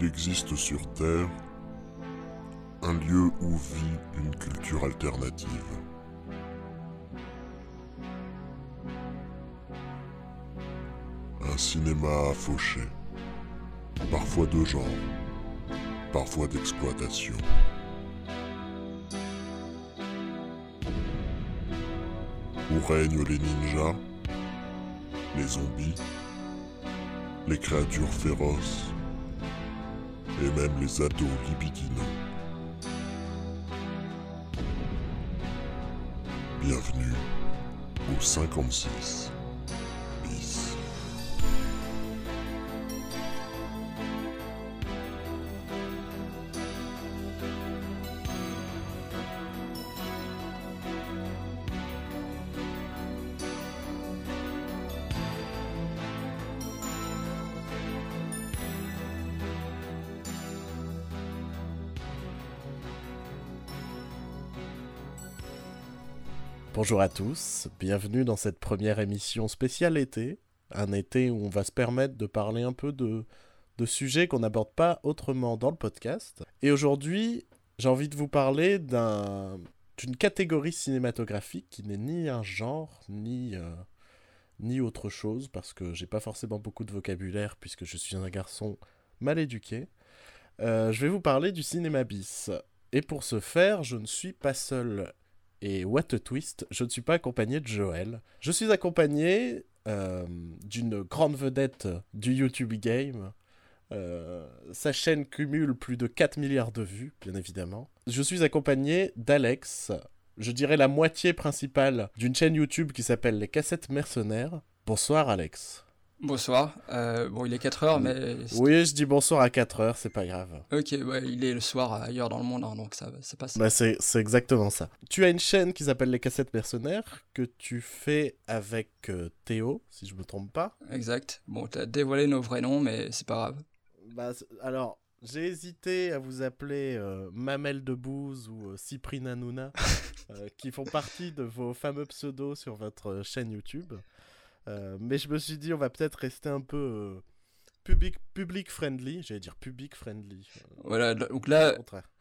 Il existe sur Terre un lieu où vit une culture alternative. Un cinéma fauché, parfois de genre, parfois d'exploitation. Où règnent les ninjas, les zombies, les créatures féroces et même les ados libidineux. Bienvenue au 56 Bonjour à tous, bienvenue dans cette première émission spéciale été, un été où on va se permettre de parler un peu de, de sujets qu'on n'aborde pas autrement dans le podcast. Et aujourd'hui, j'ai envie de vous parler d'un d'une catégorie cinématographique qui n'est ni un genre, ni, euh, ni autre chose, parce que j'ai pas forcément beaucoup de vocabulaire, puisque je suis un garçon mal éduqué. Euh, je vais vous parler du cinéma bis. Et pour ce faire, je ne suis pas seul. Et what a twist, je ne suis pas accompagné de Joël. Je suis accompagné euh, d'une grande vedette du YouTube Game. Euh, sa chaîne cumule plus de 4 milliards de vues, bien évidemment. Je suis accompagné d'Alex, je dirais la moitié principale d'une chaîne YouTube qui s'appelle Les Cassettes Mercenaires. Bonsoir Alex. Bonsoir. Euh, bon, il est 4 heures, mais. Oui, je dis bonsoir à 4 heures, c'est pas grave. Ok, ouais, il est le soir ailleurs dans le monde, hein, donc ça, ça passe. Bah, c'est c'est exactement ça. Tu as une chaîne qui s'appelle Les Cassettes Mercenaires, que tu fais avec euh, Théo, si je me trompe pas. Exact. Bon, t'as dévoilé nos vrais noms, mais c'est pas grave. Bah, alors, j'ai hésité à vous appeler euh, Mamel de Bouze ou euh, Cyprien Hanouna, euh, qui font partie de vos fameux pseudos sur votre chaîne YouTube. Euh, mais je me suis dit, on va peut-être rester un peu euh, public, public friendly. J'allais dire public friendly. euh, Voilà, donc au là,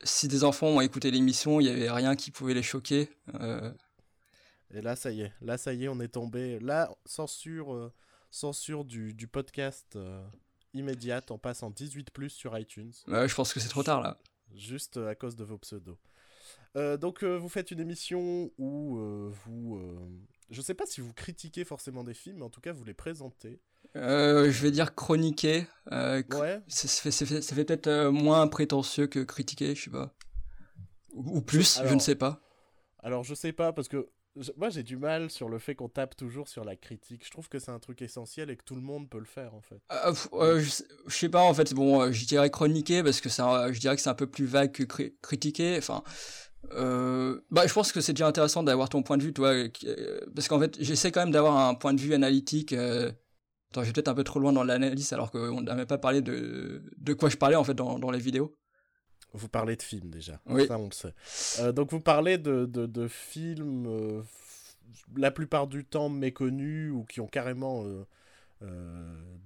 si des enfants ont écouté l'émission, il y avait rien qui pouvait les choquer. Euh, Et là, ça y est. Là, ça y est, on est tombé. Là, censure, euh, censure du, du podcast euh, immédiate. On passe en 18 sur iTunes. ouais, je pense que c'est trop tard là. juste euh, à cause de vos pseudos. Euh, donc euh, vous faites une émission où euh, vous... je sais pas si vous critiquez forcément des films, mais en tout cas vous les présentez. Euh, je vais dire chroniquer. Euh, cr- Ouais, ça, fait, peut-être euh, moins prétentieux que critiquer, je sais pas. Ou, ou plus, je ne sais pas. alors je sais pas, parce que je- moi j'ai du mal sur le fait qu'on tape toujours sur la critique. Je trouve que c'est un truc essentiel et que tout le monde peut le faire en fait. Je, sais- je sais pas en fait bon je dirais chroniquer parce que ça je dirais que c'est un peu plus vague que cri- critiquer enfin euh, bah je pense que c'est déjà intéressant d'avoir ton point de vue toi euh, parce qu'en fait j'essaie quand même d'avoir un point de vue analytique euh... attends vais peut-être un peu trop loin dans l'analyse alors qu'on n'a même pas parlé de de quoi je parlais en fait dans, dans les vidéos Vous parlez de films déjà, Oui. ça on le sait. Euh, donc vous parlez de, de, de films la plupart du temps méconnus ou qui ont carrément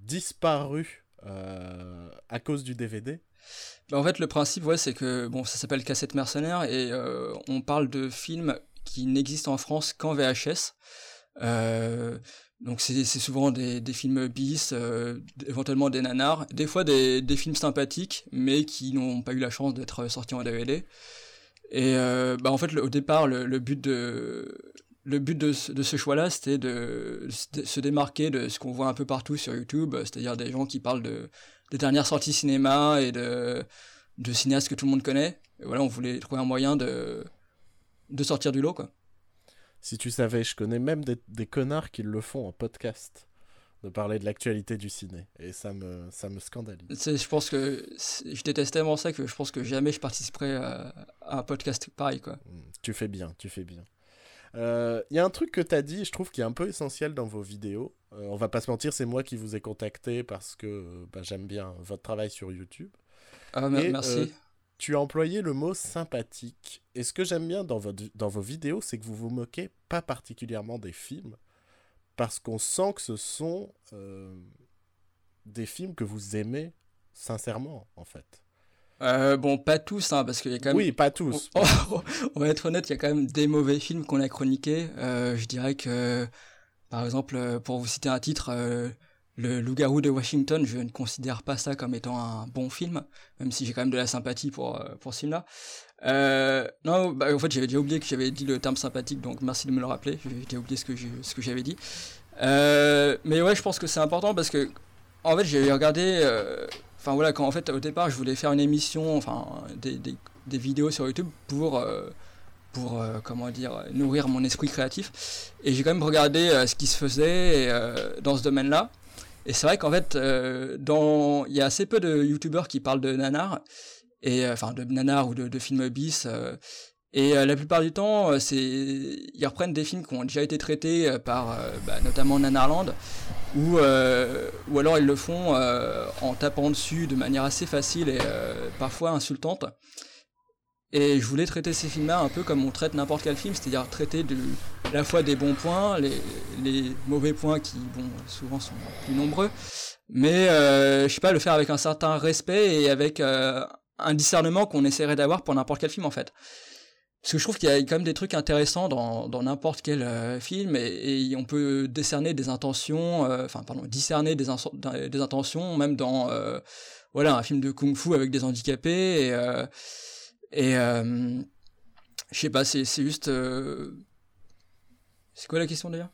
disparu à cause du DVD. Bah, en fait, le principe, c'est que bon, ça s'appelle Cassette Mercenaire et euh, on parle de films qui n'existent en France qu'en VHS. Euh, donc c'est souvent des, films bis, euh, éventuellement des nanars, des fois des, films sympathiques, mais qui n'ont pas eu la chance d'être sortis en DVD. Et bah en fait, au départ, le, but de ce, choix-là, c'était de se démarquer de ce qu'on voit un peu partout sur YouTube, c'est-à-dire des gens qui parlent de des dernières sorties cinéma et de, de cinéastes que tout le monde connaît. Et voilà, on voulait trouver un moyen de, de sortir du lot, quoi. Si tu savais, je connais même des, des connards qui le font en podcast, de parler de l'actualité du ciné. Et ça me, ça me scandalise. Je pense que je déteste tellement ça que je pense que jamais je participerai à, à un podcast pareil, quoi. Mm, Tu fais bien, tu fais bien. Il y a un truc que tu as dit, je trouve, qui est un peu essentiel dans vos vidéos. Euh, on va pas se mentir, c'est moi qui vous ai contacté parce que euh, bah, j'aime bien votre travail sur YouTube. Ah, Et, merci. euh, tu as employé le mot sympathique. Et ce que j'aime bien dans, votre, dans vos vidéos, c'est que vous vous moquez pas particulièrement des films, parce qu'on sent que ce sont euh, des films que vous aimez sincèrement, en fait. Euh, bon, pas tous, hein, parce qu'il y a quand même. Oui, pas tous. On, va être honnête, il y a quand même des mauvais films qu'on a chroniqués. Euh, je dirais que, par exemple, euh, pour vous citer un titre, euh, Le Loup-garou de Washington, je ne considère pas ça comme étant un bon film, même si j'ai quand même de la sympathie pour, pour ce film-là. Non, bah, en fait, j'avais déjà oublié que j'avais dit le terme sympathique, donc merci de me le rappeler. J'ai déjà oublié ce que, j'avais dit. Mais ouais, je pense que c'est important parce que, en fait, j'ai regardé. Enfin voilà, quand en fait, au départ, je voulais faire une émission, enfin, des, des, vidéos sur YouTube pour. euh, pour euh, comment dire nourrir mon esprit créatif et j'ai quand même regardé euh, ce qui se faisait dans ce domaine-là et c'est vrai qu'en fait dans il y a assez peu de youtubeurs qui parlent de nanar et enfin de nanar ou de, de bis et euh, la plupart du temps euh, ils reprennent des films qui ont déjà été traités euh, par bah, notamment Nanarland ou ou alors ils le font en tapant dessus de manière assez facile et parfois insultante et je voulais traiter ces films-là un peu comme on traite n'importe quel film, c'est-à-dire traiter de, à la fois des bons points, les, mauvais points qui, bon, souvent sont plus nombreux, mais euh, je sais pas, le faire avec un certain respect et avec un discernement qu'on essaierait d'avoir pour n'importe quel film en fait. Parce que je trouve qu'il y a quand même des trucs intéressants dans dans n'importe quel euh, film et, et on peut décerner des intentions, euh, enfin pardon, discerner des, des intentions même dans euh, voilà un film de kung-fu avec des handicapés et et je sais pas, c'est c'est juste. C'est quoi la question d'ailleurs?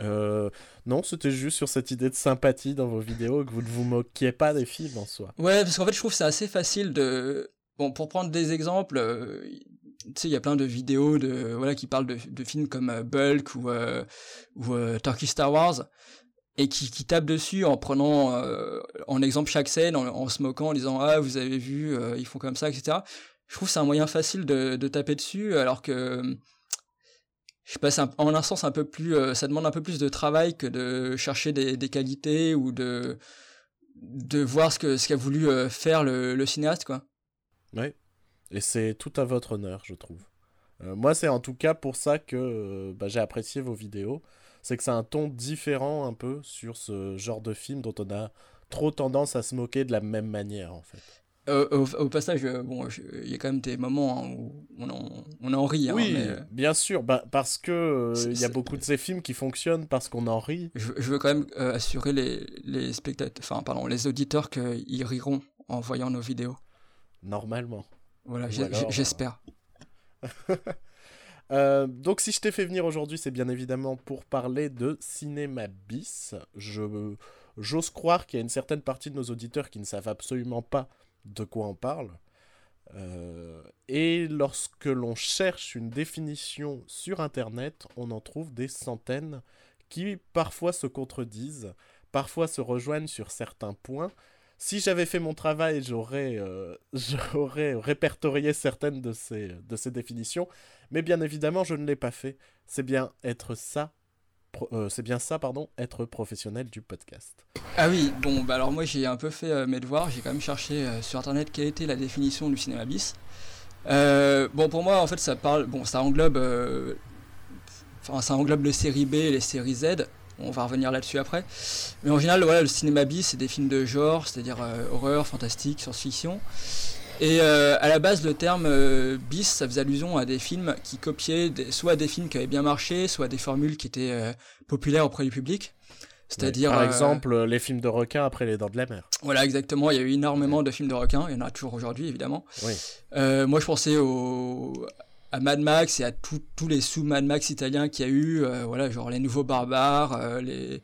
Euh, non, c'était juste sur cette idée de sympathie dans vos vidéos, que vous ne vous moquiez pas des films en soi. Ouais, parce qu'en fait, je trouve que c'est assez facile de. Bon, pour prendre des exemples, tu sais, il y a plein de vidéos de voilà qui parlent de, de films comme euh, Bulk ou euh, euh, Turkish Star Wars et qui, qui tapent dessus en prenant en exemple chaque scène, en, se moquant, en disant ah vous avez vu, ils font comme ça, etc. Je trouve c'est un moyen facile de, de taper dessus, alors que je sais en un sens un peu plus, ça demande un peu plus de travail que de chercher des, des qualités ou de de voir ce que ce qu'a voulu faire le, le cinéaste quoi. Oui. Et c'est tout à votre honneur, je trouve. Euh, moi, c'est en tout cas pour ça que euh, bah, j'ai apprécié vos vidéos. C'est que c'est un ton différent un peu sur ce genre de film dont on a trop tendance à se moquer de la même manière, en fait. Euh, au, au passage, bon, il y a quand même des moments hein, où on en, on en rit. hein, oui, mais, bien sûr, bah, parce que il y a beaucoup de ces films qui fonctionnent parce qu'on en rit. je, je veux quand même assurer les, les spectateurs, enfin pardon, les auditeurs qu'ils riront en voyant nos vidéos. Normalement. Voilà, j'espère. Euh, donc si je t'ai fait venir aujourd'hui, c'est bien évidemment pour parler de cinéma bis. Je j'ose croire qu'il y a une certaine partie de nos auditeurs qui ne savent absolument pas de quoi on parle. Euh, et lorsque l'on cherche une définition sur Internet, on en trouve des centaines qui parfois se contredisent, parfois se rejoignent sur certains points. Si j'avais fait mon travail, j'aurais euh, j'aurais répertorié certaines de ces, de ces définitions, mais bien évidemment, je ne l'ai pas fait. C'est bien être ça, euh, c'est bien ça, pardon, être professionnel du podcast. Ah oui, bon, bah alors moi j'ai un peu fait euh, mes devoirs, j'ai quand même cherché sur internet quelle était la définition du cinéma bis. Bon, pour moi en fait ça parle, bon, ça englobe, enfin ça englobe les séries B et les séries Z. On va revenir là-dessus après. Mais en général, voilà, le cinéma bis, c'est des films de genre, c'est-à-dire euh, horreur, fantastique, science-fiction. Et euh, à la base, le terme euh, bis, ça faisait allusion à des films qui copiaient des- soit des films qui avaient bien marché, soit des formules qui étaient populaires auprès du public. C'est-à-dire, Par exemple, les films de requins après les dents de la mer. voilà, exactement. Il y a eu énormément de films de requins. Il y en a toujours aujourd'hui, évidemment. Oui. Moi, je pensais au... à Mad Max et à tous les sous-Mad Max italiens qu'il y a eu. euh, voilà, genre les Nouveaux Barbares, euh, les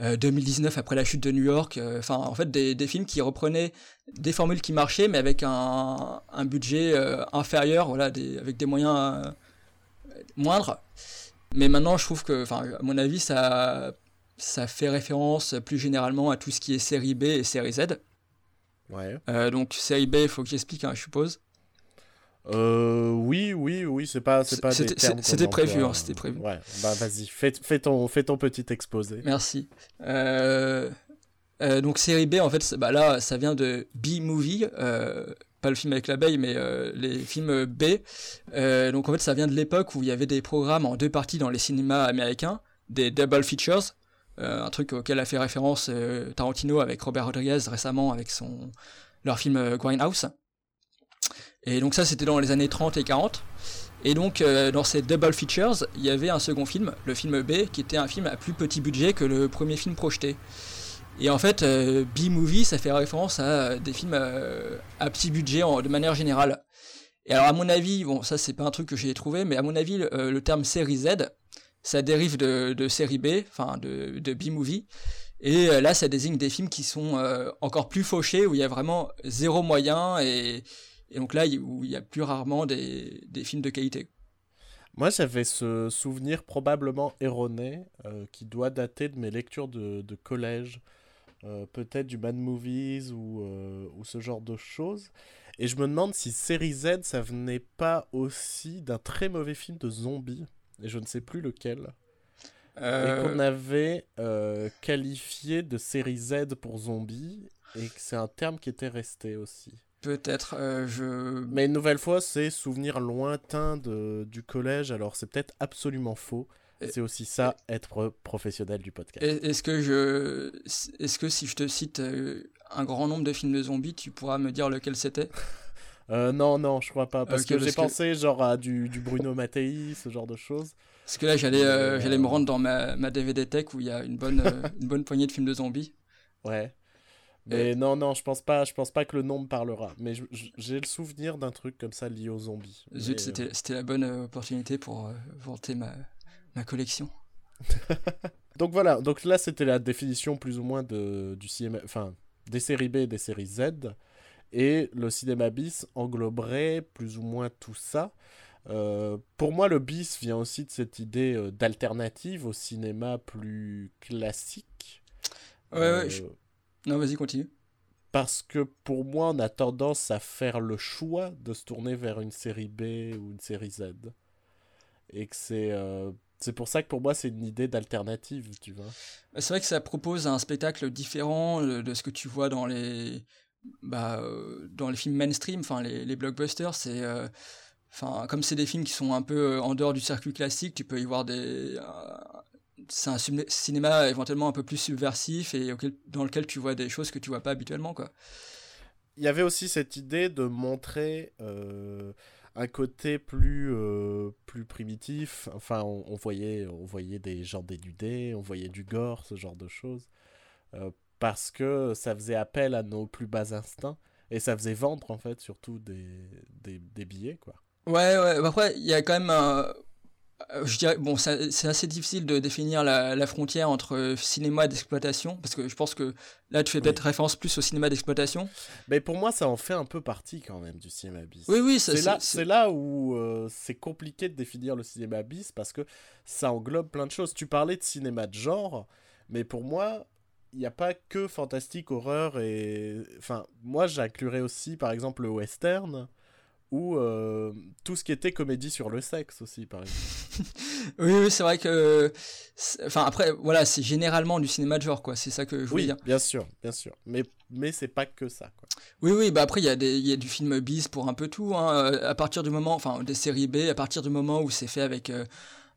euh, 2019 après la chute de New York. euh, Enfin, en fait, des, des films qui reprenaient des formules qui marchaient, mais avec un, un budget euh, inférieur, voilà, des, avec des moyens euh, moindres. Mais maintenant, je trouve que, enfin, à mon avis, ça, ça fait référence plus généralement à tout ce qui est série B et série Z. Ouais. Euh, donc série B, il faut que j'explique, hein, je suppose. Euh, oui, oui, oui, c'est pas, c'est pas C'était- prévu, hein, c'était prévu. Ouais, bah vas-y, fais, fais, ton, fais ton petit exposé. Merci. Euh, euh, donc série B, en fait, bah là, ça vient de B-movie, euh, pas le film avec l'abeille, mais euh, les films B. Euh, donc en fait, ça vient de l'époque où il y avait des programmes en deux parties dans les cinémas américains, des double features. un truc auquel a fait référence Tarantino avec Robert Rodriguez récemment avec son leur film Grindhouse. Et donc ça c'était dans les années 30 et 40. Et donc dans ces double features, il y avait un second film, le film B, qui était un film à plus petit budget que le premier film projeté. Et en fait, B-movie, ça fait référence à des films à petit budget de manière générale. Et alors à mon avis, bon ça c'est pas un truc que j'ai trouvé, mais à mon avis le, euh, terme série Z, ça dérive de, série B, enfin de, de B-movie. Et euh, là ça désigne des films qui sont euh, encore plus fauchés, où il y a vraiment zéro moyen, et, donc là où il y a plus rarement des, films de qualité. Moi j'avais ce souvenir probablement erroné, qui doit dater de mes lectures de, collège, peut-être du Mad Movies ou, ou ce genre de choses. Et je me demande si Série Z, ça venait pas aussi d'un très mauvais film de zombies, et je ne sais plus lequel. Et euh. qu'on avait euh, qualifié de série Z pour zombies, et que c'est un terme qui était resté aussi. Peut-être, euh, je... Mais une nouvelle fois, c'est souvenir lointain de, du collège, alors c'est peut-être absolument faux. C'est aussi ça, être professionnel du podcast. Est-ce que, je... Est que si je te cite un grand nombre de films de zombies, tu pourras me dire lequel c'était? Euh, Non, non, je crois pas. Parce que j'ai pensé genre à du, du, Bruno Mattei, ce genre de choses. Parce que là, j'allais euh, me rendre dans ma, ma, DVD Tech où il y a une bonne, euh, une bonne poignée de films de zombies. Ouais. Mais non, non, je pense pas, je pense pas que le nom me parlera. Mais j'ai le souvenir d'un truc comme ça lié aux zombies. Zut, c'était la bonne opportunité pour vanter ma, ma collection. donc voilà, donc là c'était la définition plus ou moins de, du cinéma, enfin des séries B et des séries Z. Et le cinéma bis engloberait plus ou moins tout ça. Euh, pour moi, le bis vient aussi de cette idée euh, d'alternative au cinéma plus classique. Ouais, ouais. Euh, non, vas-y, continue. Parce que pour moi, on a tendance à faire le choix de se tourner vers une série B ou une série Z. Et que c'est c'est pour ça que pour moi, c'est une idée d'alternative, tu vois. Bah, c'est vrai que ça propose un spectacle différent de ce que tu vois dans les, bah, euh, dans les films mainstream, enfin les, les, blockbusters. C'est, euh, enfin, comme c'est des films qui sont un peu euh, en dehors du circuit classique, tu peux y voir des. C'est un cinéma éventuellement un peu plus subversif et dans lequel tu vois des choses que tu vois pas habituellement, quoi. Il y avait aussi cette idée de montrer un côté plus, euh, plus primitif. Enfin, on, voyait, on voyait des gens dénudés, on voyait du gore, ce genre de choses. Euh, parce que ça faisait appel à nos plus bas instincts. Et ça faisait vendre, en fait, surtout des, des, des billets, quoi. Ouais, ouais. Après, il y a quand même un euh, je dirais, bon, c'est assez difficile de définir la, frontière entre cinéma d'exploitation, parce que je pense que là, tu fais peut-être référence plus au cinéma d'exploitation. Mais pour moi, ça en fait un peu partie quand même du cinéma bis. Oui, oui, c'est là, c'est là où euh, c'est compliqué de définir le cinéma bis, parce que ça englobe plein de choses. Tu parlais de cinéma de genre, mais pour moi, il n'y a pas que fantastique, horreur et... Enfin, moi, j'inclurais aussi, par exemple, le western ou euh, tout ce qui était comédie sur le sexe aussi, par exemple. oui, oui c'est vrai que. Enfin, après, voilà, c'est généralement du cinéma de genre, quoi. C'est ça que je voulais oui, bien sûr, bien sûr. Mais, mais c'est pas que ça, quoi. Oui, oui, bah après, il y, a y a du film bis pour un peu tout. Hein. À partir du moment. Enfin, des séries B, à partir du moment où c'est fait avec euh,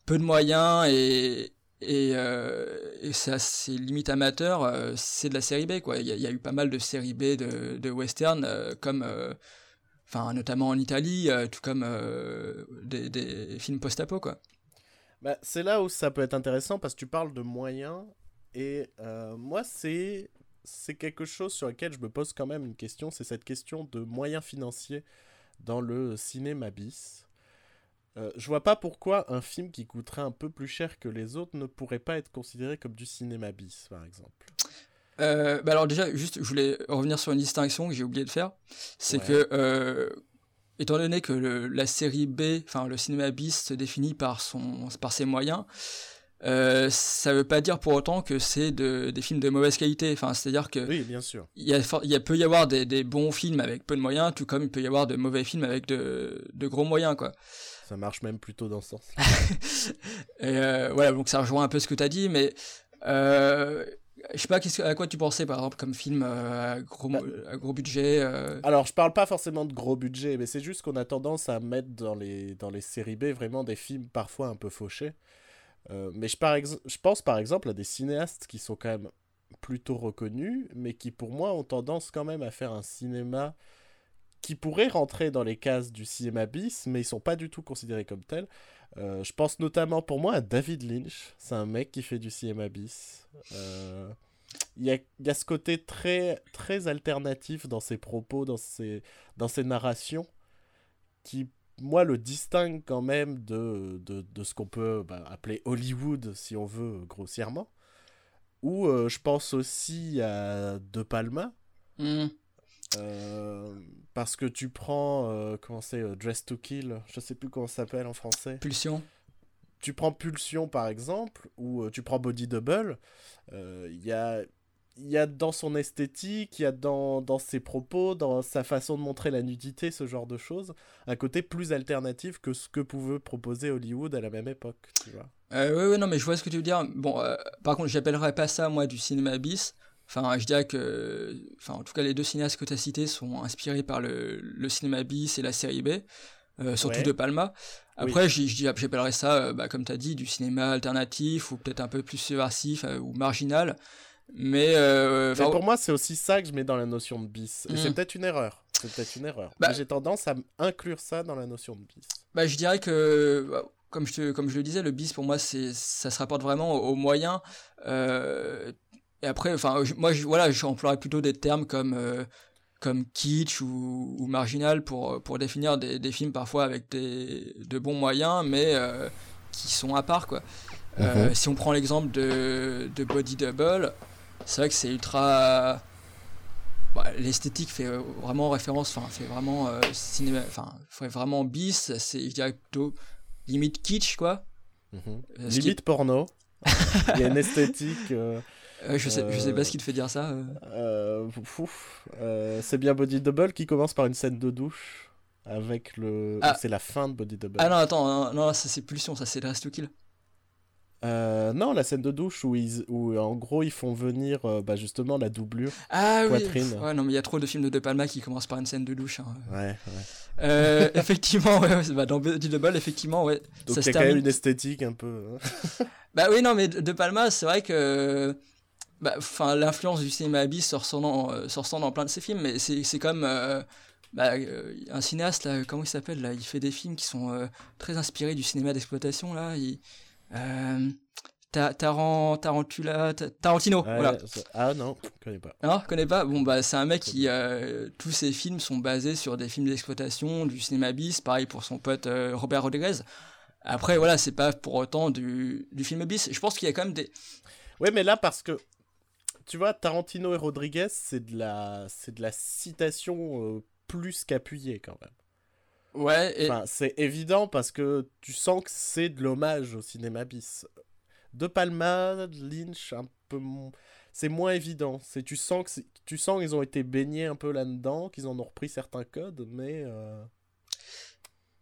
peu de moyens et. Et, euh, et c'est limite amateur, c'est de la série B, quoi. Il y, a eu pas mal de séries B de, de western, comme enfin notamment en Italie, euh, tout comme euh, des, films post-apo quoi. Bah, c'est là où ça peut être intéressant parce que tu parles de moyens et euh, moi c'est c'est quelque chose sur lequel je me pose quand même une question, c'est cette question de moyens financiers dans le cinéma bis. je vois pas pourquoi un film qui coûterait un peu plus cher que les autres ne pourrait pas être considéré comme du cinéma bis, par exemple. Euh, bah alors déjà, juste, je voulais revenir sur une distinction que j'ai oublié de faire. C'est que, euh, étant donné que la série B, enfin le cinéma bis se définit par, son, par ses moyens, euh, ça veut pas dire pour autant que c'est de, des films de mauvaise qualité. Enfin, c'est-à-dire que oui, bien sûr. Il y a, il peut y avoir des, des, bons films avec peu de moyens, tout comme il peut y avoir de mauvais films avec de, de gros moyens, quoi. Ça marche même plutôt dans ce sens. Et euh, voilà, donc ça rejoint un peu ce que tu as dit, mais euh, je sais pas à quoi tu pensais par exemple comme film euh, à, gros, bah. gros budget. Euh? Alors je parle pas forcément de gros budget, mais c'est juste qu'on a tendance à mettre dans les, dans les séries B vraiment des films parfois un peu fauchés. Euh, mais je, par je pense par exemple à des cinéastes qui sont quand même plutôt reconnus, mais qui pour moi ont tendance quand même à faire un cinéma qui pourrait rentrer dans les cases du cinéma bis, mais ils sont pas du tout considérés comme tels. Euh, je pense notamment pour moi à David Lynch. C'est un mec qui fait du cinéma bis. Euh, il y, a, ce côté très, très alternatif dans ses propos, dans ses, dans ses narrations, qui, moi, le distingue quand même de, de, de ce qu'on peut bah, appeler Hollywood, si on veut, grossièrement. Ou euh, je pense aussi à De Palma. Mmh. Euh, parce que tu prends, euh, comment c'est, euh, Dress to Kill, je sais plus comment ça s'appelle en français. Pulsion. Tu prends Pulsion par exemple, ou tu prends Body Double, il y a, y a dans son esthétique, il y a dans, dans ses propos, dans sa façon de montrer la nudité, ce genre de choses, un côté plus alternatif que ce que pouvait proposer Hollywood à la même époque, tu vois. oui, oui, non, mais je vois ce que tu veux dire. Bon, par contre, j'appellerais pas ça, moi, du cinéma bis. Enfin, je dirais que, enfin, en tout cas, les deux cinéastes que tu as cités sont inspirés par le, le, cinéma bis et la série B, euh, surtout de Palma. Après, oui. j'appellerais ça, euh, bah, comme tu as dit, du cinéma alternatif ou peut-être un peu plus subversif euh, ou marginal. Mais, Mais pour moi, c'est aussi ça que je mets dans la notion de bis. Et c'est peut-être une erreur. C'est peut-être une erreur. Bah, j'ai tendance à inclure ça dans la notion de bis. Bah, je dirais que comme je, te, comme je le disais, le bis pour moi, c'est, ça se rapporte vraiment aux moyens. Euh, et après, enfin, moi, je, voilà, j'emploierais plutôt des termes comme euh, comme kitsch ou, ou, marginal pour pour définir des, des, films parfois avec des de bons moyens, mais euh, qui sont à part quoi. Euh, si on prend l'exemple de, de Body Double, c'est vrai que c'est ultra. Bah, L'esthétique fait vraiment référence, enfin, fait vraiment cinéma, enfin, fait vraiment bis, c'est, je dirais plutôt limite kitsch quoi. Limite porno. Il y a une esthétique. Euh, je, sais, je sais pas ce qui te fait dire ça. Euh. Euh, c'est bien Body Double qui commence par une scène de douche avec le. Ah. C'est la fin de Body Double. Ah non, attends, non, non ça c'est Pulsion, ça c'est Dress to Kill. non, la scène de douche où, ils, où en gros ils font venir bah, justement la doublure ah, poitrine. Oui. Ouais, non, mais il y a trop de films de De Palma qui commencent par une scène de douche. Hein. Ouais, ouais. effectivement, ouais, bah, dans Body Double, effectivement, ouais. Donc il y a quand même une esthétique un peu. Hein. bah oui, non, mais De Palma, c'est vrai que bah, l'influence du cinéma abyss se ressent dans, euh, dans plein de ses films, mais c'est comme euh, bah, euh, un cinéaste, là, comment il s'appelle là Il fait des films qui sont très inspirés du cinéma d'exploitation, là. Il, Tarant, Tarantula, Tarantino, voilà. Ah non, je connais pas. Non, connais pas? Bon bah c'est un mec qui tous ses films sont basés sur des films d'exploitation, du cinéma bis, pareil pour son pote Robert Rodriguez. Après voilà, c'est pas pour autant du, du film bis. Je pense qu'il y a quand même des. Ouais, mais là parce que tu vois, Tarantino et Rodriguez, c'est de la, c'est de la citation euh, plus qu'appuyée quand même. Ouais. Et... Enfin, c'est évident parce que tu sens que c'est de l'hommage au cinéma bis. De Palma, Lynch, un peu, c'est moins évident. C'est tu sens que tu sens qu'ils ont été baignés un peu là-dedans, qu'ils en ont repris certains codes, mais. Euh...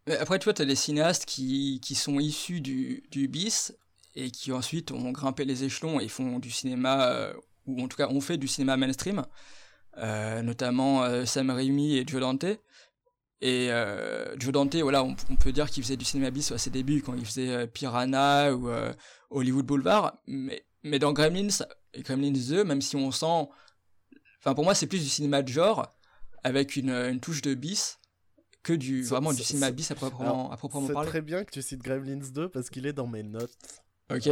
Mais après, tu vois, t'as des cinéastes qui, qui sont issus du, du bis et qui ensuite ont grimpé les échelons et font du cinéma euh, ou en tout cas on fait du cinéma mainstream, euh, notamment euh, Sam Raimi et Joe Dante. Et euh, Joe Dante, voilà, on, peut dire qu'il faisait du cinéma bis à ses débuts, quand il faisait Piranha ou Hollywood Boulevard, mais, mais dans Gremlins et Gremlins 2, même si on sent... Enfin pour moi c'est plus du cinéma de genre, avec une, une touche de bis, que du vraiment du cinéma bis à proprement, à proprement parler. C'est très bien que tu cites Gremlins 2 parce qu'il est dans mes notes. Ok.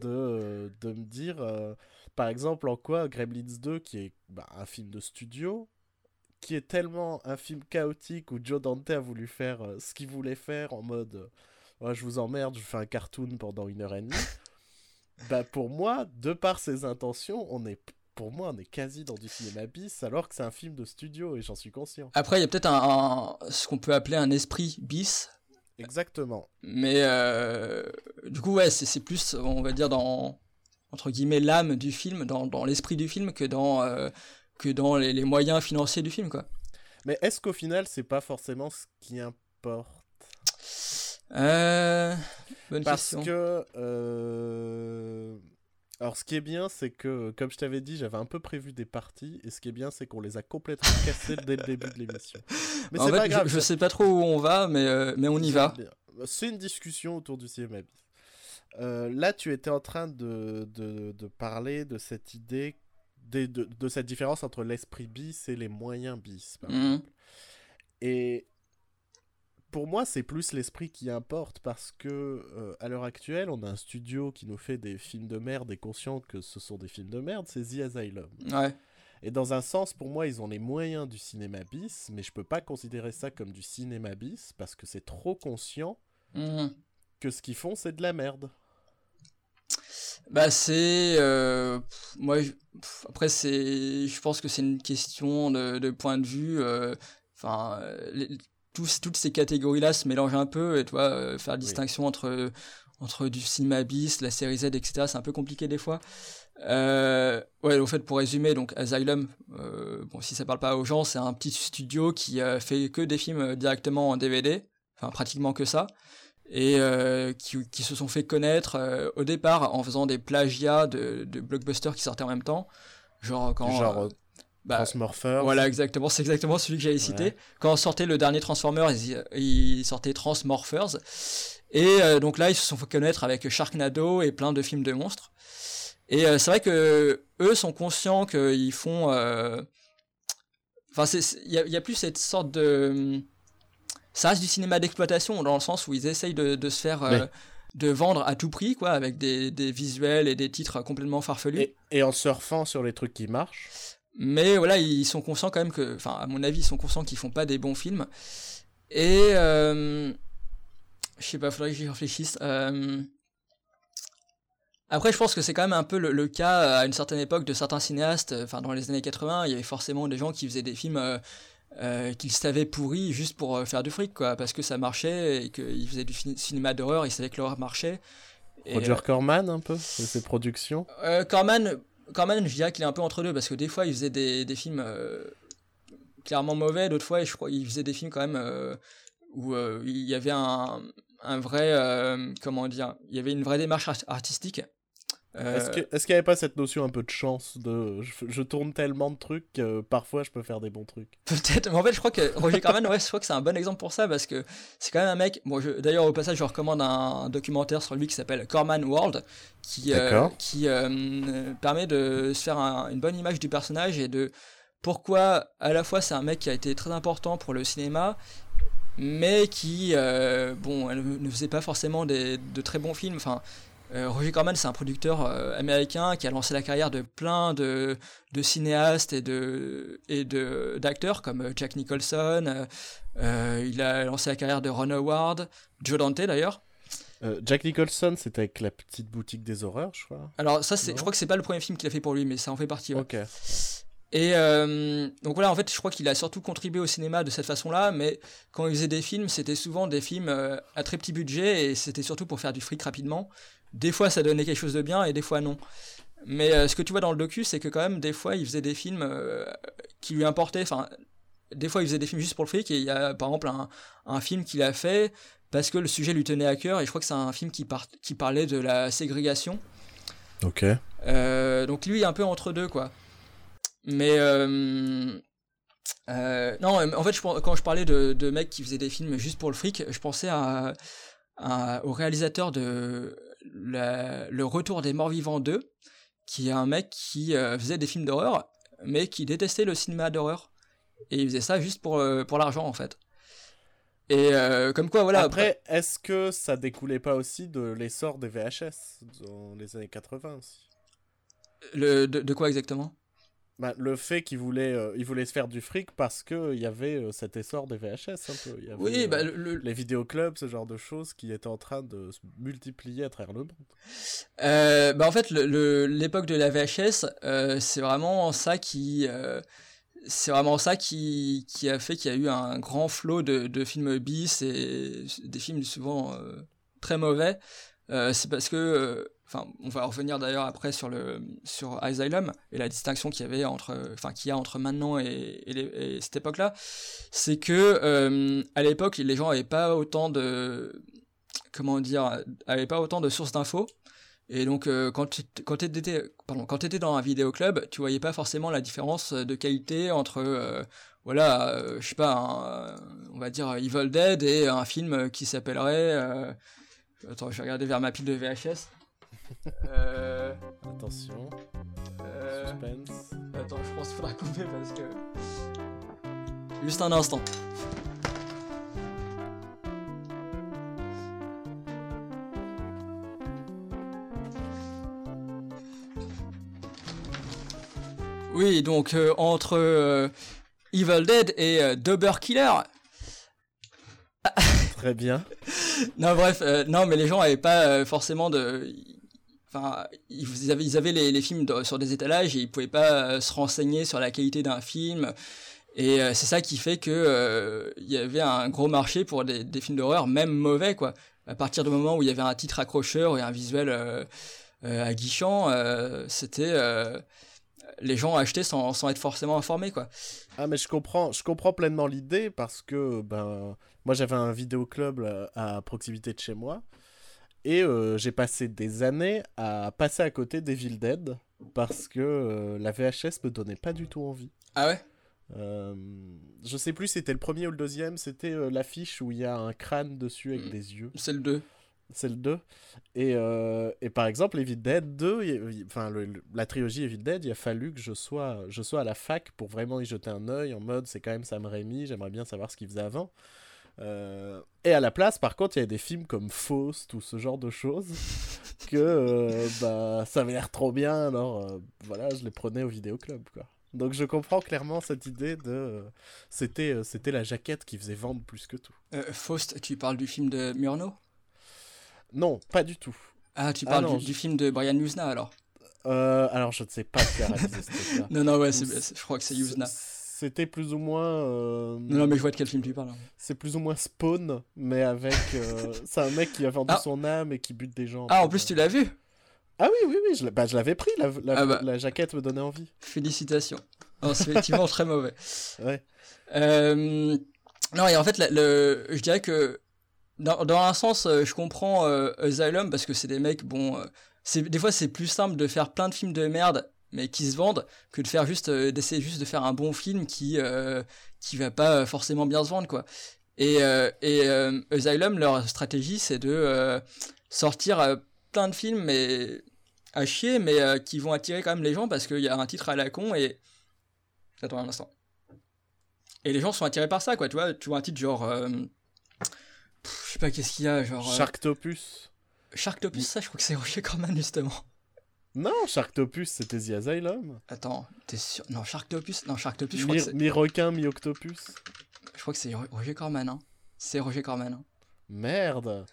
de, de me dire par exemple, en quoi Gremlins 2, qui est bah, un film de studio, qui est tellement un film chaotique où Joe Dante a voulu faire euh, ce qu'il voulait faire en mode euh, je vous emmerde, je fais un cartoon pendant une heure et demie. bah pour moi, de par ses intentions, on est pour moi, on est quasi dans du cinéma bis, alors que c'est un film de studio, et j'en suis conscient. Après, il y a peut-être un, ce qu'on peut appeler un esprit bis. Exactement. Mais euh, du coup, ouais, c'est plus, on va dire, dans, entre guillemets l'âme du film, dans, dans l'esprit du film, que dans, euh, que dans les, les, moyens financiers du film. Quoi. Mais est-ce qu'au final, c'est pas forcément ce qui importe? Euh... Bonne Parce que... Euh... Alors, ce qui est bien, c'est que, comme je t'avais dit, j'avais un peu prévu des parties, et ce qui est bien, c'est qu'on les a complètement cassées dès le début de l'émission. Mais c'est pas grave. Je, je, sais pas trop où on va, mais, euh, mais on y va. C'est une discussion autour du cinéma Euh, là, tu étais en train de, de, de parler de cette idée, de, de, de cette différence entre l'esprit bis et les moyens bis, par Mhm. exemple. Et pour moi, c'est plus l'esprit qui importe parce que euh, à l'heure actuelle, on a un studio qui nous fait des films de merde et conscient que ce sont des films de merde, c'est The Asylum. Ouais. Et dans un sens, pour moi, ils ont les moyens du cinéma bis, mais je peux pas considérer ça comme du cinéma bis parce que c'est trop conscient Mhm. que ce qu'ils font, c'est de la merde. Bah c'est euh, moi je- pff, après c'est je pense que c'est une question de, de point de vue euh, enfin euh, tous toutes ces catégories là se mélangent un peu et tu vois euh, faire la distinction entre entre du cinéma bis la série Z etc c'est un peu compliqué des fois euh, ouais au fait pour résumer donc Asylum euh, bon si ça parle pas aux gens c'est un petit studio qui euh, fait que des films euh, directement en DVD enfin pratiquement que ça et euh, qui, qui se sont fait connaître euh, au départ en faisant des plagiats de, de blockbusters qui sortaient en même temps. Genre quand. Genre euh, euh, bah, Transmorphers. voilà, exactement, c'est exactement celui que j'avais cité. Ouais. Quand sortait le dernier Transformers, ils, ils sortaient Transmorphers. Et euh, donc là, ils se sont fait connaître avec Sharknado et plein de films de monstres. Et euh, c'est vrai que eux sont conscients qu'ils font. euh, Enfin, il y, a- il y a plus cette sorte de. Ça reste du cinéma d'exploitation dans le sens où ils essayent de, de se faire. de vendre à tout prix, quoi, avec des, des visuels et des titres complètement farfelus. Et, et en surfant sur les trucs qui marchent. Mais voilà, ils sont conscients quand même que, enfin, à mon avis, ils sont conscients qu'ils font pas des bons films. Et euh, je sais pas, faudrait que j'y réfléchisse. Euh, après, je pense que c'est quand même un peu le, le cas à une certaine époque de certains cinéastes. Enfin, dans les années 80, il y avait forcément des gens qui faisaient des films euh, euh, qu'ils savaient pourris juste pour euh, faire du fric, quoi, parce que ça marchait et qu'ils faisaient du cinéma d'horreur, ils savaient que l'horreur marchait. Et, Roger Corman, un peu, ses productions. euh, Corman, Corman, je dirais qu'il est un peu entre deux parce que des fois il faisait des, films euh, clairement mauvais, d'autres fois je crois il faisait des films quand même euh, où euh, il y avait un, vrai comment il y avait une vraie démarche art- artistique. Euh, Est-ce qu'il n'y avait pas cette notion un peu de chance de je, je tourne tellement de trucs que parfois je peux faire des bons trucs? Peut-être, mais en fait, je crois que Roger Corman, ouais, je crois que c'est un bon exemple pour ça parce que c'est quand même un mec. Bon, d'ailleurs, au passage, je recommande un, documentaire sur lui qui s'appelle Corman World, qui, euh, qui euh, permet de se faire un- une bonne image du personnage et de pourquoi, à la fois, c'est un mec qui a été très important pour le cinéma, mais qui, bon, ne, faisait pas forcément des, de très bons films. Enfin, Roger Corman, c'est un producteur euh, américain qui a lancé la carrière de plein de, de cinéastes et de et de d'acteurs comme euh, Jack Nicholson. euh, euh, il a lancé la carrière de Ron Howard, Joe Dante d'ailleurs. Euh, Jack Nicholson, c'était avec la petite boutique des horreurs, je crois. Alors ça, c'est, je crois que c'est pas le premier film qu'il a fait pour lui, mais ça en fait partie. ouais. Ok. Et euh, donc voilà, en fait, je crois qu'il a surtout contribué au cinéma de cette façon-là, mais quand il faisait des films, c'était souvent des films euh, à très petit budget et c'était surtout pour faire du fric rapidement. Des fois, ça donnait quelque chose de bien et des fois, non. Mais euh, ce que tu vois dans le docu, c'est que quand même, des fois, il faisait des films euh, qui lui importaient. Enfin, des fois, il faisait des films juste pour le fric et il y a par exemple un, un film qu'il a fait parce que le sujet lui tenait à cœur et je crois que c'est un film qui, par- qui parlait de la ségrégation. Ok. Euh, donc lui, un peu entre deux, quoi. Mais non, en fait, je, quand je parlais de, de mecs qui faisaient des films juste pour le fric, je pensais à, à- au réalisateur de la- Le Retour des Morts Vivants 2, qui est un mec qui euh, faisait des films d'horreur, mais qui détestait le cinéma d'horreur. Et il faisait ça juste pour, euh, pour l'argent, en fait. Et euh, comme quoi, voilà. Après, est-ce que ça découlait pas aussi de l'essor des VHS dans les années 80 aussi? Le, de, de quoi exactement? Bah, le fait qu'il voulait, euh, il voulait se faire du fric parce que il y avait euh, cet essor des VHS un peu. Il y avait, Oui, euh, bah, le, les vidéoclubs, ce genre de choses qui étaient en train de se multiplier à travers le monde. Euh, bah en fait, le- le- l'époque de la VHS, euh, c'est vraiment ça qui, euh, c'est vraiment ça qui, qui a fait qu'il y a eu un grand flot de, de films bis et des films souvent euh, très mauvais. Euh, c'est parce que, euh, enfin, on va revenir d'ailleurs après sur le sur Asylum et la distinction qu'il y avait entre, enfin, qu'il y a entre maintenant et, et, cette époque-là, c'est que euh, à l'époque, les gens avaient pas autant de, comment dire, avaient pas autant de sources d'infos. Et donc, euh, quand tu étais, pardon, quand étais dans un vidéoclub, tu voyais pas forcément la différence de qualité entre, euh, voilà, je sais pas, on va dire Evil Dead et un film qui s'appellerait, Attends, je vais regarder vers ma pile de VHS. Euh... Attention. euh, Suspense. Attends, je pense qu'il faudra couper parce que. Juste un instant. Oui, donc euh, entre euh, Evil Dead et euh, Double Killer. Très bien. Non, bref, euh, non, mais les gens avaient pas euh, forcément de. Ils avaient, les, films sur des étalages et ils pouvaient pas euh, se renseigner sur la qualité d'un film. Et euh, c'est ça qui fait que euh, y avait un gros marché pour des, films d'horreur, même mauvais, quoi. À partir du moment où il y avait un titre accrocheur et un visuel euh, euh, aguichant, c'était. les gens achetaient sans, être forcément informés, quoi. Ah mais je comprends, je comprends pleinement l'idée parce que ben moi j'avais un vidéoclub à proximité de chez moi et euh, j'ai passé des années à passer à côté d'Evil Dead parce que euh, la VHS me donnait pas du tout envie. Ah ouais? Euh, je sais plus si c'était le premier ou le deuxième, c'était l'affiche où il y a un crâne dessus avec Mm. des yeux. C'est le 2. C'est le 2. Et, et par exemple, Evil Dead 2, il- il- enfin la trilogie Evil Dead, il a fallu que je sois, je sois à la fac pour vraiment y jeter un œil en mode c'est quand même Sam Raimi, j'aimerais bien savoir ce qu'il faisait avant. Euh, et à la place, par contre, il y a des films comme Faust ou ce genre de choses que euh, bah, ça avait l'air trop bien, alors euh, voilà, je les prenais au vidéoclub. Quoi. Donc je comprends clairement cette idée de. c'était, c'était la jaquette qui faisait vendre plus que tout. Faust, tu parles du film de Murnau? Non, pas du tout. Ah, tu Ah parles non, du, je- du film de Brian Yuzna alors? Alors je ne sais pas qui a réalisé ce. Non, non, ouais, c'est- je crois que c'est Yuzna. C'était plus ou moins. euh, Non, mais je vois de quel film tu parles. hein. C'est plus ou moins Spawn, mais avec. euh, c'est un mec qui a vendu Ah. son âme et qui bute des gens. Ah, en plus, tu l'as vu? Ah oui, oui, oui, je bah, je l'avais pris, la, la, Ah bah. la jaquette me donnait envie. Félicitations. Non, c'est effectivement très mauvais. Ouais. Euh, non, et en fait, la- le, je dirais que dans, dans un sens, je comprends Asylum parce que c'est des mecs, bon, c'est des fois c'est plus simple de faire plein de films de merde mais qui se vendent que de faire juste euh, d'essayer juste de faire un bon film qui euh, qui va pas forcément bien se vendre quoi. Et euh, et euh, Asylum leur stratégie c'est de euh, sortir euh, plein de films mais à chier mais euh, qui vont attirer quand même les gens parce qu'il y a un titre à la con et attends un instant. Et les gens sont attirés par ça, quoi, tu vois. Tu vois un titre genre. euh, pff, Je sais pas qu'est-ce qu'il y a, genre. euh, Sharktopus. Sharktopus, ça, je crois que c'est Roger Corman, justement. Non, Sharktopus, c'était The Asylum. Attends, t'es sûr? Non, Sharktopus Non, Sharktopus, je crois que Mi- c'est. Mi-requin, mi-octopus. Je crois que c'est Ro- Roger Corman, hein. C'est Roger Corman. Hein. Merde.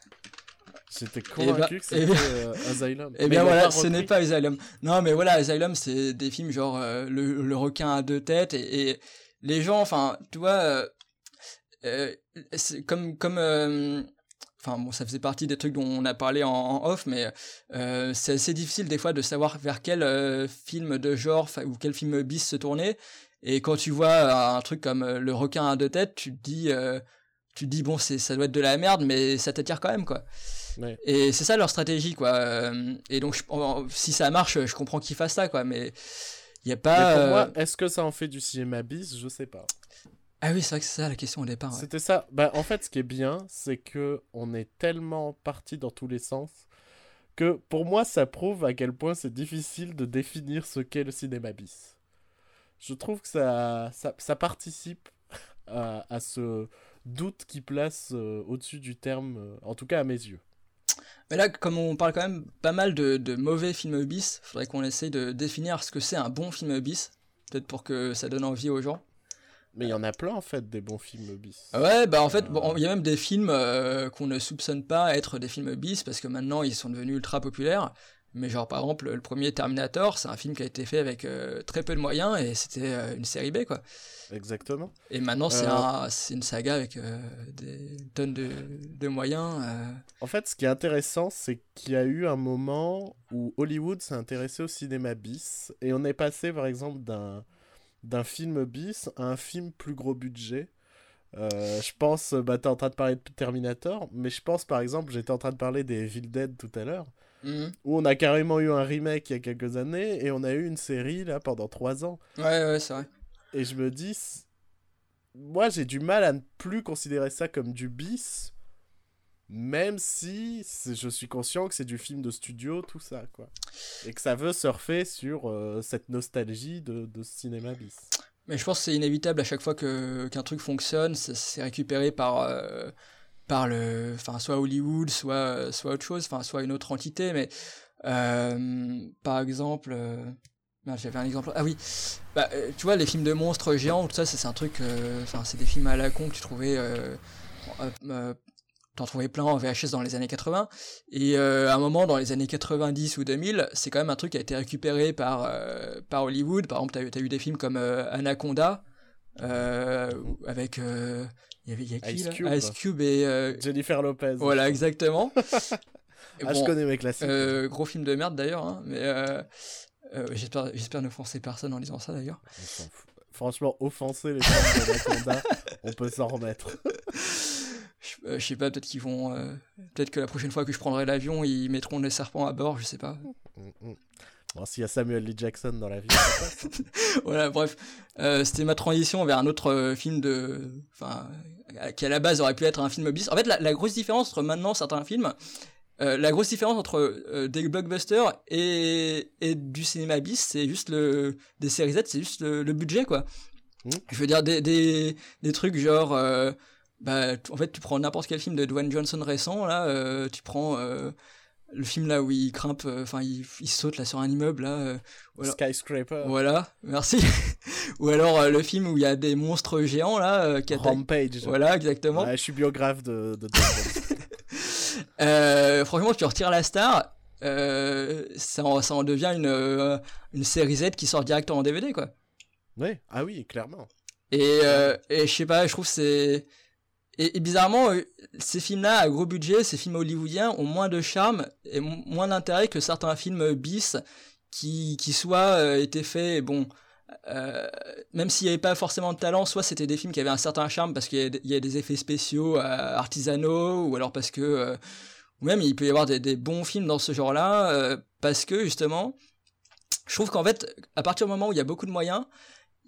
J'étais Eh ben- convaincu que eh c'était euh, Asylum. Eh Mais bien voilà, ce n'est pas Asylum. Non, mais voilà, Asylum, c'est des films genre euh, le, le requin à deux têtes et, et les gens, enfin, tu vois, euh, euh, c'est comme comme, enfin bon, ça faisait partie des trucs dont on a parlé en, en off, mais euh, c'est assez difficile des fois de savoir vers quel euh, film de genre ou quel film bis se tourner. Et quand tu vois un truc comme euh, le requin à deux têtes, tu te dis, euh, tu te dis bon, c'est ça doit être de la merde, mais ça t'attire quand même quoi. Ouais. Et c'est ça leur stratégie, quoi. Euh, Et donc, je- si ça marche, je comprends qu'ils fassent ça, quoi. Mais il y a Mais pas. pour euh, moi, est-ce que ça en fait du cinéma bis? Je sais pas. Ah oui, c'est vrai que c'est ça la question au départ. ouais. C'était ça. Bah, en fait, ce qui est bien, c'est que on est tellement parti dans tous les sens que pour moi, ça prouve à quel point c'est difficile de définir ce qu'est le cinéma bis. Je trouve que ça, ça, ça participe à, à ce doute qui place euh, au-dessus du terme, euh, en tout cas à mes yeux. Mais là, comme on parle quand même pas mal de, de mauvais films bis, faudrait qu'on essaye de définir ce que c'est un bon film bis. Peut-être pour que ça donne envie aux gens. Mais il y en a plein en fait des bons films bis. Ouais, bah en fait, Euh. bon, il y a même des films euh, qu'on ne soupçonne pas être des films bis parce que maintenant ils sont devenus ultra populaires. Mais genre par exemple le premier Terminator, c'est un film qui a été fait avec euh, très peu de moyens et c'était euh, une série B quoi. Exactement. Et maintenant c'est Euh. un, c'est une saga avec des tonnes de, de moyens. En fait, ce qui est intéressant, c'est qu'il y a eu un moment où Hollywood s'est intéressé au cinéma bis, et on est passé, par exemple, d'un d'un film bis à un film plus gros budget. Euh, je pense, bah, t'es en train de parler de Terminator, mais je pense, par exemple, j'étais en train de parler des Evil Dead tout à l'heure, Mhm. où on a carrément eu un remake il y a quelques années, et on a eu une série, là, pendant trois ans. Ouais, ouais, c'est vrai. Et je me dis, moi j'ai du mal à ne plus considérer ça comme du bis, même si je suis conscient que c'est du film de studio, tout ça, quoi. Et que ça veut surfer sur euh, cette nostalgie de, de, cinéma bis. Mais je pense que c'est inévitable à chaque fois que, qu'un truc fonctionne, c'est récupéré par, euh, par le, enfin, soit Hollywood, soit, soit autre chose, enfin, soit une autre entité, mais euh, par exemple, j'avais un exemple. Ah oui, bah, tu vois, les films de monstres géants, tout ça, c'est un truc, enfin, c'est des films à la con que tu trouvais t'en trouvais plein en VHS dans les années 80 et euh, à un moment dans les années 90 ou 2000 c'est quand même un truc qui a été récupéré par euh, par Hollywood. Par exemple t'as as eu des films comme euh, Anaconda avec il y avait y a qui, Ice, Cube. Ice Cube et Jennifer Lopez. voilà exactement. Ah je connais mes classiques. gros film de merde d'ailleurs hein, mais j'espère j'espère ne forcer personne en disant ça d'ailleurs. Franchement offenser les fans d'Anaconda. On peut s'en remettre euh, je, sais pas, peut-être qu'ils vont. Euh, peut-être que la prochaine fois que je prendrai l'avion, ils mettront des serpents à bord, je sais pas. Mm, mm. Bon, s'il y a Samuel Lee Jackson dans la vie. voilà, bref. Euh, c'était ma transition vers un autre film de. Enfin, qui à la base aurait pu être un film bis. En fait, la, grosse différence entre maintenant certains films. la grosse différence entre des blockbusters et, et du cinéma bis, c'est juste le. Des séries Z, c'est juste le, budget, quoi. Mm. Je veux dire, des, des, des trucs genre bah, en fait, tu prends n'importe quel film de Dwayne Johnson récent, là, euh, tu prends euh, le film là où il grimpe, euh, enfin, il, il, saute là sur un immeuble, là. Voilà. Skyscraper. Voilà, merci. Ou alors le film où il y a des monstres géants, là. qui Rampage. Voilà, exactement. je suis biographe de, de franchement, tu retires la star, ça, en, ça en devient une, une série Z qui sort directement en DVD, quoi. Oui, ah oui, clairement. Et, et je sais pas, je trouve c'est et, bizarrement, euh, ces films-là, à gros budget, ces films hollywoodiens, ont moins de charme et moins d'intérêt que certains films bis qui, qui soit euh, étaient faits, bon, euh, même s'il n'y avait pas forcément de talent, soit c'était des films qui avaient un certain charme parce qu'il y, a des effets spéciaux artisanaux, ou alors parce que, ou même il peut y avoir des, des bons films dans ce genre-là, parce que justement, je trouve qu'en fait, à partir du moment où il y a beaucoup de moyens,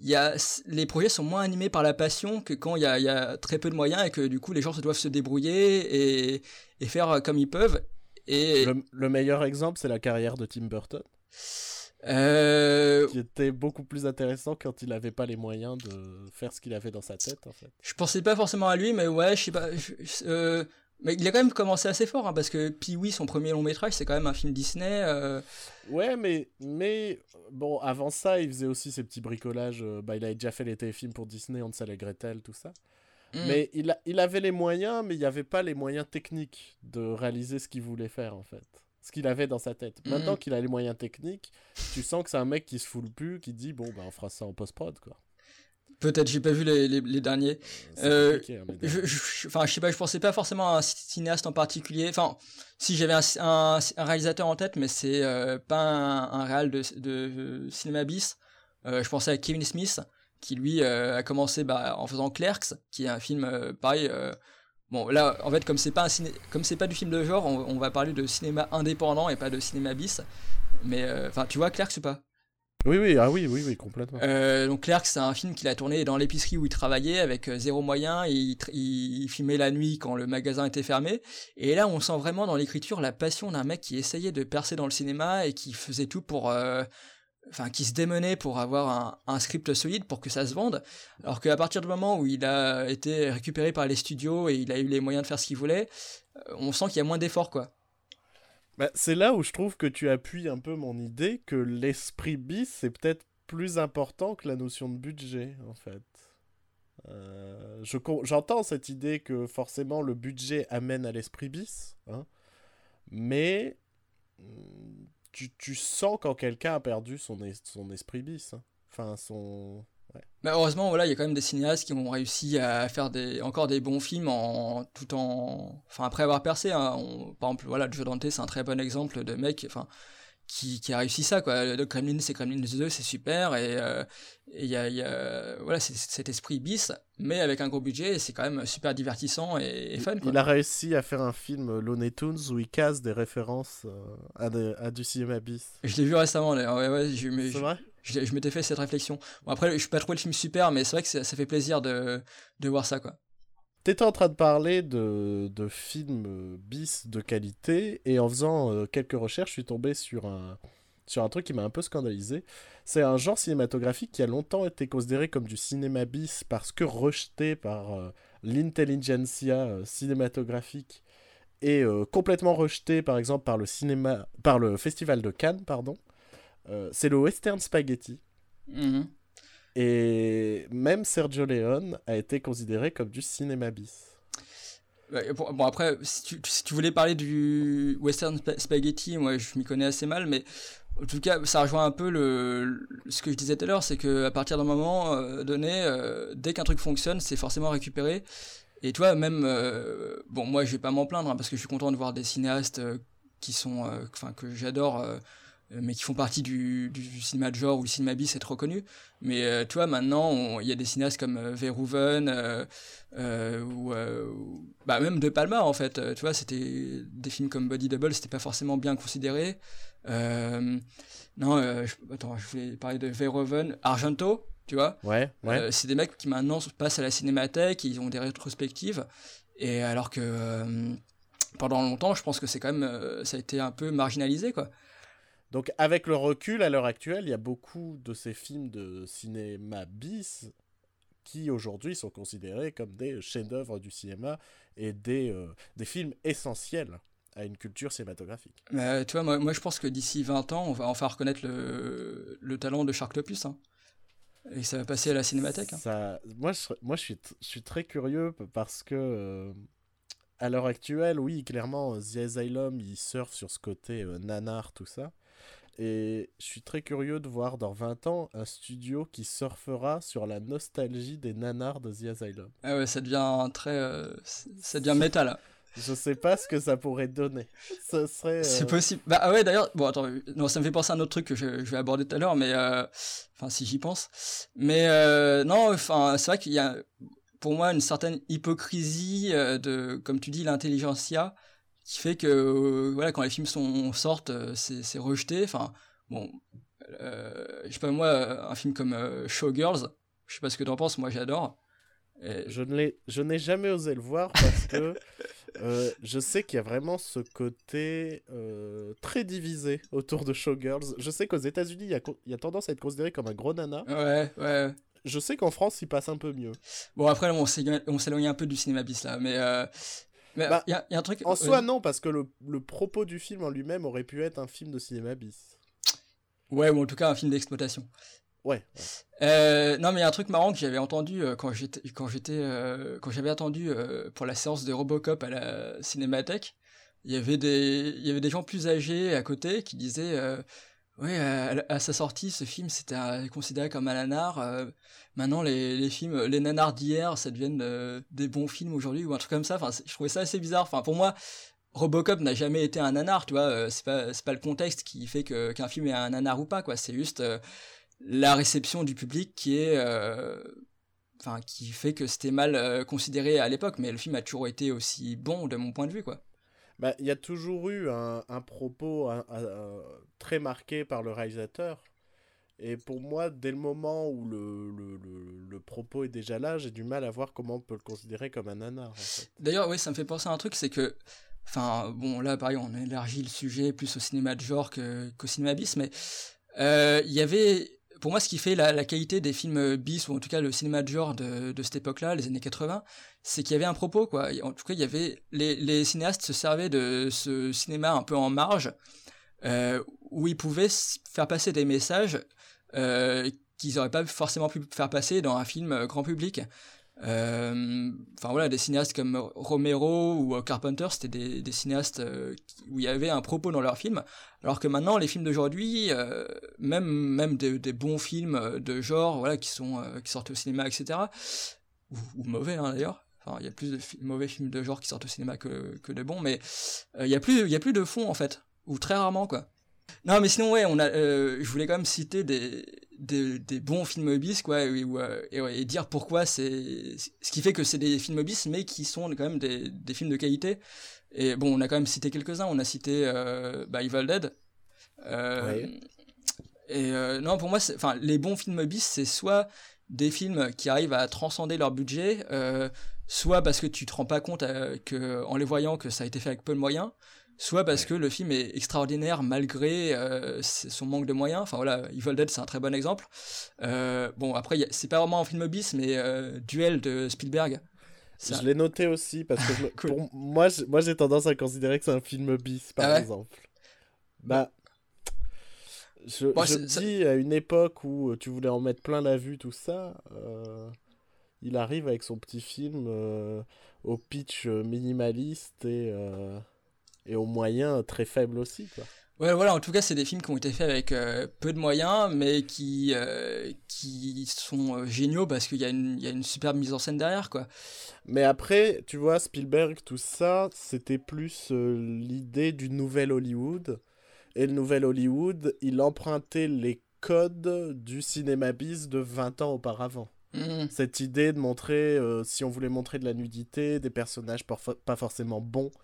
y a, les projets sont moins animés par la passion que quand il y, a, il y a très peu de moyens et que du coup les gens se doivent se débrouiller et, et faire comme ils peuvent. Et le, meilleur exemple, c'est la carrière de Tim Burton. Euh... Qui était beaucoup plus intéressant quand il n'avait pas les moyens de faire ce qu'il avait dans sa tête, en fait. Je pensais pas forcément à lui, mais ouais, je sais pas. euh, mais il a quand même commencé assez fort, hein, parce que Pee-wee, son premier long métrage, c'est quand même un film Disney. Euh. Ouais, mais, mais bon, avant ça, il faisait aussi ses petits bricolages. Euh, bah, il avait déjà fait les téléfilms pour Disney, Hansel et Gretel, tout ça. Hmm. Mais il, a, il avait les moyens, mais il n'y avait pas les moyens techniques de réaliser ce qu'il voulait faire, en fait. Ce qu'il avait dans sa tête. Hmm. Maintenant qu'il a les moyens techniques, tu sens que c'est un mec qui se foule plus, qui dit, bon, bah, on fera ça en post-prod, quoi. Peut-être, j'ai pas vu les, les, derniers. Euh, hein, je, enfin, je sais pas, je pensais pas forcément à un cinéaste en particulier. Enfin, si j'avais un, un, réalisateur en tête, mais c'est euh, pas un, un réal de, de, cinéma bis. Euh, je pensais à Kevin Smith, qui lui a commencé bah, en faisant Clerks, qui est un film pareil. bon, là, en fait, comme c'est pas un ciné... comme c'est pas du film de genre, on, on, va parler de cinéma indépendant et pas de cinéma bis. Mais enfin, tu vois Clerks ou pas? Oui, oui, ah oui, oui, oui, complètement. Euh, donc Clerk, c'est un film qu'il a tourné dans l'épicerie où il travaillait avec euh, zéro moyen. il, il, filmait la nuit quand le magasin était fermé. Et là, on sent vraiment dans l'écriture la passion d'un mec qui essayait de percer dans le cinéma et qui faisait tout pour, euh, enfin, qui se démenait pour avoir un, un, script solide pour que ça se vende. Alors qu'à partir du moment où il a été récupéré par les studios et il a eu les moyens de faire ce qu'il voulait, on sent qu'il y a moins d'efforts, quoi. Bah, c'est là où je trouve que tu appuies un peu mon idée que l'esprit bis, c'est peut-être plus important que la notion de budget, en fait. Euh, J'entends cette idée que forcément le budget amène à l'esprit bis, hein, mais mm, tu, tu sens quand quelqu'un a perdu son, son esprit bis. Hein. Enfin, son mais heureusement, voilà, il y a quand même des cinéastes qui ont réussi à faire des, encore des bons films en, tout en, enfin, après avoir percé, hein, par exemple, voilà, Joe Dante, c'est un très bon exemple de mec, enfin, qui, qui a réussi ça, quoi. Le Kremlin, c'est Kremlin 2, c'est super, et euh, il y, a, y a, voilà, c'est cet esprit bis, mais avec un gros budget, c'est quand même super divertissant et, fun, quoi. Il a réussi à faire un film Looney Tunes où il casse des références euh, à, du cinéma bis. Je l'ai vu récemment, d'ailleurs, ouais, ouais, c'est vrai? je, je m'étais fait cette réflexion. Bon, après, je suis pas trouvé le film super, mais c'est vrai que ça, fait plaisir de, voir ça, quoi. T'étais en train de parler de, de films bis de qualité, et en faisant quelques recherches, je suis tombé sur un, sur un truc qui m'a un peu scandalisé. C'est un genre cinématographique qui a longtemps été considéré comme du cinéma bis parce que rejeté par euh, l'intelligentsia euh, cinématographique et euh, complètement rejeté par exemple par le cinéma par le festival de Cannes pardon. C'est le western spaghetti. Mhm. Et même Sergio Leone a été considéré comme du cinéma bis. Bon, après, si tu, si tu, voulais parler du western spaghetti, moi je m'y connais assez mal, mais en tout cas, ça rejoint un peu le, ce que je disais tout à l'heure, c'est qu'à partir d'un moment euh, donné, euh, dès qu'un truc fonctionne, c'est forcément récupéré. Et toi, même, euh, bon, moi, je vais pas m'en plaindre hein, parce que je suis content de voir des cinéastes qui sont, enfin, que j'adore, mais qui font partie du, du, cinéma de genre ou le cinéma bis, être reconnu. Mais tu vois, maintenant, il y a des cinéastes comme Verhoeven ou, bah, même De Palma en fait. tu vois, c'était des films comme Body Double, c'était pas forcément bien considéré. Euh, non, euh, je, attends, je voulais parler de Verhoeven, Argento, tu vois. Ouais, ouais. Euh, c'est des mecs qui maintenant passent à la cinémathèque, ils ont des rétrospectives, et alors que pendant longtemps, je pense que c'est quand même, ça a été un peu marginalisé, quoi. Donc avec le recul, à l'heure actuelle, il y a beaucoup de ces films de cinéma bis qui aujourd'hui sont considérés comme des chefs-d'œuvre du cinéma et des, des films essentiels à une culture cinématographique. Mais, tu vois, moi, moi je pense que d'ici 20 ans, on va enfin reconnaître le, le talent de Sharktopus. Hein. Et ça va passer à la cinémathèque. Hein. Ça, moi, je, moi je, suis, je suis très curieux parce que, euh, à l'heure actuelle, oui, clairement, The Asylum, il surfe sur ce côté euh, nanar, tout ça. Et je suis très curieux de voir dans 20 ans un studio qui surfera sur la nostalgie des nanars de The Asylum. Ah ouais, ça devient très. Euh, ça devient métal. Je sais pas ce que ça pourrait donner. Ce serait. C'est euh, possible. Bah ah ouais, d'ailleurs, bon, attends, non, ça me fait penser à un autre truc que je, vais aborder tout à l'heure, mais euh, enfin, si j'y pense. Mais non, enfin, c'est vrai qu'il y a, pour moi, une certaine hypocrisie de, comme tu dis, l'intelligentsia, qui fait que, voilà, quand les films sont sortent, c'est rejeté. Enfin, bon, je sais pas moi, un film comme Showgirls, je sais pas ce que t'en penses, moi j'adore. Je ne je n'ai jamais osé le voir parce que euh, je sais qu'il y a vraiment ce côté euh, très divisé autour de Showgirls. Je sais qu'aux États-Unis, il y, a, tendance à être considéré comme un gros nana. Ouais, ouais. Je sais qu'en France, il passe un peu mieux. Bon, après, on s'éloigne un peu du cinéma bis là, mais. Euh, bah, il y, a un truc. En soi, non, parce que le, le propos du film en lui-même aurait pu être un film de cinéma bis. Ouais, ou en tout cas un film d'exploitation. Ouais. Euh, non, mais il y a un truc marrant que j'avais entendu euh, quand j'étais, quand j'étais, euh, quand j'avais attendu pour la séance de Robocop à la Cinémathèque. Il y avait des, il y avait des gens plus âgés à côté qui disaient, ouais, à, sa sortie, ce film c'était considéré comme un nanar. maintenant, les, les films, les nanars d'hier, ça deviennent des bons films aujourd'hui ou un truc comme ça. Enfin, je trouvais ça assez bizarre. Enfin, pour moi, Robocop n'a jamais été un nanar, tu vois. c'est pas, c'est pas le contexte qui fait que qu'un film est un nanar ou pas, quoi. C'est juste la réception du public qui est euh, enfin qui fait que c'était mal euh, considéré à l'époque mais le film a toujours été aussi bon de mon point de vue quoi bah, il y a toujours eu un, propos très marqué par le réalisateur. Et pour moi dès le moment où le, le, propos est déjà là j'ai du mal à voir comment on peut le considérer comme un nanar d'ailleurs oui ça me fait penser à un truc c'est que enfin bon là pareil on élargit le sujet plus au cinéma de genre qu'au cinéma bis mais euh, il y avait pour moi, ce qui fait la, qualité des films bis, ou en tout cas le cinéma de genre de, cette époque-là, les années 80, c'est qu'il y avait un propos, quoi. En tout cas, il y avait les, cinéastes se servaient de ce cinéma un peu en marge, euh, où ils pouvaient faire passer des messages euh, qu'ils n'auraient pas forcément pu faire passer dans un film grand public. Euh, enfin voilà, des cinéastes comme Romero ou Carpenter, c'était des, cinéastes euh, où il y avait un propos dans leurs films, alors que maintenant les films d'aujourd'hui, euh, même même des, des, bons films de genre, voilà, qui sont qui sortent au cinéma, etc. Ou, mauvais hein, d'ailleurs. Enfin, il y a plus de mauvais films de genre qui sortent au cinéma que, que de bons, mais il y a plus il y a plus de fond en fait, ou très rarement quoi. Non, mais sinon ouais, on a, je voulais quand même citer des des, des, bons films bis quoi et, et, dire pourquoi c'est ce qui fait que c'est des films bis mais qui sont quand même des, des, films de qualité. Et bon on a quand même cité quelques-uns. On a cité euh, bah, Evil Dead. Euh, et euh, non pour moi enfin les bons films bis c'est soit des films qui arrivent à transcender leur budget soit parce que tu te rends pas compte que, en les voyant que ça a été fait avec peu de moyens, soit parce que le film est extraordinaire malgré son manque de moyens. Enfin voilà, Evil Dead c'est un très bon exemple. bon après c'est pas vraiment un film bis, mais Duel de Spielberg. Je l'ai noté aussi parce que pour moi, moi j'ai tendance à considérer que c'est un film bis par ah exemple. Bah, je, je dis à une époque où euh, tu voulais en mettre plein la vue, tout ça, euh, il arrive avec son petit film euh, au pitch minimaliste et, et aux moyens très faibles aussi. Quoi. Ouais, voilà, en tout cas, c'est des films qui ont été faits avec peu de moyens, mais qui, qui sont géniaux parce qu'il y, a une, y a une superbe mise en scène derrière, quoi. Mais après, tu vois, Spielberg, tout ça, c'était plus l'idée du nouvel Hollywood et le nouvel Hollywood, il empruntait les codes du cinéma bis de 20 ans auparavant. Mm. Cette idée de montrer, euh, si on voulait montrer de la nudité, des personnages pas forcément bons, euh,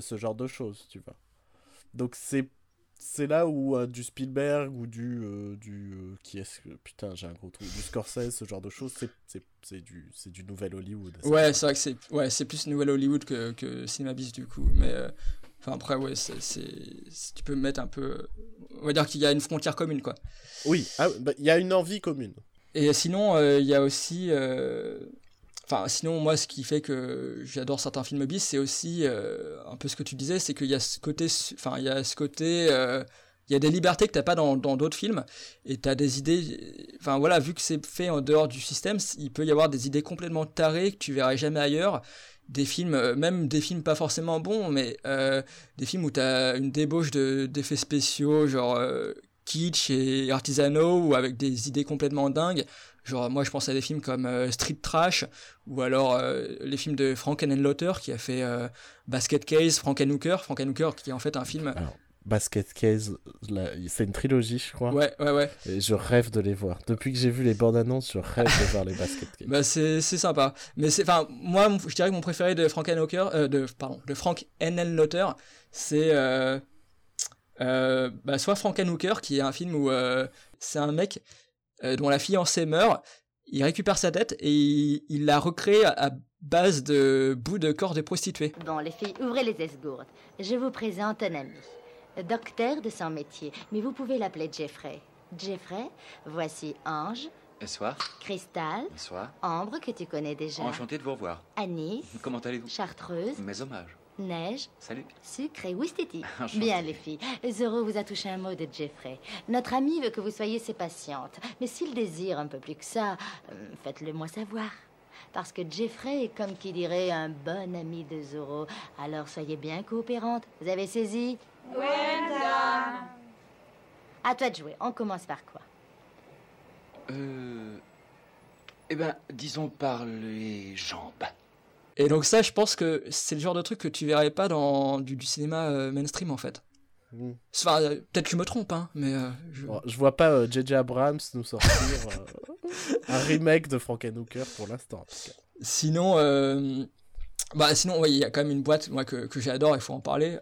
ce genre de choses, tu vois. Donc c'est c'est là où euh, du Spielberg ou du du qui est putain j'ai un gros trou du Scorsese ce genre de choses c'est du c'est du nouvel Hollywood ouais c'est vrai que c'est ouais c'est plus nouvel Hollywood que que cinéma bis du coup mais Enfin, après, ouais, c'est, tu peux mettre un peu. On va dire qu'il y a une frontière commune, quoi. Oui, ah, bah, il y a une envie commune. Et sinon, euh, il y a aussi. Euh, sinon, moi, ce qui fait que j'adore certains films bis, c'est aussi euh, un peu ce que tu disais, c'est qu'il y a ce côté. Enfin, il y a ce côté. Il y a des libertés que t'as pas dans d'autres films, et tu as des idées. Enfin voilà, vu que c'est fait en dehors du système, il peut y avoir des idées complètement tarées que tu verrais jamais ailleurs des films, euh, même des films pas forcément bons, mais euh, des films où tu as une débauche d'effets spéciaux, genre euh, kitsch et artisanaux, ou avec des idées complètement dingues. Genre, moi je pense à des films comme Street Trash, ou alors les films de Frank Henenlotter qui a fait Basket Case, Frankenhooker, Frankenhooker qui est en fait un film. Basket Case, c'est une trilogie, je crois. Ouais, ouais, ouais. Et je rêve de les voir. Depuis que j'ai vu les bandes annonces, je rêve de voir les Basket Case. Bah, c'est sympa. Mais c'est, enfin, moi, je dirais que mon préféré de Frank Hooker, euh, de, pardon, de Frank Henenlotter, c'est euh, euh, bah, soit Frank Hooker, qui est un film où euh, c'est un mec euh, dont la fiancée meurt, il récupère sa tête et il, la recrée à, base de bouts de corps de prostituées. Bon, les filles, ouvrez les esgourdes. Je vous présente un ami docteur de son métier, mais vous pouvez l'appeler Jeffrey. Jeffrey, voici Ange. Bonsoir. Cristal. Bonsoir. Ambre, que tu connais déjà. Enchanté de vous revoir. Anis. Comment allez-vous? Chartreuse. Mes hommages. Neige. Salut. Sucre et Wistiti. Bien, les filles. Zoro vous a touché un mot de Jeffrey. Notre ami veut que vous soyez ses patientes. Mais s'il désire un peu plus que ça, euh, faites-le moi savoir. Parce que Jeffrey est comme qui dirait un bon ami de Zoro. Alors soyez bien coopérante. Vous avez saisi? Gwenda À toi de jouer. On commence par quoi? Euh. Eh ben, disons par les jambes. Et donc ça, je pense que c'est le genre de truc que tu verrais pas dans du, cinéma euh, mainstream en fait. Mm. Enfin, euh, peut-être que je me trompe, hein, mais euh, je... vois pas J.J. Abrams nous sortir un remake de Frankenhooker pour l'instant. Sinon, bah sinon, il y a quand même une boîte moi que, que j'adore, il faut en parler.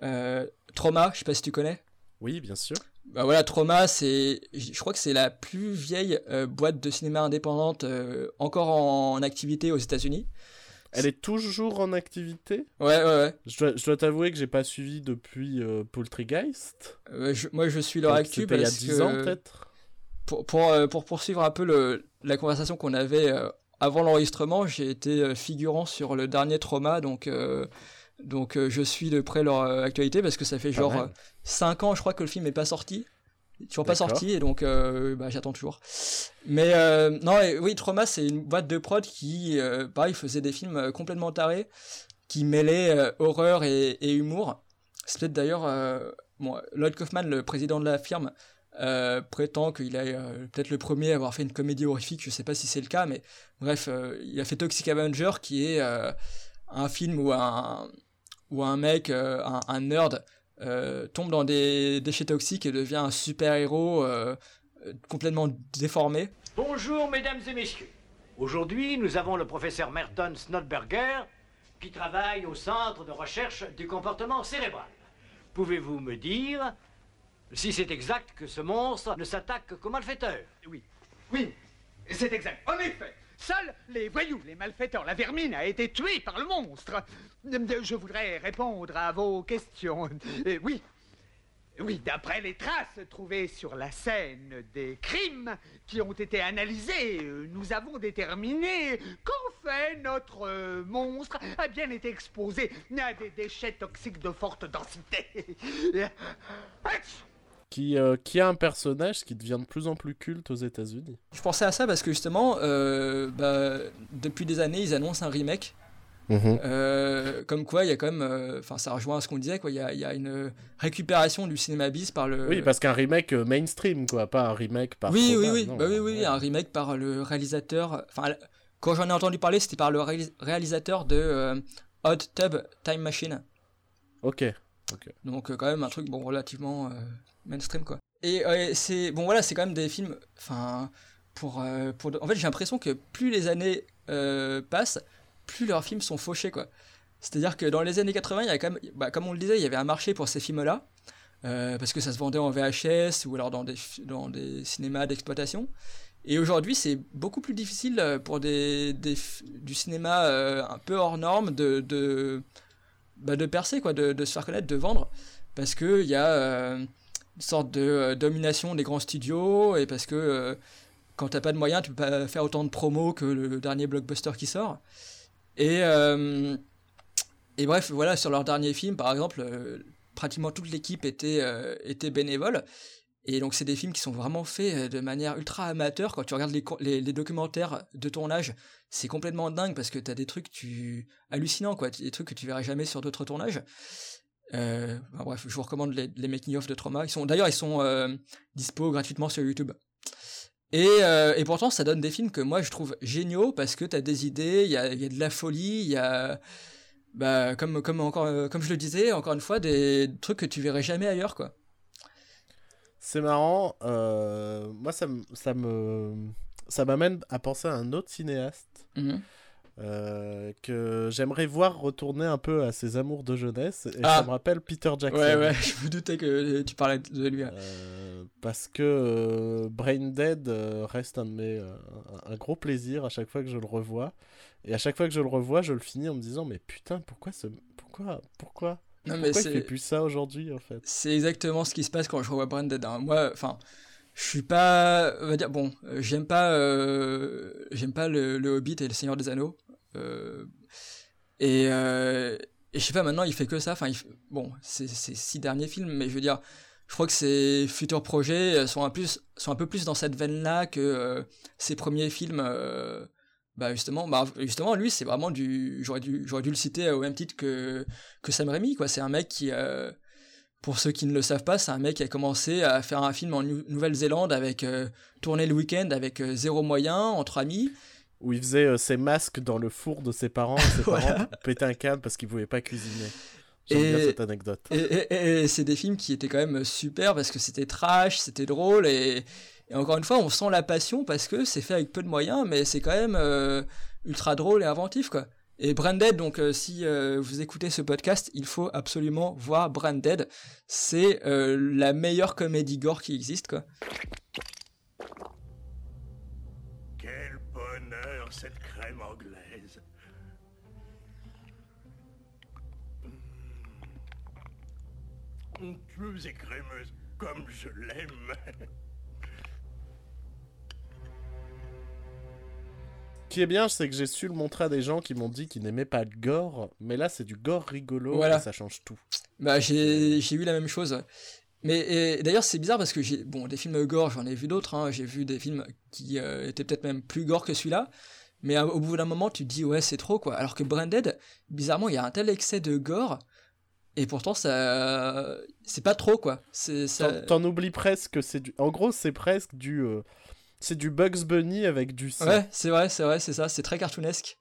Trauma, je sais pas si tu connais. Oui, bien sûr. Bah voilà, Trauma, c'est, je crois que c'est la plus vieille boîte de cinéma indépendante encore en, activité aux États-Unis. Elle est toujours en activité? Ouais, ouais, ouais. Je dois, t'avouer que j'ai pas suivi depuis euh, Poultrygeist. moi, je suis leur actu parce il y a 10 ans, peut-être? pour, pour, pour, poursuivre un peu le, la conversation qu'on avait avant l'enregistrement, j'ai été figurant sur le dernier Trauma, donc donc euh, je suis de près leur euh, actualité parce que ça fait genre 5 ans, je crois, que le film n'est pas sorti. Toujours pas sorti et donc euh, bah, j'attends toujours. Mais non, oui, Trauma, c'est une boîte de prod qui, pareil, faisait des films complètement tarés, qui mêlaient horreur et, humour. C'est peut-être d'ailleurs, bon, Lloyd Kaufman, le président de la firme, prétend qu'il est peut-être le premier à avoir fait une comédie horrifique, je sais pas si c'est le cas, mais bref, il a fait Toxic Avenger qui est un film où un, où un mec, euh, un, nerd, euh, tombe dans des déchets toxiques et devient un super-héros euh, complètement déformé. Bonjour mesdames et messieurs. Aujourd'hui, nous avons le professeur Merton Snodberger qui travaille au Centre de recherche du comportement cérébral. Pouvez-vous me dire si c'est exact que ce monstre ne s'attaque qu'aux malfaiteurs Oui. Oui, c'est exact. En effet, Seuls les voyous, les malfaiteurs, la vermine a été tuée par le monstre. Je voudrais répondre à vos questions. Oui. Oui, d'après les traces trouvées sur la scène des crimes qui ont été analysés, euh, nous avons déterminé qu'en fait notre monstre a bien été exposé à des déchets toxiques de forte densité. Qui, euh, qui a un personnage qui devient de plus en plus culte aux États-Unis. Je pensais à ça parce que justement, euh, bah, depuis des années, ils annoncent un remake. Mhm. Euh, comme quoi, il y a quand même, enfin, ça rejoint ce qu'on disait, quoi. Il y a, il y a une récupération du cinéma bis par le. Oui, parce qu'un remake euh, mainstream, quoi, pas un remake par. Oui, oui, oui, non, bah oui, oui, ouais. un remake par le réalisateur. Enfin, quand j'en ai entendu parler, c'était par le réalis- réalisateur de euh, Hot Tub Time Machine. Ok. Donc euh, quand même un truc bon relativement euh, mainstream quoi. Et euh, c'est bon voilà c'est quand même des films enfin pour euh, pour en fait j'ai l'impression que plus les années euh, passent plus leurs films sont fauchés quoi. C'est-à-dire que dans les années 80 il y a quand même bah, comme on le disait il y avait un marché pour ces films là parce que ça se vendait en VHS ou alors dans des dans des cinémas d'exploitation. Et aujourd'hui, c'est beaucoup plus difficile pour des, des du cinéma un peu hors norme de, de, bah, de percer, quoi, de, de se faire connaître, de vendre, parce qu'il y a une sorte de euh, domination des grands studios, et parce que euh, quand t'as pas de moyens, tu peux pas faire autant de promos que le dernier blockbuster qui sort. Et, euh, et bref, voilà, sur leur dernier film, par exemple, pratiquement toute l'équipe était, était bénévole. Et donc, c'est des films qui sont vraiment faits de manière ultra amateur. Quand tu regardes les, les documentaires de tournage, c'est complètement dingue parce que t'as des trucs tu... hallucinants, quoi. Des trucs que tu verrais jamais sur d'autres tournages. Euh, bref, je vous recommande les, les making-of de Trauma. Ils sont, d'ailleurs, ils sont euh, dispo gratuitement sur YouTube. Et, euh, et pourtant, ça donne des films que moi je trouve géniaux parce que t'as des idées, il y a, il y a de la folie, il y a, bah, comme, comme, encore, euh, comme je le disais, encore une fois, des trucs que tu verrais jamais ailleurs, quoi. C'est marrant. moi, ça me, ça me, ça m'amène à penser à un autre cinéaste Mhm. Euh, que j'aimerais voir retourner un peu à ses amours de jeunesse. Et Ah. ça me rappelle Peter Jackson. Ouais, ouais, je me doutais que tu parlais de lui. hein. Euh, parce que euh, Brain Dead euh, reste un de mes euh, un, gros plaisir à chaque fois que je le revois et à chaque fois que je le revois je le finis en me disant mais putain pourquoi ce pourquoi pourquoi Non, mais pourquoi il c'est- fait plus ça aujourd'hui en fait? C'est exactement ce qui se passe quand je revois Branded. hein. Moi, enfin, je suis pas, on va dire, bon, euh, j'aime pas, euh, j'aime pas le, le Hobbit et le Seigneur des Anneaux. Euh, et, euh, et je sais pas, maintenant il fait que ça. Enfin, bon, c'est six derniers films, mais je veux dire, je crois que ses futurs projets euh, sont un, peu plus dans cette veine-là que ses premiers films. bah justement, bah justement, lui, c'est vraiment du. J'aurais dû, dû le citer au même titre que que Sam Raimi, quoi. C'est un mec qui, pour ceux qui ne le savent pas, c'est un mec qui a commencé à faire un film en Nou- Nouvelle-Zélande avec tourner le week-end avec zéro moyen entre amis. Où il faisait euh, ses masques dans le four de ses parents et ses Voilà. parents pétaient un câble parce qu'ils pouvaient pas cuisiner Et- bien cette anecdote Et, et- et c'est des films qui étaient quand même super parce que c'était trash, c'était drôle et, encore une fois, on sent la passion parce que c'est fait avec peu de moyens, mais c'est quand même euh, ultra drôle et inventif quoi. Et Branded, donc euh, si euh, vous écoutez ce podcast, il faut absolument voir Branded. C'est la meilleure comédie gore qui existe quoi. Cette crème anglaise. Onctueuse et crémeuse, comme je l'aime. Ce qui est bien c'est que j'ai su le montrer à des gens qui m'ont dit qu'ils n'aimaient pas le gore mais là c'est du gore rigolo Voilà. et ça change tout Bah j'ai j'ai eu la même chose. Mais et d'ailleurs c'est bizarre parce que j'ai bon des films gore j'en ai vu d'autres. hein. J'ai vu des films qui euh, étaient peut-être même plus gore que celui-là. Mais au bout d'un moment tu te dis ouais c'est trop quoi. Alors que Branded bizarrement il y a un tel excès de gore et pourtant ça c'est pas trop quoi. Ça. T'en- oublies presque que c'est du. En gros, c'est presque du. euh, C'est du Bugs Bunny avec du sang. Ouais c'est vrai c'est vrai c'est ça c'est très cartoonesque.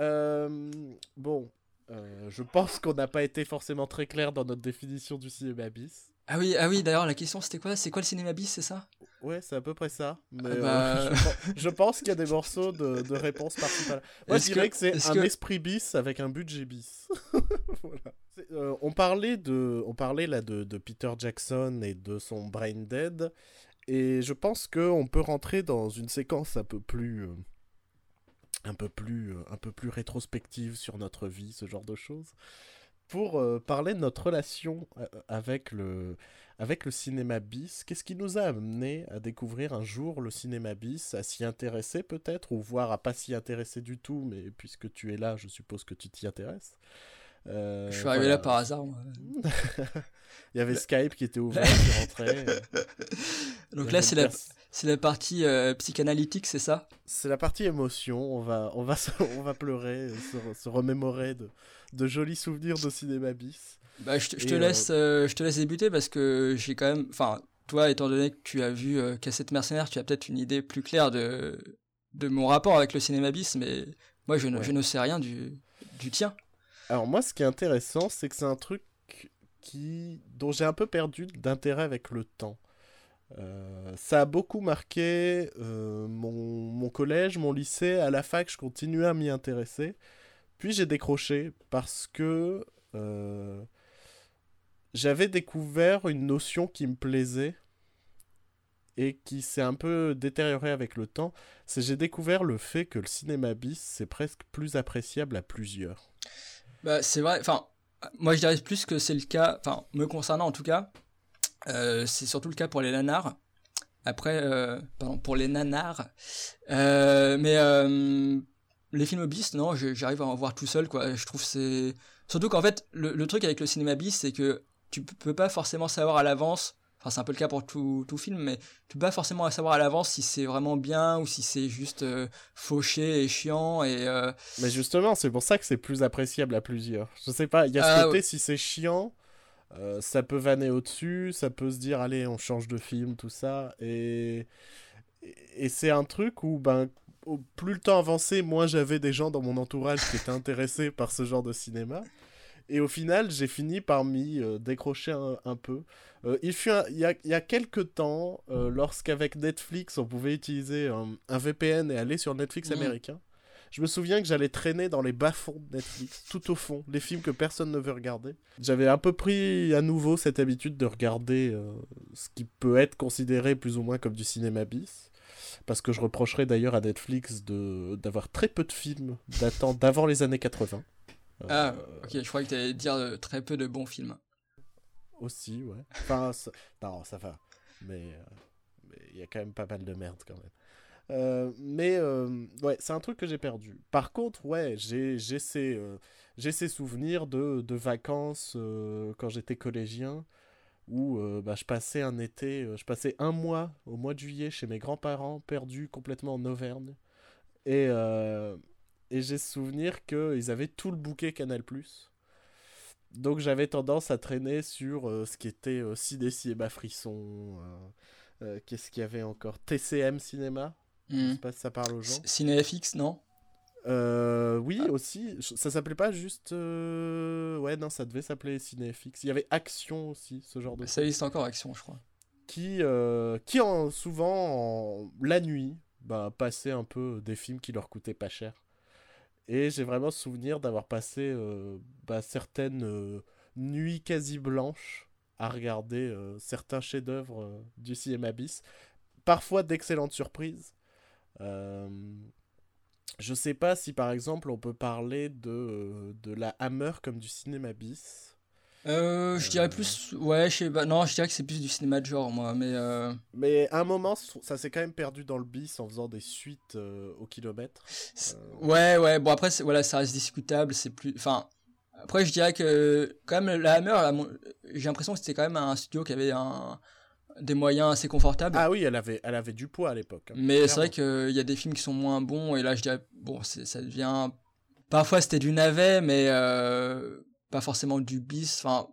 Euh, bon, euh, je pense qu'on n'a pas été forcément très clair dans notre définition du cinéma bis. Ah oui ah oui d'ailleurs la question c'était quoi? C'est quoi le cinéma bis c'est ça? Ouais, c'est à peu près ça. Mais bah. euh, je, pen- je pense qu'il y a des morceaux de, de réponses par-ci par-là. Moi, je dirais que- que, c'est un que- esprit bis avec un budget bis. Voilà. Euh, on parlait de, on parlait là de, de Peter Jackson et de son Brain Dead, et je pense que on peut rentrer dans une séquence un peu plus, euh, un peu plus, un peu plus rétrospectives sur notre vie, ce genre de choses, pour parler de notre relation avec le, avec le cinéma bis. Qu'est-ce qui nous a amené à découvrir un jour le cinéma bis, à s'y intéresser peut-être, ou voire à pas s'y intéresser du tout, mais puisque tu es là, je suppose que tu t'y intéresses. Euh, je suis arrivé là par hasard. Il y avait Skype qui était ouvert, qui rentrait. Donc là, c'est la, c'est la partie euh, psychanalytique, c'est ça? C'est la partie émotion. On va, on va, on va pleurer, se, se remémorer de, de jolis souvenirs de cinéma bis. Bah, je, te, je te laisse, euh, je te laisse débuter parce que j'ai quand même. Enfin, toi, étant donné que tu as vu Cassette Mercenaire, tu as peut-être une idée plus claire de, de mon rapport avec le cinéma bis, mais moi, je ne, je ne sais rien du, du tien. Alors moi, ce qui est intéressant, c'est que c'est un truc qui dont j'ai un peu perdu d'intérêt avec le temps. Euh, ça a beaucoup marqué euh, mon, mon, collège, mon lycée, à la fac, je continuais à m'y intéresser. Puis j'ai décroché parce que euh, j'avais découvert une notion qui me plaisait et qui s'est un peu détériorée avec le temps. C'est j'ai découvert le fait que le cinéma bis, c'est presque plus appréciable à plusieurs. Bah, c'est vrai, enfin, moi je dirais plus que c'est le cas, enfin, me concernant en tout cas, euh, c'est surtout le cas pour les nanars. Après, euh, pardon, pour les nanars. Mais les films bis, non, j'arrive à en voir tout seul, quoi. Je trouve c'est. Surtout qu'en fait, le, le, truc avec le cinéma bis, c'est que tu peux pas forcément savoir à l'avance c'est un peu le cas pour tout, tout film, mais tu peux pas forcément savoir à l'avance si c'est vraiment bien ou si c'est juste euh, fauché et chiant. Et, euh, Mais justement, c'est pour ça que c'est plus appréciable à plusieurs. Je sais pas, il y a ce ah, côté, si c'est chiant, euh, ça peut vanner au-dessus, ça peut se dire, allez, on change de film, tout ça. Et, et c'est un truc où, ben, plus le temps avançait, moins j'avais des gens dans mon entourage qui étaient intéressés par ce genre de cinéma. Et au final, j'ai fini par m'y décrocher un, peu. Euh, il, fut il, y a, il y a quelques temps, euh, lorsqu'avec Netflix, on pouvait utiliser un, VPN et aller sur Netflix mhm. américain, je me souviens que j'allais traîner dans les bas-fonds de Netflix, tout au fond, les films que personne ne veut regarder. J'avais un peu pris à nouveau cette habitude de regarder euh, ce qui peut être considéré plus ou moins comme du cinéma bis. Parce que je reprocherais d'ailleurs à Netflix d'avoir très peu de films datant d'avant les années 80. ah, ok, je croyais que tu allais dire très peu de bons films. Aussi, ouais. Enfin, non, ça va. Euh, mais il y a quand même pas mal de merde quand même. Euh, mais euh, ouais, c'est un truc que j'ai perdu. Par contre, ouais, j'ai ces, ces souvenirs de, de vacances quand j'étais collégien où bah, je passais un été, je passais un mois au mois de juillet chez mes grands-parents, perdus complètement en Auvergne. Et, et j'ai souvenir qu'ils avaient tout le bouquet Canal donc j'avais tendance à traîner sur euh, ce qui était euh, et Bas Frisson. Euh, euh, qu'est-ce qu'il y avait encore? TCM Cinéma Je sais pas si ça parle aux gens. CinéFX, non? Oui, ah. aussi. Ça s'appelait pas juste. Ouais, non, ça devait s'appeler CinéFX. Il y avait Action aussi, ce genre de. Ça existe encore Action, je crois. Qui, qui en, souvent, la nuit, bah, passait un peu des films qui leur coûtaient pas cher. Et j'ai vraiment souvenir d'avoir passé euh, bah, certaines euh, nuits quasi blanches à regarder euh, certains chefs-d'œuvre du cinéma bis. Parfois d'excellentes surprises. Je sais pas si par exemple on peut parler de, de la Hammer comme du cinéma bis. Euh, je dirais plus. Ouais, je sais pas. Non, je dirais que c'est plus du cinéma de genre, moi. Mais, euh... mais à un moment, ça s'est quand même perdu dans le bis en faisant des suites euh, au kilomètre. Euh, ouais, ouais. Bon, après, voilà, ça reste discutable. C'est plus. Enfin. Après, je dirais que, quand même, la Hammer, j'ai l'impression que c'était quand même un studio qui avait un des moyens assez confortables. Ah oui, elle avait, elle avait du poids à l'époque. Hein, mais c'est vrai qu'il y a des films qui sont moins bons, et là, je dirais, bon, ça devient. Parfois, c'était du navet, mais euh, pas forcément du bis. Enfin,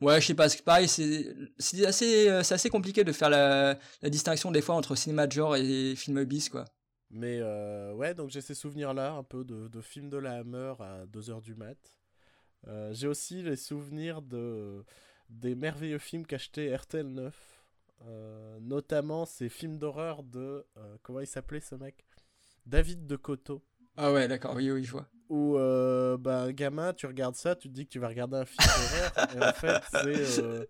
ouais, je sais pas. Pareil, c'est assez assez compliqué de faire la, la, distinction des fois entre cinéma de genre et film bis, quoi. Mais euh, ouais, donc j'ai ces souvenirs-là, un peu de, de films de la Hammer à 2h du mat. Euh, j'ai aussi les souvenirs de des merveilleux films qu'achetait RTL 9. Notamment ces films d'horreur de... comment il s'appelait ce mec? David de Coteau. Ah ouais, d'accord, oui, oui, je vois où euh, bah, gamin, tu regardes ça, tu te dis que tu vas regarder un film d'horreur, et en fait, c'est euh,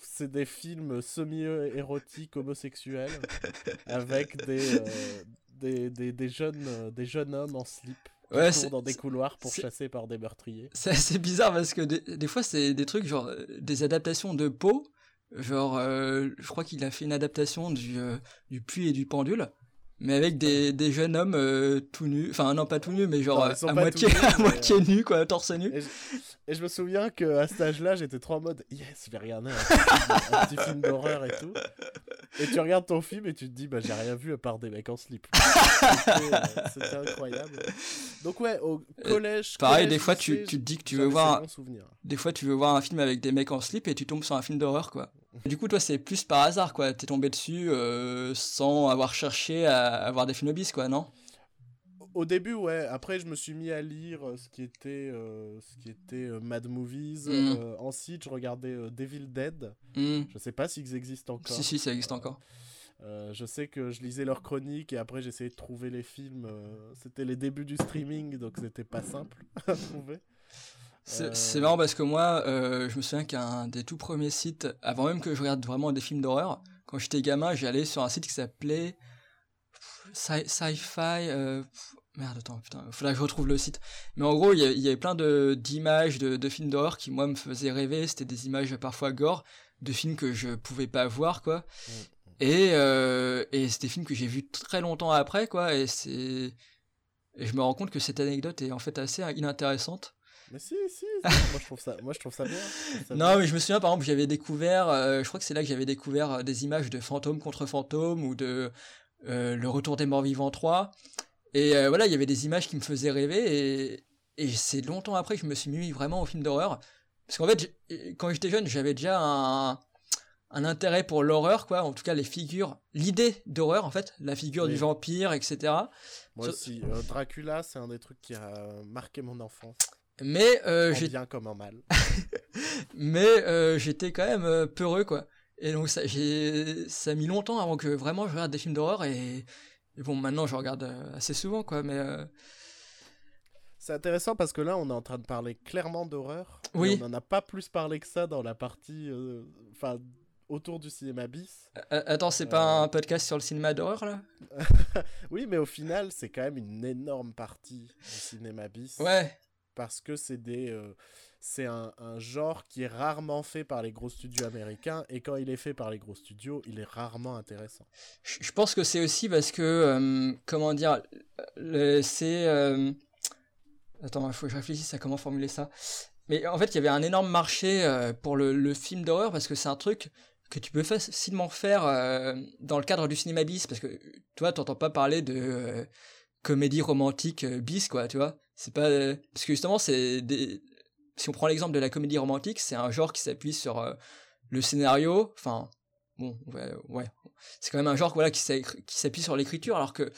c'est des films semi-érotiques homosexuels avec des, euh, des, des, des jeunes, euh, des jeunes hommes en slip qui Ouais, courent dans des couloirs pour chasser par des meurtriers. C'est bizarre parce que des, des fois c'est des trucs genre euh, des adaptations de Poe. Genre, euh, je crois qu'il a fait une adaptation du, euh, du puits et du pendule, mais avec des, des jeunes hommes euh, tout nus. Enfin, non, pas tout nus, mais genre Non, euh, à moitié, nus, à moitié nus, quoi, torse nu. Et je, me souviens qu'à cet âge-là, j'étais trop en mode Yes, je vais regarder un petit film, un petit film d'horreur et tout. Et tu regardes ton film et tu te dis Bah, j'ai rien vu à part des mecs en slip. C'était euh, C'était incroyable. Donc, ouais, au collège. Euh, Pareil, collège, des fois tu, te dis que tu veux voir, des fois tu veux voir un film avec des mecs en slip et tu tombes sur un film d'horreur, quoi. Du coup, toi, c'est plus par hasard, quoi. T'es tombé dessus euh, sans avoir cherché à avoir des films bis, quoi, non? Au début, ouais. Après, je me suis mis à lire euh, ce qui était, euh, ce qui était euh, Mad Movies. Mhm. Euh, ensuite, je regardais Devil Dead. Hmm. Je sais pas s'ils existent encore. Si, si, ça existe encore. Je sais que je lisais leurs chroniques et après j'essayais de trouver les films. C'était les débuts du streaming, donc c'était pas simple à trouver. C'est marrant parce que moi, je me souviens qu'un des tout premiers sites, avant même que je regarde vraiment des films d'horreur, quand j'étais gamin, j'allais sur un site qui s'appelait Sci- Sci-Fi. euh, Merde, attends, putain, faudrait que je retrouve le site. Mais en gros, il y, avait plein de d'images de, de films d'horreur qui, moi, me faisaient rêver. C'était des images parfois gore, de films que je pouvais pas voir, quoi. Et, euh, et c'est des films que j'ai vus très longtemps après, quoi. Et c'est. Et je me rends compte que cette anecdote est en fait assez inintéressante. Mais si, si, moi je trouve ça, moi je trouve ça bien. je trouve ça Non, bien. mais je me souviens par exemple, j'avais découvert, euh, je crois que c'est là que j'avais découvert euh, des images de fantômes contre fantômes ou de euh, Le Retour des Morts Vivants 3. Et euh, voilà, il y avait des images qui me faisaient rêver et, et c'est longtemps après que je me suis mis vraiment au film d'horreur. Parce qu'en fait, j'ai- quand j'étais jeune, j'avais déjà un, un intérêt pour l'horreur, quoi. En tout cas, les figures, l'idée d'horreur, en fait, la figure Oui. du vampire, etc. Moi aussi, euh, Dracula, c'est un des trucs qui a marqué mon enfance. Mais euh, j'ai bien comme en mal. mais euh, j'étais quand même euh, peureux quoi et donc ça j'ai ça a mis longtemps avant que vraiment je regarde des films d'horreur et, et bon maintenant je regarde euh, assez souvent quoi mais euh, C'est intéressant parce que là, on est en train de parler clairement d'horreur. Oui. On n'en a pas plus parlé que ça dans la partie, euh, enfin, autour du cinéma bis. euh, attends c'est pas un podcast sur le cinéma d'horreur là? Oui, mais au final, c'est quand même une énorme partie du cinéma bis. ouais Parce que c'est des, c'est un, genre qui est rarement fait par les gros studios américains et quand il est fait par les gros studios, il est rarement intéressant. je pense que c'est aussi parce que euh, comment dire c'est euh, attends il faut que je réfléchisse à comment formuler ça mais en fait il y avait un énorme marché euh, pour le, film d'horreur parce que c'est un truc que tu peux facilement faire dans le cadre du cinéma bis parce que toi t'entends pas parler de comédie romantique bis quoi tu vois c'est pas parce que justement c'est des si on prend l'exemple de la comédie romantique c'est un genre qui s'appuie sur euh, le scénario enfin bon ouais, c'est quand même un genre voilà qui s'appuie sur l'écriture alors que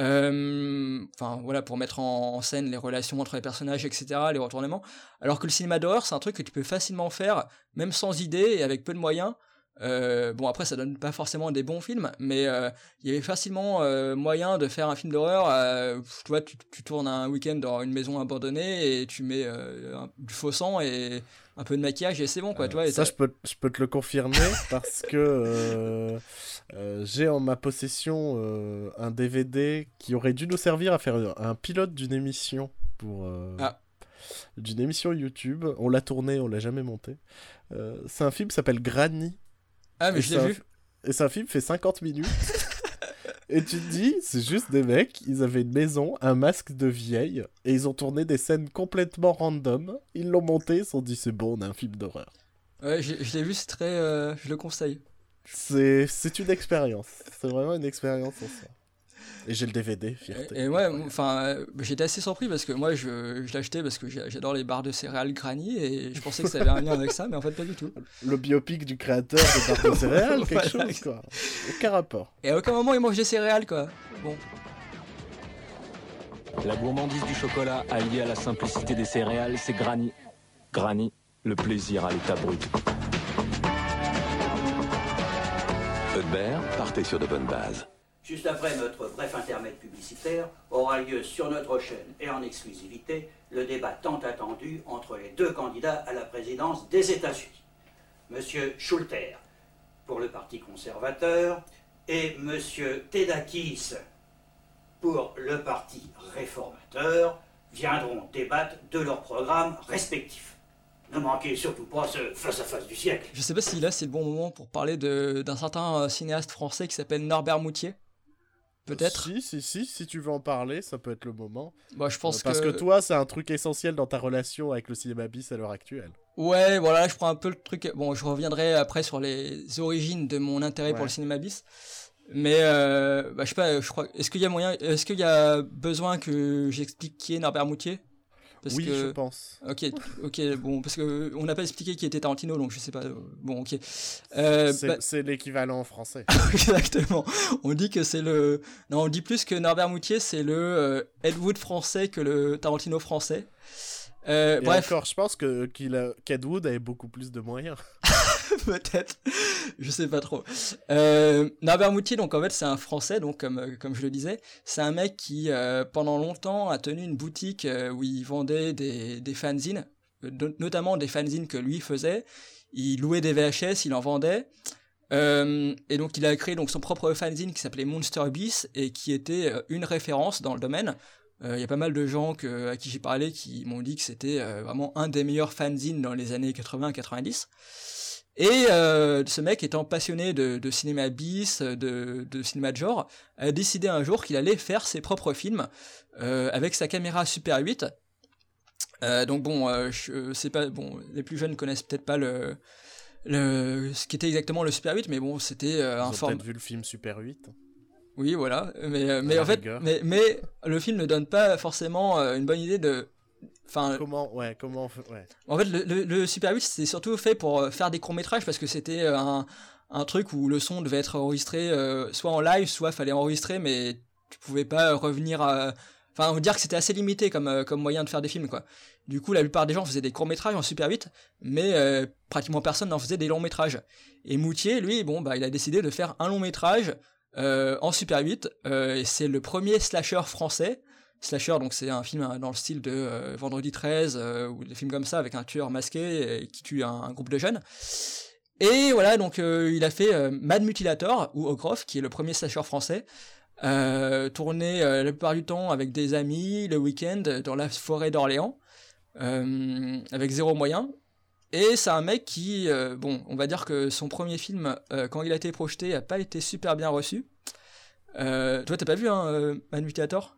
euh, enfin voilà pour mettre en, en scène les relations entre les personnages etc les retournements. Alors que le cinéma d'horreur c'est un truc que tu peux facilement faire même sans idée et avec peu de moyens euh, bon après ça donne pas forcément des bons films mais euh, il y avait facilement euh, moyen de faire un film d'horreur tu vois tu, tu tournes un week-end dans une maison abandonnée et tu mets un- du faux sang et un peu de maquillage et c'est bon quoi tu vois et Ça, je peux, je peux te le confirmer parce que j'ai en ma possession un DVD qui aurait dû nous servir à faire un pilote d'une émission pour Ah. d'une émission YouTube. On l'a tourné, on l'a jamais monté. Euh, c'est un film qui s'appelle Granny. Ah mais Et je l'ai vu Et c'est un film fait 50 minutes. Et tu te dis, c'est juste des mecs, ils avaient une maison, un masque de vieille, et ils ont tourné des scènes complètement random. Ils l'ont monté, ils se sont dit, c'est bon, on a un film d'horreur. ouais je, je l'ai vu c'est très euh, je le conseille C'est c'est une expérience. C'est vraiment une expérience en soi. Et j'ai le DVD, fierté. Et, et ouais, enfin, euh, j'étais assez surpris parce que moi, je, acheté parce que j'adore les barres de céréales Granny et je pensais que ça avait un lien avec ça, mais en fait, pas du tout. Le biopic du créateur de barres de céréales, quelque Voilà. chose, quoi. Aucun rapport. Et à aucun moment, il mange des céréales, quoi. Bon. La gourmandise du chocolat alliée à la simplicité des céréales, c'est Granny. Granny, le plaisir à l'état brut. Eudbert, partez sur de bonnes bases. Juste après notre bref intermède publicitaire, aura lieu sur notre chaîne et en exclusivité le débat tant attendu entre les deux candidats à la présidence des États-Unis. Monsieur Schulter pour le Parti conservateur et Monsieur Tedakis pour le parti réformateur viendront débattre de leurs programmes respectifs. Ne manquez surtout pas ce face-à-face du siècle. Je sais pas si là c'est le bon moment pour parler d'un certain euh, cinéaste français qui s'appelle Norbert Moutier. Peut-être Si, si, si, si tu veux en parler, ça peut être le moment. Je pense Euh, Parce que... toi, c'est un truc essentiel dans ta relation avec le cinéma bis à l'heure actuelle. Ouais, voilà, je prends un peu le truc. Bon, je reviendrai après sur les origines de mon intérêt pour le cinéma bis. Mais euh, bah, je sais pas, je crois. Est-ce qu'il y a moyen, est-ce qu'il y a besoin que j'explique qui est Norbert Moutier? Parce oui, que... je pense. Ok, ok, bon, parce que on n'a pas expliqué qui était Tarantino, donc je sais pas. euh, Bon, ok. Euh, c'est bah- c'est l'équivalent en français. Exactement. On dit que c'est le. Non, on dit plus que Norbert Moutier, c'est le euh, Ed Wood français que le Tarantino français. Euh, bref, encore, je pense que qu'il a- qu'Ed Wood avait beaucoup plus de moyens. peut-être. Je sais pas trop. Euh, Norbert Moutier, donc en fait, c'est un français, donc comme, euh, comme je le disais. C'est un mec qui, euh, pendant longtemps, a tenu une boutique euh, où il vendait des, des fanzines, no- notamment des fanzines que lui faisait. Il louait des VHS, il en vendait. Euh, et donc il a créé donc son propre fanzine qui s'appelait Monster Beast et qui était une référence dans le domaine. Euh, Il y a pas mal de gens que, à qui j'ai parlé qui m'ont dit que c'était euh, vraiment un des meilleurs fanzines dans les années 80-90. Et euh, ce mec étant passionné de, de cinéma bis, de, de cinéma de genre, a décidé un jour qu'il allait faire ses propres films avec sa caméra Super 8. Euh, donc bon, sais pas, bon, les plus jeunes connaissent peut-être pas le, le, ce qu'était exactement le Super 8, mais bon, c'était un format. peut-être vu le film Super 8. Oui, voilà. Mais, euh, mais en fait, mais, mais le film ne donne pas forcément euh, une bonne idée de. Enfin, Comment, ouais, comment, ouais. en fait, le, le- le Super 8, c'est surtout fait pour euh, faire des courts-métrages parce que c'était un, un truc où le son devait être enregistré euh, soit en live, soit fallait enregistrer, mais tu pouvais pas revenir à. Enfin, on va dire que c'était assez limité comme, euh, comme moyen de faire des films, quoi. Du coup, la plupart des gens faisaient des courts-métrages en Super 8, mais euh, pratiquement personne n'en faisait des longs-métrages. Et Moutier, lui, bon, bah, il a décidé de faire un long-métrage euh, en Super 8, euh, et c'est le premier slasher français. Slasher, donc c'est un film hein, dans le style de euh, Vendredi 13 euh, ou des films comme ça avec un tueur masqué euh, qui tue un, groupe de jeunes. Et voilà, donc euh, il a fait euh, Mad Mutilator ou Ogroff, qui est le premier slasher français, euh, tourné euh, la plupart du temps avec des amis le week-end dans la forêt d'Orléans, euh, avec zéro moyen. Et c'est un mec qui, euh, bon, on va dire que son premier film, euh, quand il a été projeté, a pas été super bien reçu. Euh, toi, t'as pas vu hein, Mad Mutilator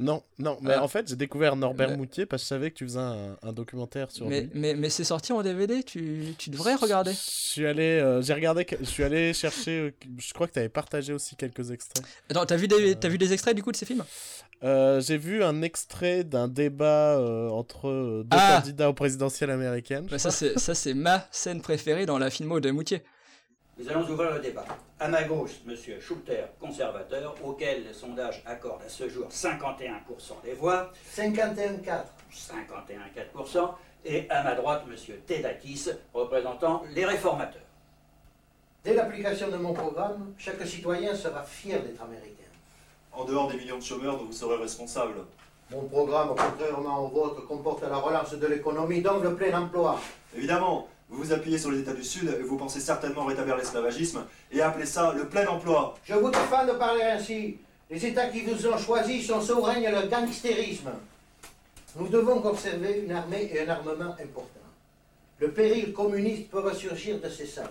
Non, non, mais Ah. en fait, j'ai découvert Norbert Mais- Moutier parce que je savais que tu faisais un, un documentaire sur mais, lui. mais, mais c'est sorti en DVD, tu, tu devrais regarder. Je suis allé, euh, j'ai regardé, je suis allé chercher, euh, je crois que tu avais partagé aussi quelques extraits. Attends, t'as vu, des, t'as vu des extraits du coup de ces films? Euh, j'ai vu un extrait d'un débat euh, entre euh, deux Ah candidats au présidentiel américain. Bah, ça, c'est, ça, c'est ma scène préférée dans la filmo de Moutier. Nous allons ouvrir le débat. À ma gauche, M. Schulter, conservateur, auquel le sondage accorde à ce jour 51% des voix. 51,4. 51,4%. Et à ma droite, M. Tedakis, représentant les réformateurs. Dès l'application de mon programme, chaque citoyen sera fier d'être américain. En dehors des millions de chômeurs dont vous serez responsable. Mon programme, contrairement au vôtre, comporte la relance de l'économie, donc le plein emploi. Évidemment, vous vous appuyez sur les États du Sud et vous pensez certainement rétablir l'esclavagisme et appeler ça le plein emploi. Je vous défends de parler ainsi. Les États qui vous ont choisi sont sous règne le gangstérisme. Nous devons observer une armée et un armement importants. Le péril communiste peut ressurgir de ses cendres.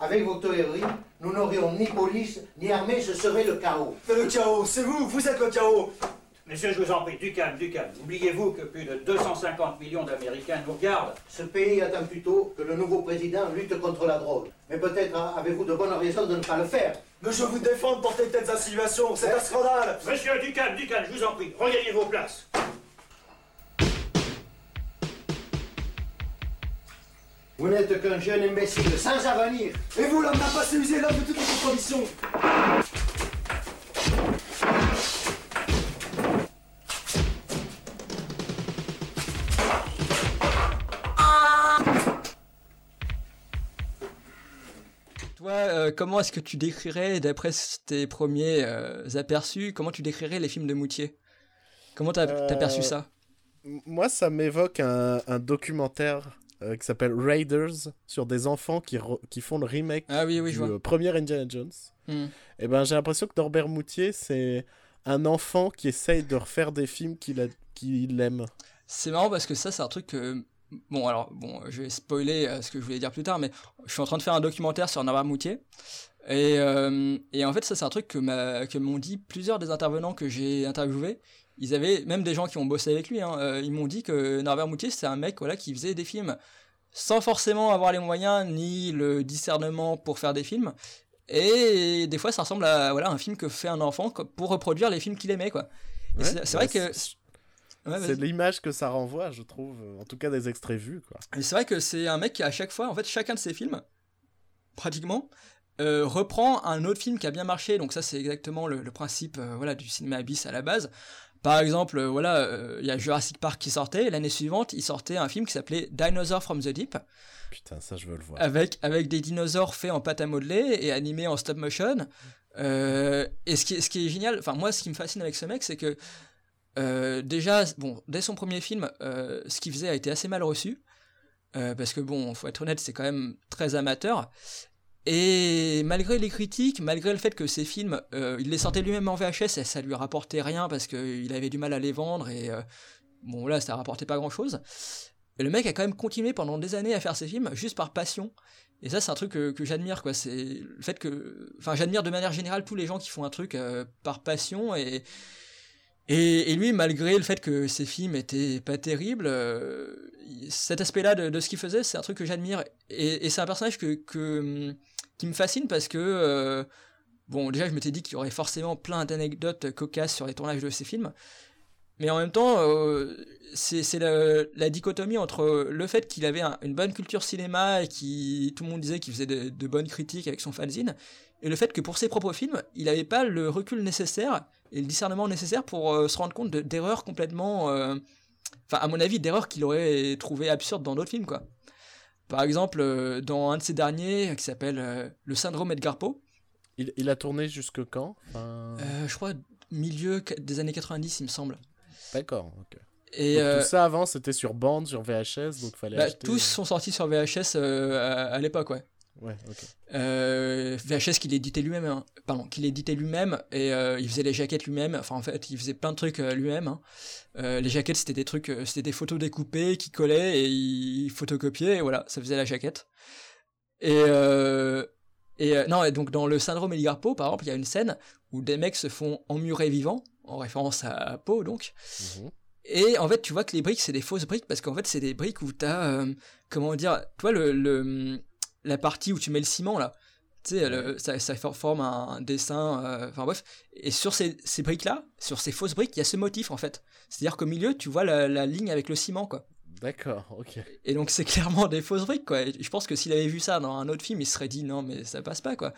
Avec vos théories, nous n'aurions ni police, ni armée, ce serait le chaos. Mais le chaos, c'est vous, vous êtes le chaos Monsieur, je vous en prie, du calme, du calme. Oubliez-vous que plus de 250 millions d'Américains nous regardent. Ce pays attend plutôt que le nouveau président lutte contre la drogue. Mais peut-être hein, avez-vous de bonnes raisons de ne pas le faire. Mais je vous défends de porter de telles insinuations, c'est un scandale Monsieur, du calme, du calme, je vous en prie. Regagnez vos places. Vous n'êtes qu'un jeune imbécile sans avenir. Et vous, l'homme n'a pas user l'homme de toutes vos conditions euh, comment est-ce que tu décrirais, d'après tes premiers euh, aperçus, comment tu décrirais les films de Moutier? Comment t'as Euh, t'as perçu ça? M- Moi, ça m'évoque un, un documentaire euh, qui s'appelle Raiders sur des enfants qui, font le remake Ah oui, oui, du je vois. euh, premier Indiana Jones. Hmm. Et ben, j'ai l'impression que Norbert Moutier, c'est un enfant qui essaye de refaire des films qu'il a- qu'il aime. C'est marrant parce que ça, c'est un truc que. Bon, alors, bon, je vais spoiler euh, ce que je voulais dire plus tard, mais je suis en train de faire un documentaire sur Norbert Moutier. Et, euh, et en fait, ça, c'est un truc que m'a- que m'ont dit plusieurs des intervenants que j'ai interviewés. Ils avaient, même des gens qui ont bossé avec lui, hein, euh, ils m'ont dit que Norbert Moutier, c'est un mec voilà, qui faisait des films sans forcément avoir les moyens ni le discernement pour faire des films. Et des fois, ça ressemble à voilà, un film que fait un enfant pour reproduire les films qu'il aimait. Quoi. Ouais, c'est c'est vrai bah, que. c'est- Ouais, c'est l'image que ça renvoie, je trouve. En tout cas, des extraits vus, quoi. Et c'est vrai que c'est un mec qui, à chaque fois, en fait, chacun de ses films, pratiquement, euh, reprend un autre film qui a bien marché. Donc ça, c'est exactement le, le principe euh, voilà, du cinéma abyss à la base. Par exemple, euh, voilà, euh, il y a Jurassic Park qui sortait. et L'année suivante, il sortait un film qui s'appelait Dinosaur from the Deep, Putain, ça, je veux le voir. avec, avec des dinosaures faits en pâte à modeler et animés en stop motion. Euh, et ce qui, ce qui est génial, enfin moi, ce qui me fascine avec ce mec, c'est que euh, déjà, bon, dès son premier film, euh, ce qu'il faisait a été assez mal reçu. Euh, parce que bon, faut être honnête, c'est quand même très amateur. Et malgré les critiques, malgré le fait que ces films, il les sortait lui-même en VHS et ça lui rapportait rien parce qu'il avait du mal à les vendre et bon là, ça rapportait pas grand-chose. Et le mec a quand même continué pendant des années à faire ses films juste par passion. Et ça, c'est un truc que, que j'admire, quoi. C'est le fait que, enfin, j'admire de manière générale tous les gens qui font un truc par passion et et, lui, malgré le fait que ses films étaient pas terribles, euh, cet aspect-là de, ce qu'il faisait, c'est un truc que j'admire. Et, c'est un personnage que, que, qui me fascine parce que, euh, bon, déjà, je m'étais dit qu'il y aurait forcément plein d'anecdotes cocasses sur les tournages de ses films. Mais en même temps, euh, c'est la, dichotomie entre le fait qu'il avait un- une bonne culture cinéma et qui tout le monde disait qu'il faisait de, de bonnes critiques avec son fanzine, et le fait que pour ses propres films, il n'avait pas le recul nécessaire et le discernement nécessaire pour euh, se rendre compte de- d'erreurs complètement, euh, enfin à mon avis, d'erreurs qu'il aurait trouvé absurdes dans d'autres films, quoi. Par exemple, euh, dans un de ses derniers qui s'appelle Le syndrome Edgar Poe, Il, il a tourné jusque quand? Enfin, je crois milieu des années 90, il me semble. D'accord, ok. Et Donc, euh, tout ça avant, c'était sur bande, sur VHS, donc fallait bah, acheter... tous sont sortis sur VHS euh, à, à l'époque, ouais. Ouais, ok. Euh, VHS qu'il éditait lui-même, hein. pardon, qu'il éditait lui-même et euh, il faisait les jaquettes lui-même. Enfin, en fait, il faisait plein de trucs euh, lui-même. hein. Les jaquettes, c'était des trucs, c'était des photos découpées qui collaient et il photocopiait et voilà, ça faisait la jaquette. Et et non, et donc dans le syndrome Edgar Poe, par exemple, il y a une scène où des mecs se font emmurer vivants, en référence à Poe donc. Mhm. Et en fait, tu vois que les briques, c'est des fausses briques parce qu'en fait, c'est des briques où t'as, comment dire, toi, le, le, la partie où tu mets le ciment là, tu sais, le- ça, ça for- forme un, un dessin, euh, enfin bref. Et sur ces, ces briques-là, sur ces fausses briques, il y a ce motif en fait. C'est-à-dire qu'au milieu, tu vois la, la ligne avec le ciment, quoi. D'accord, ok. Et donc, c'est clairement des fausses briques, quoi. Et je pense que s'il avait vu ça dans un autre film, il se serait dit non, mais ça passe pas, quoi.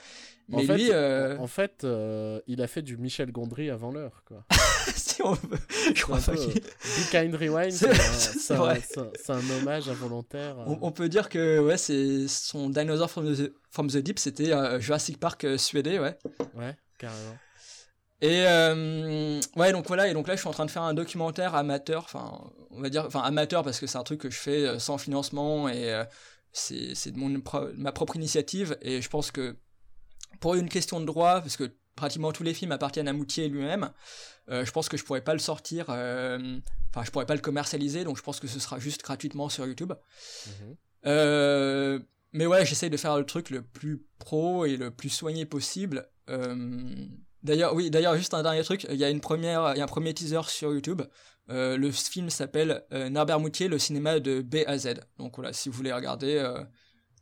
En fait, euh, en fait euh, il a fait du Michel Gondry avant l'heure, quoi. si on veut, je crois pas peu, euh, Be Kind Rewind, C'est- un- hommage involontaire. On, on peut dire que ouais, c'est son Dinosaur from the, from the Deep, c'était euh, Jurassic Park suédé, ouais. Ouais, carrément. Et euh, ouais, donc voilà, et donc là je suis en train de faire un documentaire amateur, enfin on va dire, enfin amateur parce que c'est un truc que je fais sans financement et euh, c'est c'est de mon pro- ma propre initiative et je pense que pour une question de droit, parce que pratiquement tous les films appartiennent à Moutier lui-même, euh, je pense que je pourrais pas le sortir, euh, enfin je pourrais pas le commercialiser, donc je pense que ce sera juste gratuitement sur YouTube. Mhm. Euh, mais ouais, j'essaye de faire le truc le plus pro et le plus soigné possible. D'ailleurs, oui, d'ailleurs, juste un dernier truc, il y a une première, il y a un premier teaser sur YouTube. Euh, le film s'appelle euh, Norbert Moutier, le cinéma de B à Z. Donc voilà, si vous voulez regarder, euh,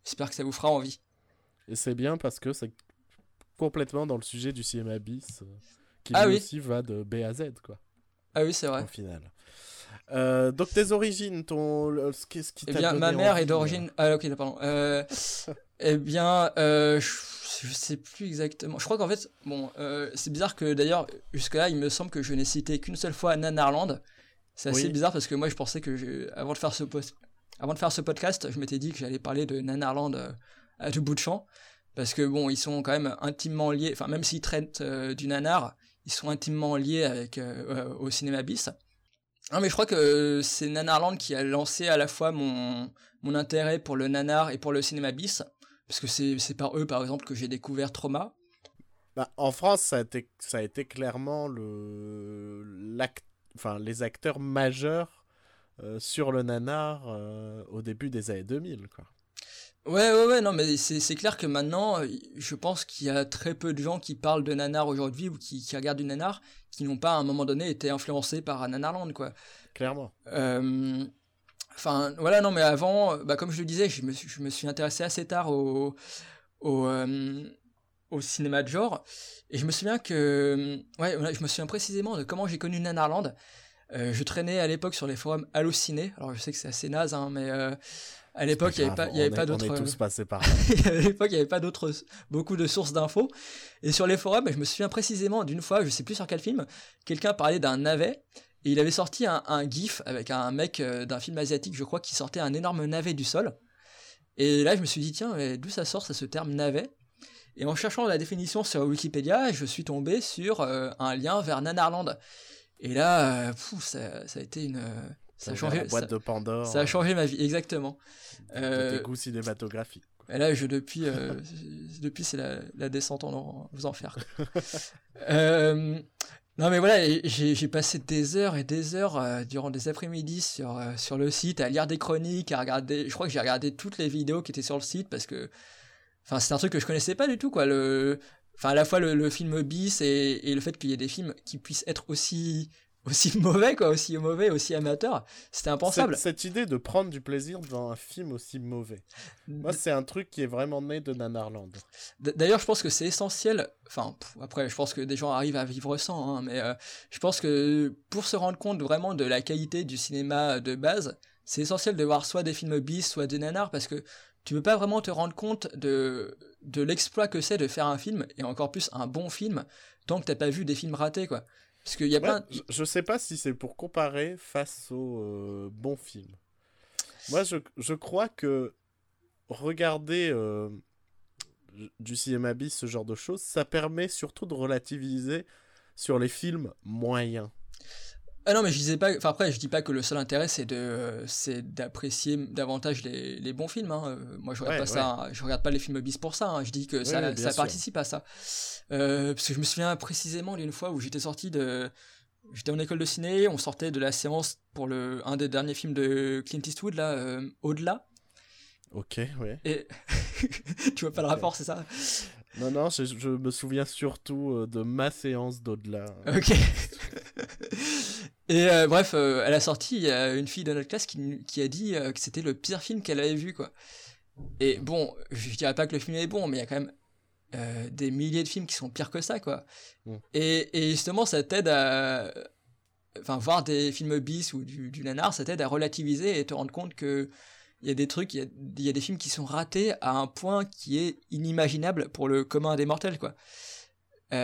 j'espère que ça vous fera envie. Et c'est bien parce que c'est complètement dans le sujet du cinéma bis, euh, qui Ah lui oui. aussi va de B à Z, quoi. Ah oui, c'est vrai. Au final. Euh, donc tes origines, ton, ce qui, ce qui Eh bien, donné ma mère est d'origine. Ah, ok, pardon. Euh, eh bien, euh, je, je sais plus exactement. Je crois qu'en fait, bon, euh, c'est bizarre que d'ailleurs, jusque-là, il me semble que je n'ai cité qu'une seule fois Nanarland. C'est assez Oui. bizarre parce que moi, je pensais que, je- avant de faire ce post, avant de faire ce podcast, je m'étais dit que j'allais parler de Nanarland à tout bout de champ. Parce que bon, ils sont quand même intimement liés, enfin, même s'ils traitent euh, du nanar, ils sont intimement liés avec, euh, euh, au cinéma bis. Non, mais je crois que c'est Nanarland qui a lancé à la fois mon, mon intérêt pour le nanar et pour le cinéma bis. Parce que c'est par eux, par exemple, que j'ai découvert Trauma. Bah, en France, ça a été, ça a été clairement le, l'act, enfin, les acteurs majeurs sur le nanar au début des années 2000. Quoi. Ouais, ouais, ouais, non, mais c'est clair que maintenant, je pense qu'il y a très peu de gens qui parlent de nanar aujourd'hui ou qui, qui, regardent du nanar qui n'ont pas à un moment donné été influencés par Nanarland, quoi. Clairement. Euh, enfin, voilà, non, mais avant, bah, comme je le disais, je me, je me suis intéressé assez tard au, au, au cinéma de genre. Et je me souviens que, ouais, je me souviens précisément de comment j'ai connu Nanarland. Euh, je traînais à l'époque sur les forums Allociné. Alors je sais que c'est assez naze, hein, mais euh, à l'époque il n'y avait pas, y avait pas d'autres. On est tous passés par à l'époque il n'y avait pas d'autres, beaucoup de sources d'infos. Et sur les forums, je me souviens précisément d'une fois, je sais plus sur quel film, quelqu'un parlait d'un navet. Et il avait sorti un, gif avec un mec euh, d'un film asiatique, je crois, qui sortait un énorme navet du sol. Et là, je me suis dit, tiens, d'où ça sort, ça, ce terme navet? Et en cherchant la définition sur Wikipédia, je suis tombé sur euh, un lien vers Nanarland. Et là, euh, ça, ça, a été une. Ça, a changé. La boîte de Pandore. Ça a changé ma vie, exactement. Euh, tes goûts cinématographiques. Et là, je, depuis, euh, depuis c'est la, la, descente en, vous en faire. euh, non, mais voilà, j'ai passé des heures et des heures durant des après-midi sur, sur le site à lire des chroniques, à regarder. Je crois que j'ai regardé toutes les vidéos qui étaient sur le site parce que Enfin, c'est un truc que je connaissais pas du tout, quoi. Le, enfin, à la fois le, film bis et, et, le fait qu'il y ait des films qui puissent être aussi aussi mauvais, quoi, aussi mauvais, aussi amateur, c'était impensable. Cette, idée de prendre du plaisir devant un film aussi mauvais. Moi, c'est un truc qui est vraiment né de Nanarland. D'ailleurs, je pense que c'est essentiel. Enfin, après, je pense que des gens arrivent à vivre sans, hein, mais euh, je pense que pour se rendre compte vraiment de la qualité du cinéma de base, c'est essentiel de voir soit des films bis, soit des nanars, parce que tu peux pas vraiment te rendre compte de, de l'exploit que c'est de faire un film, et encore plus un bon film, tant que t'as pas vu des films ratés, quoi. Parce qu'il y a je, sais pas si c'est pour comparer face aux euh, bons films. Moi, je, je, crois que regarder euh, du cinéma bis, ce genre de choses, ça permet surtout de relativiser sur les films moyens. Ah non, mais je disais pas. Enfin après, je dis pas que le seul intérêt c'est de, c'est d'apprécier davantage les, les, bons films. Hein. Euh, moi, je regarde pas ça. Je regarde pas les films bis pour ça. Hein. Je dis que ça, ça participe à ça. Euh, parce que je me souviens précisément d'une fois où j'étais sorti de. J'étais en école de ciné, on sortait de la séance pour le un des derniers films de Clint Eastwood là, euh, au-delà. Ok, ouais. Et tu vois pas le rapport, c'est ça? Non, non, je, je, me souviens surtout de ma séance d'au-delà. Ok. Et euh, bref, euh, à la sortie, il y a une fille de notre classe qui, qui a dit euh, que c'était le pire film qu'elle avait vu, quoi. Et bon, je dirais pas que le film est bon, mais il y a quand même des milliers de films qui sont pires que ça, quoi. Mm. Et, et, justement, ça t'aide à... Enfin, voir des films bis ou du, du nanar, ça t'aide à relativiser et te rendre compte que il y a des trucs, il y a, il y a des films qui sont ratés à un point qui est inimaginable pour le commun des mortels, quoi. tu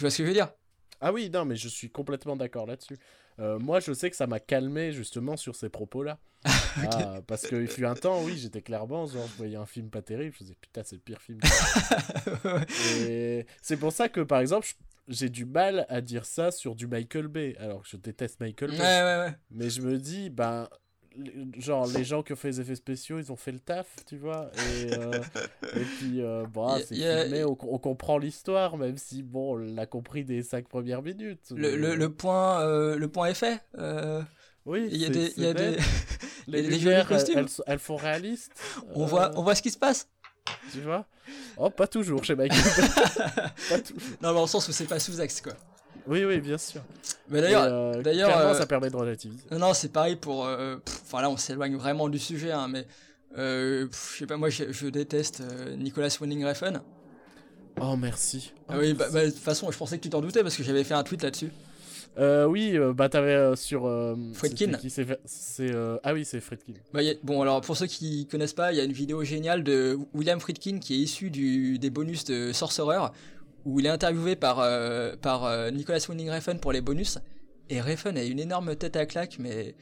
vois ce que je veux dire? Ah oui, non, mais je suis complètement d'accord là-dessus. Euh, moi, je sais que ça m'a calmé justement sur ces propos-là. ah, parce qu'il fut un temps, oui, j'étais clairement, genre, je voyais un film pas terrible, je disais, putain, c'est le pire film. C'est pour ça que, par exemple, j'ai du mal à dire ça sur du Michael Bay. Alors que je déteste Michael Bay. Ouais, ouais, ouais. Mais je me dis, ben, genre les gens qui ont fait les effets spéciaux ils ont fait le taf tu vois et, euh, et puis euh, bon c'est filmé on, comprend l'histoire même si bon on l'a compris des cinq premières minutes le, le, le point euh, le point est fait oui il y a des il y a des les, lumières elles, elles, font réalistes on voit on voit ce qui se passe. tu vois. Oh pas toujours chez Michael pas toujours. Non mais en sens où c'est pas sous axe quoi oui, oui, bien sûr. Mais d'ailleurs, euh, d'ailleurs, euh, ça permet de relativiser. Non, c'est pareil pour. Euh, enfin là, on s'éloigne vraiment du sujet, hein, mais je sais pas, moi, je, déteste Nicolas Winding Refn. Oh merci. Ah oui, bah, bah, de toute façon, je pensais que tu t'en doutais parce que j'avais fait un tweet là-dessus. oui, bah t'avais sur Fredkin. C'est ah oui, c'est Fredkin. Bah, bon alors pour ceux qui connaissent pas, il y a une vidéo géniale de William Friedkin qui est issu du des bonus de Sorcerer où il est interviewé par, euh, par euh, Nicolas Winding Refn pour les bonus. Et Refn a une énorme tête à claque, mais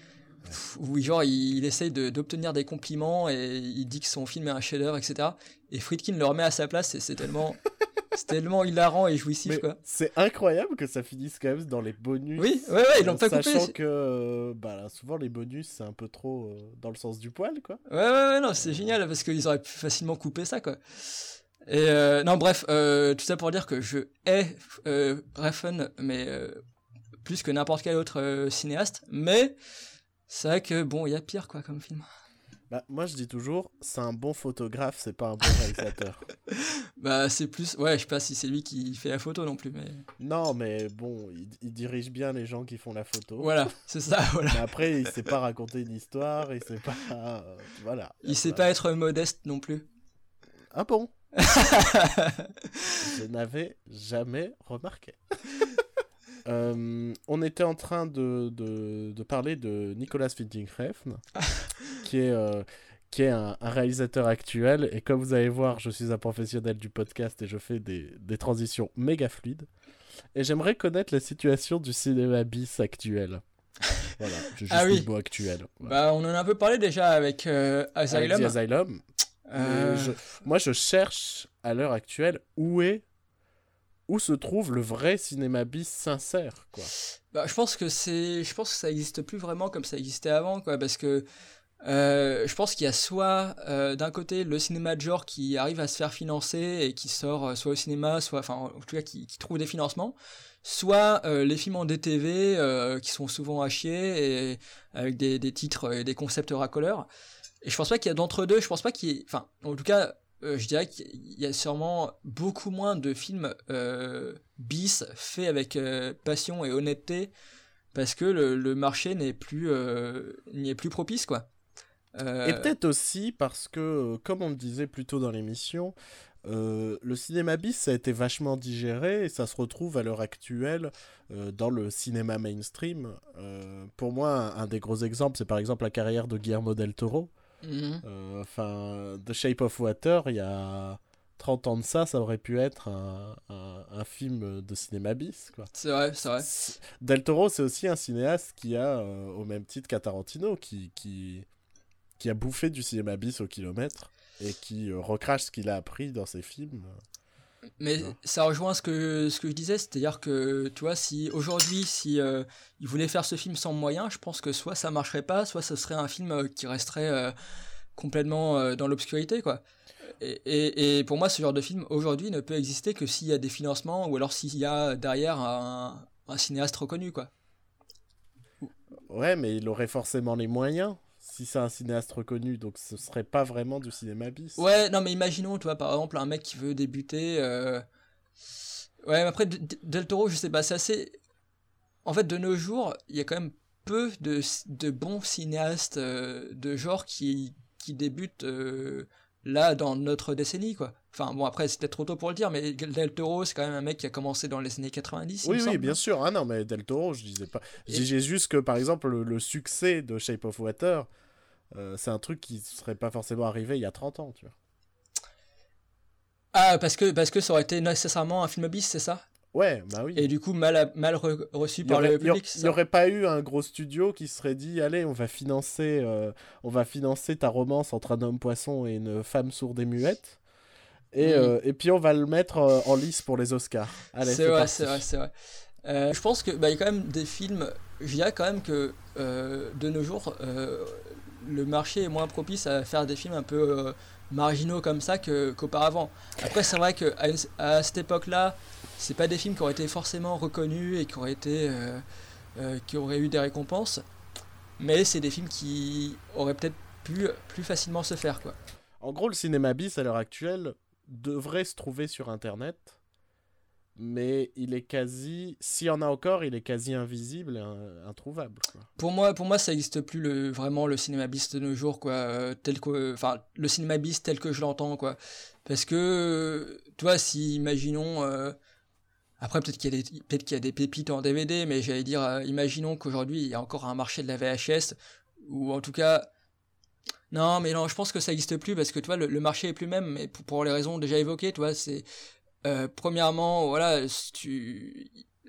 où genre il, essaye d'obtenir des compliments et il dit que son film est un chef-d'œuvre, etc. Et Friedkin le remet à sa place et c'est tellement. c'est tellement hilarant et jouissif quoi. C'est incroyable que ça finisse quand même dans les bonus. Oui, ouais, ouais, ils l'ont pas coupé. Sachant que bah, souvent les bonus c'est un peu trop euh, dans le sens du poil quoi. Ouais, ouais, ouais, non, c'est génial parce qu'ils auraient pu facilement couper ça quoi. Et euh, non, bref, euh, tout ça pour dire que je hais euh, Refn, mais euh, plus que n'importe quel autre cinéaste. Mais c'est vrai que bon, il y a pire quoi comme film. Bah, moi, je dis toujours, c'est un bon photographe, c'est pas un bon réalisateur. Bah, c'est plus. Ouais, je sais pas si c'est lui qui fait la photo non plus, mais. non, mais bon, il, il dirige bien les gens qui font la photo. Voilà, c'est ça, voilà. Mais après, il sait pas raconter une histoire, il sait pas. voilà. Il sait pas être modeste non plus. Ah bon? Je n'avais jamais remarqué. Euh, on était en train de, de, de parler de Nicolas Winding Refn, qui est, euh, qui est un, un réalisateur actuel. Et comme vous allez voir, je suis un professionnel du podcast et je fais des, des transitions méga fluides. Et j'aimerais connaître la situation du cinéma bis actuel. Voilà, j'ai juste Ah oui. le mot actuel. Bah, on en a un peu parlé déjà avec euh, Asylum. Avec The Asylum. Euh, je- moi, je cherche à l'heure actuelle où est où se trouve le vrai cinéma bis sincère, quoi. Bah, je pense que c'est, je pense que ça existe plus vraiment comme ça existait avant, quoi, parce que euh, je pense qu'il y a soit euh, d'un côté le cinéma de genre qui arrive à se faire financer et qui sort soit au cinéma, soit, enfin, en tout cas qui, qui trouve des financements, soit euh, les films en DTV qui sont souvent à chier et avec des, des titres et des concepts racoleurs. Et je pense pas qu'il y a d'entre deux. Je pense pas qu'il y ait, enfin, en tout cas, euh, je dirais qu'il y a sûrement beaucoup moins de films euh, bis faits avec euh, passion et honnêteté parce que le, marché n'est plus n'y est plus propice quoi. Et peut-être aussi parce que, comme on le disait plus tôt dans l'émission, le cinéma bis a été vachement digéré et ça se retrouve à l'heure actuelle dans le cinéma mainstream. Pour moi, un, un des gros exemples, c'est par exemple la carrière de Guillermo del Toro. Mhm. Enfin, The Shape of Water, il y a 30 ans de ça, ça aurait pu être un, un- un film de cinéma bis. C'est vrai, c'est vrai. Del Toro, c'est aussi un cinéaste qui a, euh, au même titre qu'à Tarantino, qui, qui, qui a bouffé du cinéma bis au kilomètre et qui euh, recrache ce qu'il a appris dans ses films. Mais ça rejoint ce que, ce que je disais, c'est-à-dire que, tu vois, si aujourd'hui, si euh, il voulait faire ce film sans moyens, je pense que soit ça marcherait pas, soit ce serait un film euh, qui resterait euh, complètement euh, dans l'obscurité, quoi. Et, et, et pour moi, ce genre de film, aujourd'hui, ne peut exister que s'il y a des financements, ou alors s'il y a derrière un, un cinéaste reconnu, quoi. Ouais, mais il aurait forcément les moyens si c'est un cinéaste reconnu, donc ce serait pas vraiment du cinéma bis. Ouais, non, mais imaginons, tu vois, par exemple, un mec qui veut débuter. euh, Ouais, mais après, Del Toro, je sais pas, c'est assez. En fait, de nos jours, il y a quand même peu de, de bons cinéastes euh, de genre qui, qui débutent euh, là dans notre décennie, quoi. Enfin, bon, après, peut-être trop tôt pour le dire, mais Del Toro, c'est quand même un mec qui a commencé dans les années 90. il Oui, oui, semble. bien sûr. Ah non, mais Del Toro, je disais pas. Je Et- disais juste que, par exemple, le, le succès de Shape of Water, euh, c'est un truc qui serait pas forcément arrivé il y a 30 ans, tu vois. Ah, parce que, parce que ça aurait été nécessairement un film bis, c'est ça? Ouais, bah oui. Et du coup, mal, mal re- reçu par le public, il n'y aurait pas eu un gros studio qui se serait dit allez, on va financer, euh, on va financer ta romance entre un homme poisson et une femme sourde et muette. Et, Mhm. euh, et puis on va le mettre euh, en lice pour les Oscars. C'est vrai, c'est vrai, c'est vrai. Je pense que bah, y a quand même des films. Je dirais quand même que de nos jours, le marché est moins propice à faire des films un peu euh, marginaux comme ça qu'auparavant. Après, c'est vrai que à, une- à cette époque-là, c'est pas des films qui auraient été forcément reconnus et qui auraient été, euh, euh, qui auraient eu des récompenses, mais c'est des films qui auraient peut-être pu plus facilement se faire, quoi. En gros, le cinéma bis à l'heure actuelle devrait se trouver sur Internet, mais il est quasi, s'il y en a encore, il est quasi invisible et in- introuvable. Pour moi, pour moi, ça n'existe plus le, vraiment le cinéma bis de nos jours, quoi, euh, tel que, enfin, le cinéma bis tel que je l'entends, quoi. Parce que, vois, si, imaginons, euh, après peut-être qu'il y a des, peut-être qu'il y a des pépites en DVD, mais j'allais dire, euh, imaginons qu'aujourd'hui il y a encore un marché de la VHS, ou en tout cas, non, mais non, je pense que ça n'existe plus parce que tu vois, le, marché est plus même, mais pour, pour les raisons déjà évoquées, tu vois, c'est euh, premièrement, voilà,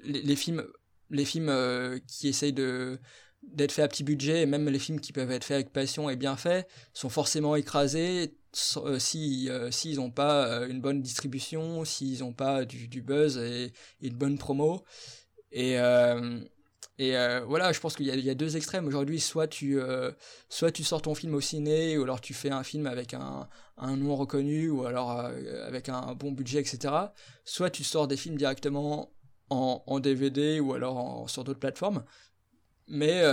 les, films, les films euh, qui essayent de d'être faits à petit budget, et même les films qui peuvent être faits avec passion et bien faits, sont forcément écrasés euh, si s'ils n'ont pas une bonne distribution, s'ils n'ont pas du, buzz et, et une bonne promo. Et, Et euh, voilà, je pense qu'il y, a deux extrêmes aujourd'hui. Soit tu, euh, soit tu sors ton film au ciné, ou alors tu fais un film avec un, un nom reconnu, ou alors euh, avec un bon budget, etc. Soit tu sors des films directement en, DVD, ou alors sur d'autres plateformes. Mais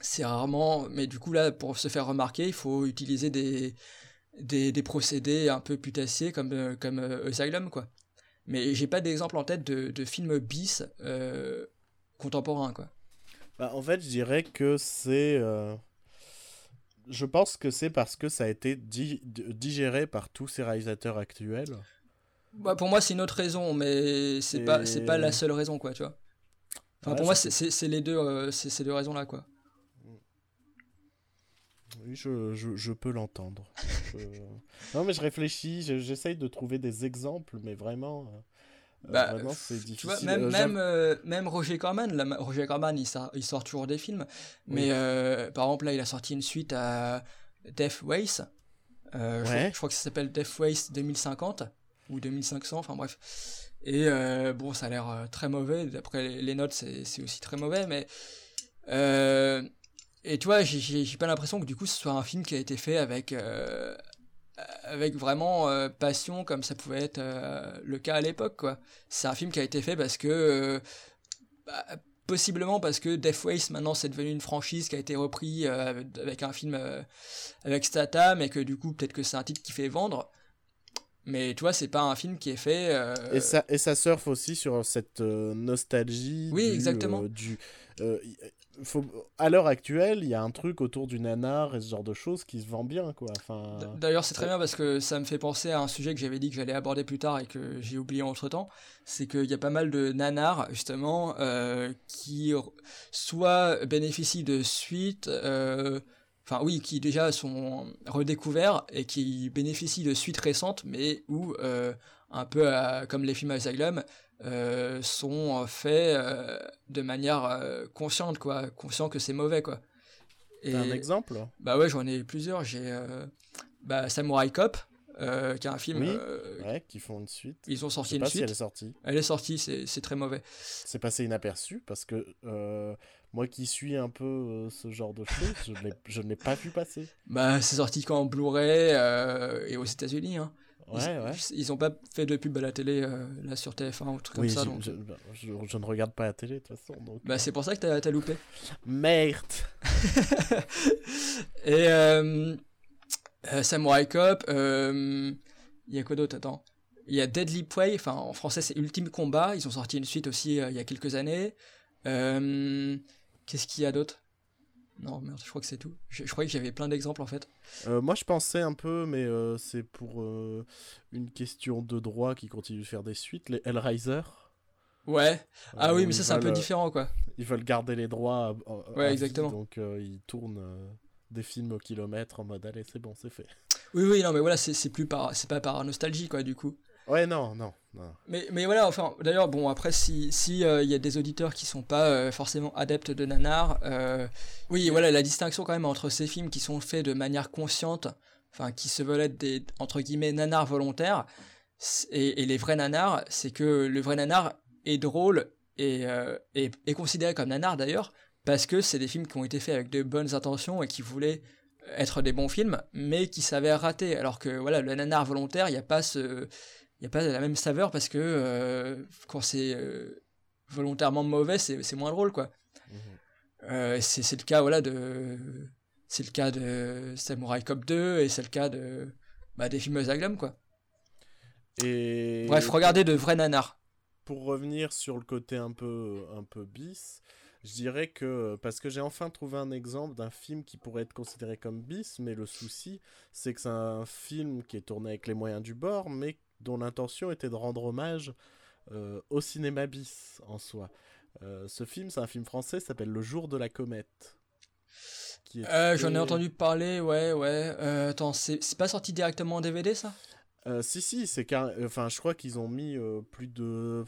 c'est rarement. Mais du coup, là, pour se faire remarquer, il faut utiliser des, des, des procédés un peu putassiers comme, comme Asylum, quoi. Mais j'ai pas d'exemple en tête de, de films bis contemporain quoi. Bah, en fait, je dirais que c'est euh... je pense que c'est parce que ça a été di digéré par tous ces réalisateurs actuels. Bah, pour moi, c'est une autre raison, mais c'est Et... pas c'est pas la seule raison quoi, tu vois. Enfin, ouais, pour moi, c'est les deux euh, ces deux raisons là quoi. Oui, je, je, je peux l'entendre. je... Non, mais je réfléchis, j'essaye de trouver des exemples, mais vraiment. Euh... Bah, vraiment, tu vois, même, même, euh, même Roger Corman, là, Roger Corman, il sort, il sort toujours des films, mais oui. euh, par exemple, là, il a sorti une suite à Death Race. Euh, ouais. je, crois, je, crois que ça s'appelle Death Race 2050 ou 2500, enfin bref. Et euh, bon, ça a l'air très mauvais. D'après les, les, notes, c'est aussi très mauvais, mais. et tu vois, j'ai pas l'impression que du coup, ce soit un film qui a été fait avec avec vraiment euh, passion comme ça pouvait être euh, le cas à l'époque quoi. C'est un film qui a été fait parce que euh, bah, possiblement parce que Death Race maintenant c'est devenu une franchise qui a été repris avec un film avec Statham et que du coup peut-être que c'est un titre qui fait vendre. Mais tu vois, c'est pas un film qui est fait. Et ça et ça surfe aussi sur cette nostalgie. Oui, du, exactement. du à l'heure actuelle, il y a un truc autour du nanar et ce genre de choses qui se vend bien, quoi. D'ailleurs, c'est très bien parce que ça me fait penser à un sujet que j'avais dit que j'allais aborder plus tard et que j'ai oublié entre temps. C'est qu'il y a pas mal de nanars, justement, euh, qui soit bénéficient de suites, euh, enfin oui, qui déjà sont redécouverts et qui bénéficient de suites récentes, mais où, euh, un peu comme les films Asylum, euh, sont faits euh, de manière euh, consciente, quoi, conscient que c'est mauvais, quoi. Et, un exemple? Bah ouais, j'en ai plusieurs. J'ai bah, Samurai Cop, qui est un film. Oui, ouais, qui font une suite. Ils ont sorti une pas suite. Si elle est sortie. Elle est sortie, c'est très mauvais. C'est passé inaperçu parce que moi qui suis un peu ce genre de choses, je ne l'ai pas vu passer. Bah, c'est sorti qu'en Blu-ray et aux États-Unis, hein. Ouais, ouais. Ils ont pas fait de pub à la télé euh, là sur TF1 ou truc oui, comme ça. Je, donc... je, je, je, ne regarde pas la télé de toute façon. Donc... Bah c'est pour ça que t'as as loupé. Merde. Et euh, euh, Samurai Cop, il euh, y a quoi d'autre Attends. Il y a Deadly Prey, enfin en français c'est Ultime Combat. Ils ont sorti une suite aussi il y a quelques années. Qu'est-ce qu'il y a d'autre? Non, merde, je crois que c'est tout. Je, je, croyais que j'avais plein d'exemples en fait. Euh, moi je pensais un peu, mais euh, c'est pour euh, une question de droit qui continue de faire des suites. Les Hellraiser. Ouais. Ah oui, mais ça c'est un peu différent quoi. Ils veulent garder les droits. À, à ouais, exactement. Vie, donc ils tournent des films au kilomètre en mode allez, c'est bon, c'est fait. Oui, oui, non, mais voilà, c'est plus par. C'est pas par nostalgie quoi, du coup. Ouais, non, non. Mais, mais voilà, enfin, d'ailleurs, bon, après, si si euh, y a des auditeurs qui sont pas euh, forcément adeptes de nanar, euh, oui, voilà, la distinction quand même entre ces films qui sont faits de manière consciente, enfin, qui se veulent être des entre guillemets nanars volontaires, et, les vrais nanars, c'est que le vrai nanar est drôle et est, est considéré comme nanar d'ailleurs parce que c'est des films qui ont été faits avec de bonnes intentions et qui voulaient être des bons films, mais qui s'avèrent ratés. Alors que voilà, le nanar volontaire, il n'y a pas ce il n'y a pas la même saveur parce que euh, quand c'est euh, volontairement mauvais, c'est moins drôle, quoi. Mmh. Euh, c'est le cas, voilà, de. C'est le cas de Samurai Cop 2 et c'est le cas de. Bah, des films Asylum, quoi. Et... Bref, regardez de vrais nanars. Pour revenir sur le côté un peu, un peu bis, je dirais que. Parce que j'ai enfin trouvé un exemple d'un film qui pourrait être considéré comme bis, mais le souci, c'est que c'est un film qui est tourné avec les moyens du bord, mais dont l'intention était de rendre hommage euh, au cinéma bis en soi. Euh, ce film, c'est un film français, s'appelle Le jour de la comète. Euh, J'en ai entendu parler, ouais, ouais. Euh, attends, c'est pas sorti directement en DVD ça? Euh, Si, si, c'est car. Enfin, je crois qu'ils ont mis plus de.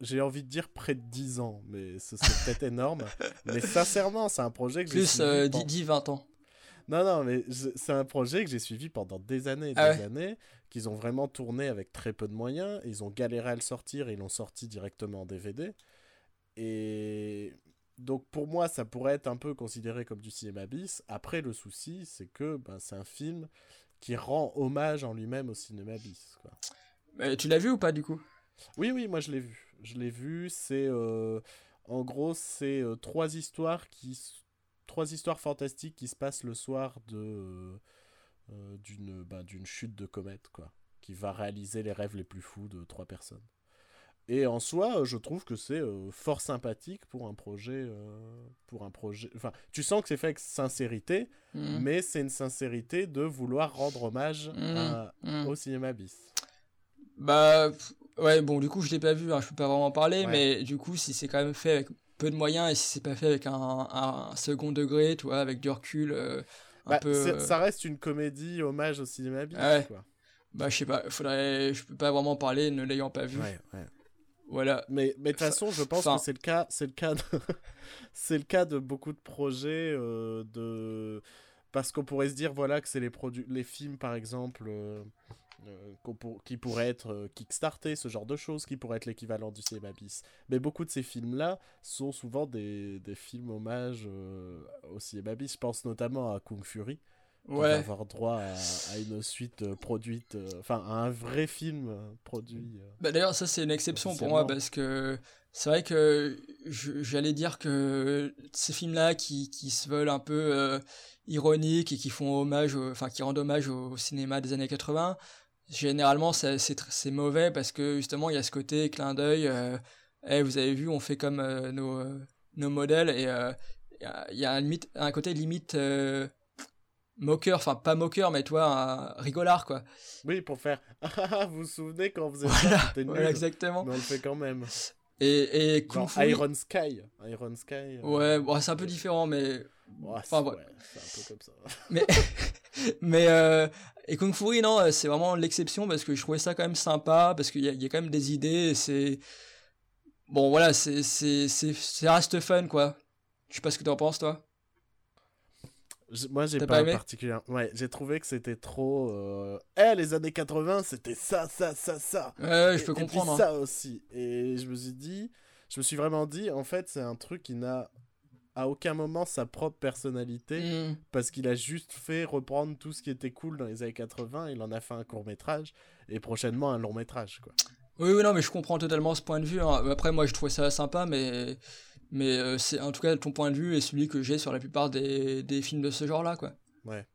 J'ai envie de dire près de 10 ans, mais c'est peut-être énorme. Mais sincèrement, c'est un projet que j'ai. Plus 10-20 ans. Non, non, mais c'est un projet que j'ai suivi pendant des années et des ah ouais. années, qu'ils ont vraiment tourné avec très peu de moyens. Ils ont galéré à le sortir et ils l'ont sorti directement en DVD. et donc pour moi, ça pourrait être un peu considéré comme du cinéma bis. Après, le souci, c'est que ben, c'est un film qui rend hommage en lui-même au cinéma bis. Quoi. tu l'as vu ou pas du coup? Oui, oui, moi je l'ai vu. Je l'ai vu. C'est euh, en gros, c'est euh, trois histoires qui, trois histoires fantastiques qui se passent le soir de euh, d'une ben, d'une chute de comète, quoi, qui va réaliser les rêves les plus fous de trois personnes. Et en soi, je trouve que c'est fort sympathique pour un projet. pour un projet. Enfin, tu sens que c'est fait avec sincérité, Mhm. mais c'est une sincérité de vouloir rendre hommage à- Mhm. au cinéma bis. Bah ouais, bon du coup je l'ai pas vu, hein, je peux pas vraiment en parler, Ouais. mais du coup si c'est quand même fait avec peu de moyens et si c'est pas fait avec un, un second degré, tu vois, avec du recul, euh, un Bah, peu. euh, Ça reste une comédie hommage au cinéma bis. Ouais. quoi. Bah je sais pas, faudrait, je peux pas vraiment parler ne l'ayant pas vu. Ouais, ouais. Voilà. Mais mais de toute façon, je pense que c'est le cas, c'est le cas, de... c'est le cas de beaucoup de projets euh, de parce qu'on pourrait se dire voilà que c'est les produits, les films par exemple euh, pour- qui pourraient être euh, kickstartés, ce genre de choses, qui pourraient être l'équivalent du cinéma bis. Mais beaucoup de ces films-là sont souvent des, des films hommages euh, au cinéma bis. Je pense notamment à Kung Fury. Ouais. va avoir droit à, à une suite euh, produite, enfin à un vrai film produit. Bah d'ailleurs ça c'est une exception pour moi parce que c'est vrai que j'allais dire que ces films-là qui, qui se veulent un peu ironiques et qui font hommage, enfin qui rendent hommage au cinéma des années 80, généralement c'est mauvais parce que justement il y a ce côté clin d'œil. euh, Eh, vous avez vu on fait comme euh, nos euh, nos modèles et il y a, un, limite, un côté limite moqueur, enfin pas moqueur mais toi un rigolard quoi. Oui, pour faire Ah, vous vous souvenez quand vous êtes Voilà, ça, voilà, exactement. Mais on le fait quand même. Et, et Kung Genre Fu, Iron Sky. Iron Sky. Ouais, bon, c'est un peu différent, mais. Enfin, ouais. ouais, c'est un peu comme ça. Mais, mais euh, et Kung Fury, non, euh, c'est vraiment l'exception parce que je trouvais ça quand même sympa, parce qu'il y, a- il y a quand même des idées, c'est. Bon, voilà, c'est, c'est, c'est, ça reste fun, quoi. Je sais pas ce que t'en penses, toi. Moi, j'ai pas, pas aimé? particulièrement. Ouais, j'ai trouvé que c'était trop. euh, Eh, les années 80, c'était ça, ça, ça, ça. Ouais, ouais, je peux et puis comprendre, hein. ça aussi. Et je me suis dit. Je me suis vraiment dit, en fait, c'est un truc qui n'a à aucun moment sa propre personnalité. Mm. Parce qu'il a juste fait reprendre tout ce qui était cool dans les années 80. Il en a fait un court-métrage. Et prochainement, un long-métrage, quoi. Oui, oui, non, mais je comprends totalement ce point de vue. hein. Après, moi, je trouvais ça sympa, mais, mais euh, c'est en tout cas ton point de vue et celui que j'ai sur la plupart des, des films de ce genre-là, quoi. Ouais.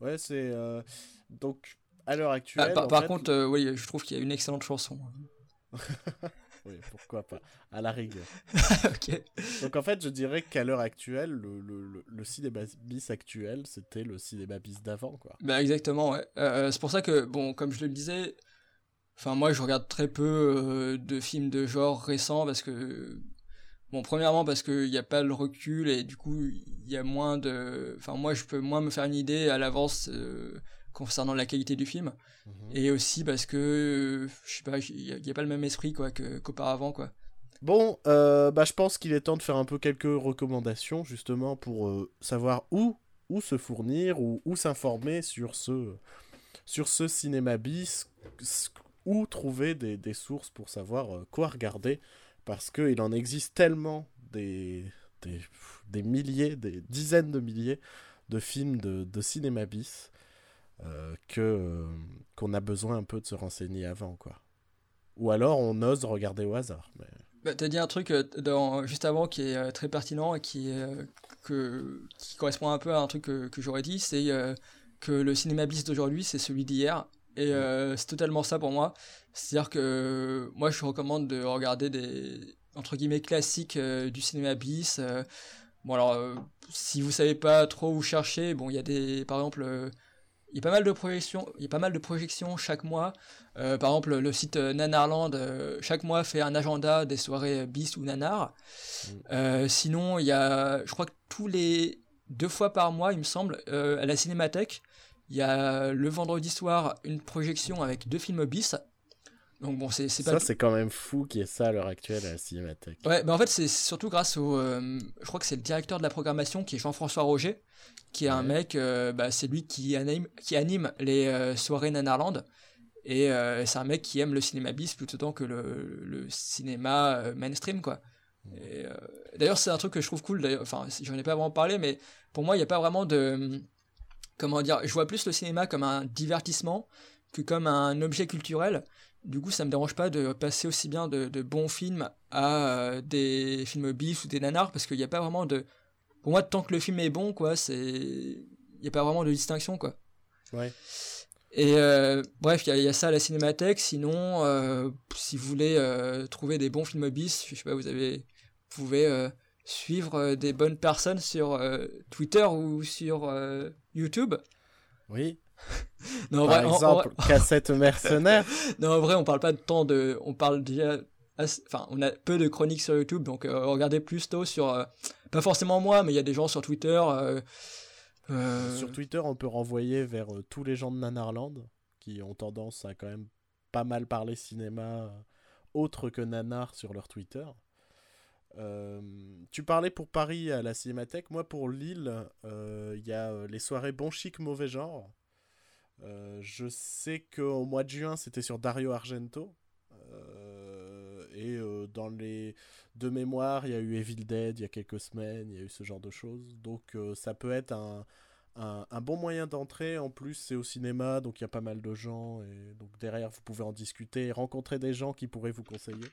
Ouais, c'est. euh, Donc, à l'heure Ah, actuelle. par en par fait, contre, euh, oui, je trouve qu'il y a une excellente chanson. oui, pourquoi pas. À la rigueur. Donc, en fait, je dirais qu'à l'heure actuelle, le, le, le, le cinéma bis actuel, c'était le cinéma bis d'avant, quoi. Bah exactement, ouais. Euh, c'est pour ça que, bon, comme je le disais, enfin moi je regarde très peu euh, de films de genre récents parce que, bon, premièrement parce qu'il n'y a pas le recul et du coup il y a moins de, enfin moi je peux moins me faire une idée à l'avance euh, concernant la qualité du film. Et aussi parce que, euh, je sais pas, il n'y a, pas le même esprit quoi qu'auparavant quoi. Bon, euh, bah, je pense qu'il est temps de faire un peu quelques recommandations, justement, pour euh, savoir où, où se fournir ou où s'informer sur ce, sur ce cinéma bis, où trouver des, des sources pour savoir quoi regarder, parce qu'il en existe tellement des, des, des milliers, des dizaines de milliers de films de, de cinéma bis que euh, qu'on a besoin un peu de se renseigner avant, quoi. Ou alors on ose regarder au hasard. Mais... Bah, t'as dit un truc euh, dans, juste avant qui est euh, très pertinent et qui, est, euh, que, qui correspond un peu à un truc que, que j'aurais dit, c'est euh, que le cinéma bis d'aujourd'hui, c'est celui d'hier. Et euh, c'est totalement ça pour moi. C'est-à-dire que euh, moi, je recommande de regarder des, entre guillemets, classiques euh, du cinéma bis. euh. bon, alors, euh, si vous savez pas trop où chercher, bon, il y a des, par exemple, euh, il y a pas mal de projections, il y a pas mal de projections chaque mois. Euh, par exemple, le site euh, Nanarland, euh, chaque mois fait un agenda des soirées bis ou nanar. Euh, sinon, il y a, je crois que tous les deux fois par mois, il me semble, à la Cinémathèque, il y a le vendredi soir une projection avec deux films bis. Donc bon, c'est pas Ça, c'est quand même fou qu'il y ait ça à l'heure actuelle à la Cinémathèque. Ouais, mais en fait, c'est surtout grâce au. euh, je crois que c'est le directeur de la programmation qui est Jean-François Roger, qui est un mec, euh, bah, c'est lui qui anime, qui anime les euh, soirées Nanarland. Et euh, c'est un mec qui aime le cinéma bis plutôt que le, le cinéma mainstream, quoi. D'ailleurs, c'est un truc que je trouve cool. Enfin, j'en ai pas vraiment parlé, mais pour moi, il n'y a pas vraiment de. Comment dire Je vois plus le cinéma comme un divertissement que comme un objet culturel. Du coup, ça me dérange pas de passer aussi bien de, bons films à euh, des films bis ou des nanars, parce qu'il n'y a pas vraiment de. Pour moi, tant que le film est bon, quoi, c'est. Il n'y a pas vraiment de distinction, quoi. Ouais. Et euh, bref, il y, a ça à la cinémathèque. Sinon, euh, si vous voulez trouver des bons films bis, je sais pas, vous avez, vous pouvez suivre des bonnes personnes sur Twitter ou sur YouTube. Oui. Non, Par exemple, cassette mercenaire. non, en vrai, on parle pas de temps de. On parle déjà. Enfin, on a peu de chroniques sur YouTube, donc euh, regardez plus tôt sur. Euh, pas forcément moi, mais il y a des gens sur Twitter. Euh, sur Twitter, on peut renvoyer vers tous les gens de Nanarland qui ont tendance à quand même pas mal parler cinéma autre que Nanar sur leur Twitter. tu parlais pour Paris à la Cinémathèque. Moi, pour Lille, il y a les soirées Bon Chic, Mauvais Genre. Euh, je sais qu'au mois de juin, c'était sur Dario Argento. Euh, et euh, dans les deux mémoires, il y a eu Evil Dead il y a quelques semaines, il y a eu ce genre de choses. Donc ça peut être un, un, bon moyen d'entrée. En plus, c'est au cinéma, donc il y a pas mal de gens. Et donc derrière, vous pouvez en discuter et rencontrer des gens qui pourraient vous conseiller.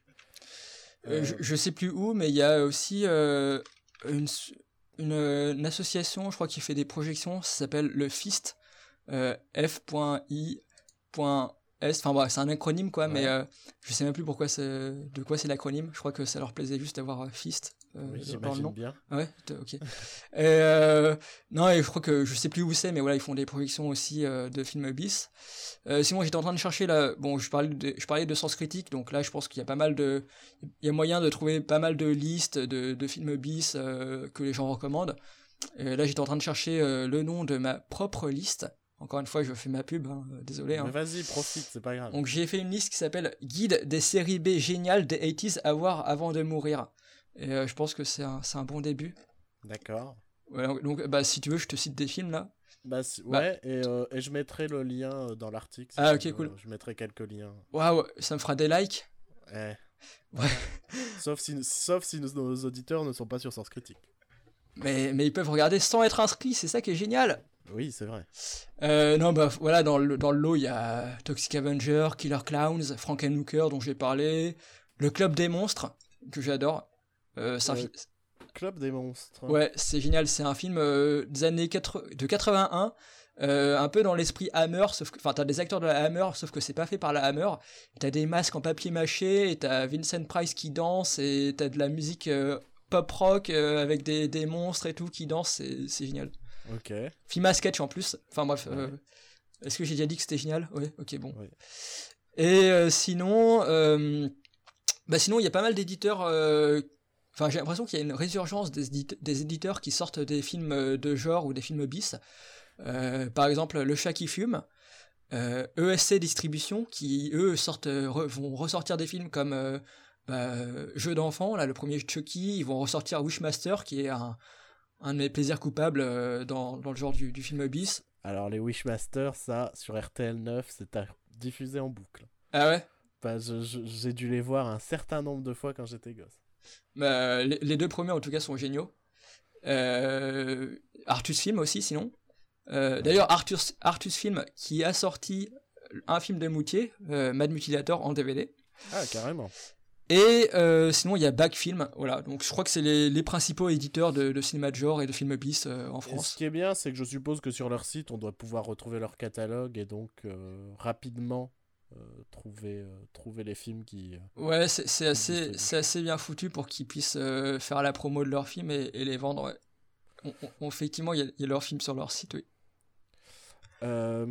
je, je, sais plus où, mais il y a aussi une, une, une, association, je crois, qui fait des projections. Ça s'appelle le Fist. Euh, F.I. Enfin c'est un acronyme quoi, mais euh, je sais même plus pourquoi de quoi c'est l'acronyme. Je crois que ça leur plaisait juste d'avoir euh, Fist dans le nom. bien. Ouais, ok. et, non, et je crois que je sais plus où c'est, mais voilà, ils font des projections aussi de films bis. sinon, j'étais en train de chercher là. Bon, je parlais de, je parlais de sens critique, donc là, je pense qu'il y a pas mal de, il y a moyen de trouver pas mal de listes de, de films bis que les gens recommandent. Et là, j'étais en train de chercher le nom de ma propre liste. Encore une fois, je fais ma pub, hein, euh, désolé. Hein. Mais vas-y, profite, c'est pas grave. Donc j'ai fait une liste qui s'appelle Guide des séries B géniales des 80s à voir avant de mourir. Et euh, je pense que c'est un, un, bon début. D'accord. donc bah, si tu veux, je te cite des films là. Bah, bah ouais, et, euh, et, je mettrai le lien dans l'article. ah ok, cool. Je mettrai quelques liens. Waouh, ça me fera des likes. Eh. Ouais. sauf, si, sauf si nos, auditeurs ne sont pas sur Sens Critique. Mais, mais ils peuvent regarder sans être inscrits, c'est ça qui est génial. Oui, c'est vrai. Euh, non, bah voilà, dans le, dans le lot, il y a Toxic Avenger, Killer Clowns, Frankenhooker, dont j'ai parlé, le Club des Monstres, que j'adore. Euh, c'est Club des Monstres. Ouais, c'est génial, c'est un film euh, des années 4... de 81, un peu dans l'esprit Hammer, sauf que, enfin, t'as des acteurs de la Hammer, sauf que c'est pas fait par la Hammer. T'as des masques en papier mâché, et t'as Vincent Price qui danse, et t'as de la musique pop rock avec des, des monstres et tout qui dansent, c'est génial. Ok. Film à sketch en plus. Enfin bref. Euh, est-ce que j'ai déjà dit que c'était génial? Oui, ok, bon. Et euh, sinon, euh, bah sinon, il y a pas mal d'éditeurs. Enfin, j'ai l'impression qu'il y a une résurgence des, des, éditeurs qui sortent des films de genre ou des films bis. par exemple, Le Chat qui fume. ESC e Distribution, qui eux sortent, vont ressortir des films comme bah, Jeux d'enfants, là le premier Chucky, ils vont ressortir Wishmaster, qui est un, un de mes plaisirs coupables euh, dans, dans, le genre du, du, film bis. Alors les Wishmasters, ça, sur RTL 9, c'est diffusé en boucle. Ah ouais? Bah, J'ai dû les voir un certain nombre de fois quand j'étais gosse. Bah, les, deux premiers en tout cas sont géniaux. Euh, Artus Film aussi sinon. Euh, d'ailleurs Artus, Artus Film qui a sorti un film de Moutier, Mad Mutilator en DVD. Ah carrément. Et euh, sinon, il y a Backfilm, voilà. Donc, je crois que c'est les, les, principaux éditeurs de, de, cinéma de genre et de films bis euh, en France. ce qui est bien, c'est que je suppose que sur leur site, on doit pouvoir retrouver leur catalogue et donc euh, rapidement trouver, trouver les films qui. ouais, c'est assez, assez bien foutu pour qu'ils puissent faire la promo de leurs films et, et les vendre. effectivement, il y, y, a leurs films sur leur site, oui. Euh,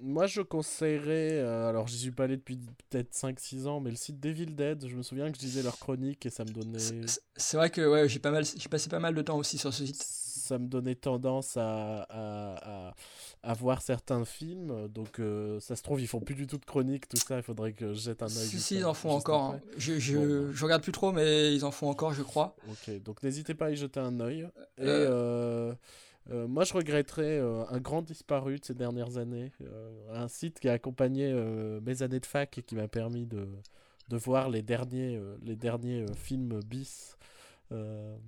moi, je conseillerais. Euh, alors, j'y suis pas allé depuis peut-être 5-6 ans, mais le site Devil Dead, je me souviens que je disais leurs chroniques et ça me donnait. C'est vrai que ouais, j'ai pas mal, j'ai passé pas mal de temps aussi sur ce site. Ça me donnait tendance à, à, à, voir certains films. Donc, euh, ça se trouve, ils font plus du tout de chroniques, tout ça. Il faudrait que je jette un œil. Si, si, ils en font encore. Hein. Je, je, je, regarde plus trop, mais ils en font encore, je crois. Ok, donc n'hésitez pas à y jeter un œil. Et. Euh, moi, je regretterais euh, un grand disparu de ces dernières années. Euh, un site qui a accompagné mes années de fac et qui m'a permis de, de voir les derniers, les derniers films bis de,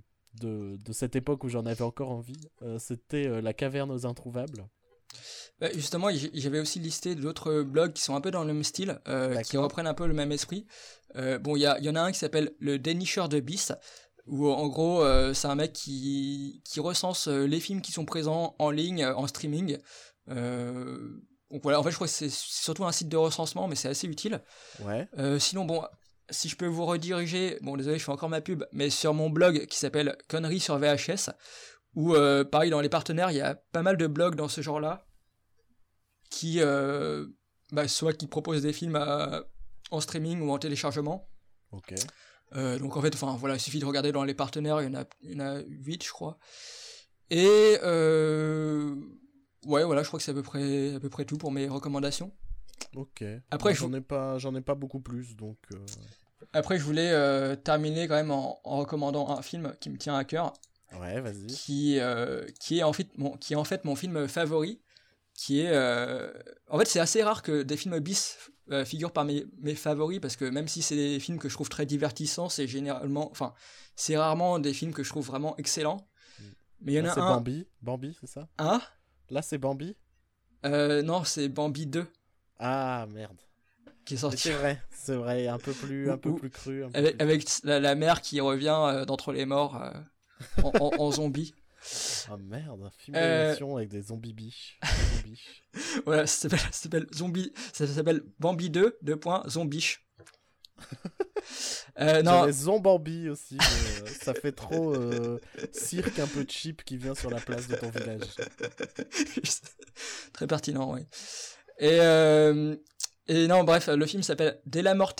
de, cette époque où j'en avais encore envie. C'était La caverne aux introuvables. Bah, justement, j'avais aussi listé d'autres blogs qui sont un peu dans le même style, qui reprennent un peu le même esprit. bon, il y, y, en a un qui s'appelle Le Dénicheur de bis, où en gros, c'est un mec qui, qui recense les films qui sont présents en ligne, en streaming. donc voilà, en fait, je crois que c'est surtout un site de recensement, mais c'est assez utile. Ouais. sinon, bon, si je peux vous rediriger, bon désolé, je fais encore ma pub, mais sur mon blog qui s'appelle Conneries sur VHS, où euh, pareil dans les partenaires, il y a pas mal de blogs dans ce genre-là, qui euh, bah, soit qui proposent des films en streaming ou en téléchargement. Ok. Euh, donc en fait, enfin voilà, il suffit de regarder dans les partenaires, il y en a, il y en a 8 je crois. Et ouais, voilà, je crois que c'est à peu près à peu près tout pour mes recommandations. Ok. Après, j'en ai pas, j'en ai pas beaucoup plus, donc. Euh. Après, je voulais euh, terminer quand même en, recommandant un film qui me tient à cœur. Ouais, vas-y. Qui, euh, qui est en fait mon, qui est en fait mon film favori. Qui est, en fait, c'est assez rare que des films bis figurent parmi mes favoris parce que même si c'est des films que je trouve très divertissants, c'est généralement, enfin, c'est rarement des films que je trouve vraiment excellents. Mm. Mais il y en a un. C'est Bambi, Bambi, c'est ça? Hein? Là, c'est Bambi? non, c'est Bambi 2. Ah merde. Qui est sorti. C'est vrai, c'est vrai, un peu plus, un peu plus cru. avec, La, mère qui revient euh, d'entre les morts euh, en, zombie. Ah merde, un film d'animation avec des zombies biches. voilà, ça s'appelle Zombie, ça s'appelle Bambi 2, 2 points, zombiche. euh, non. Zombambi aussi, ça fait trop cirque un peu cheap qui vient sur la place de ton village. Très pertinent, oui. Et, euh, et non, bref, le film s'appelle Della More.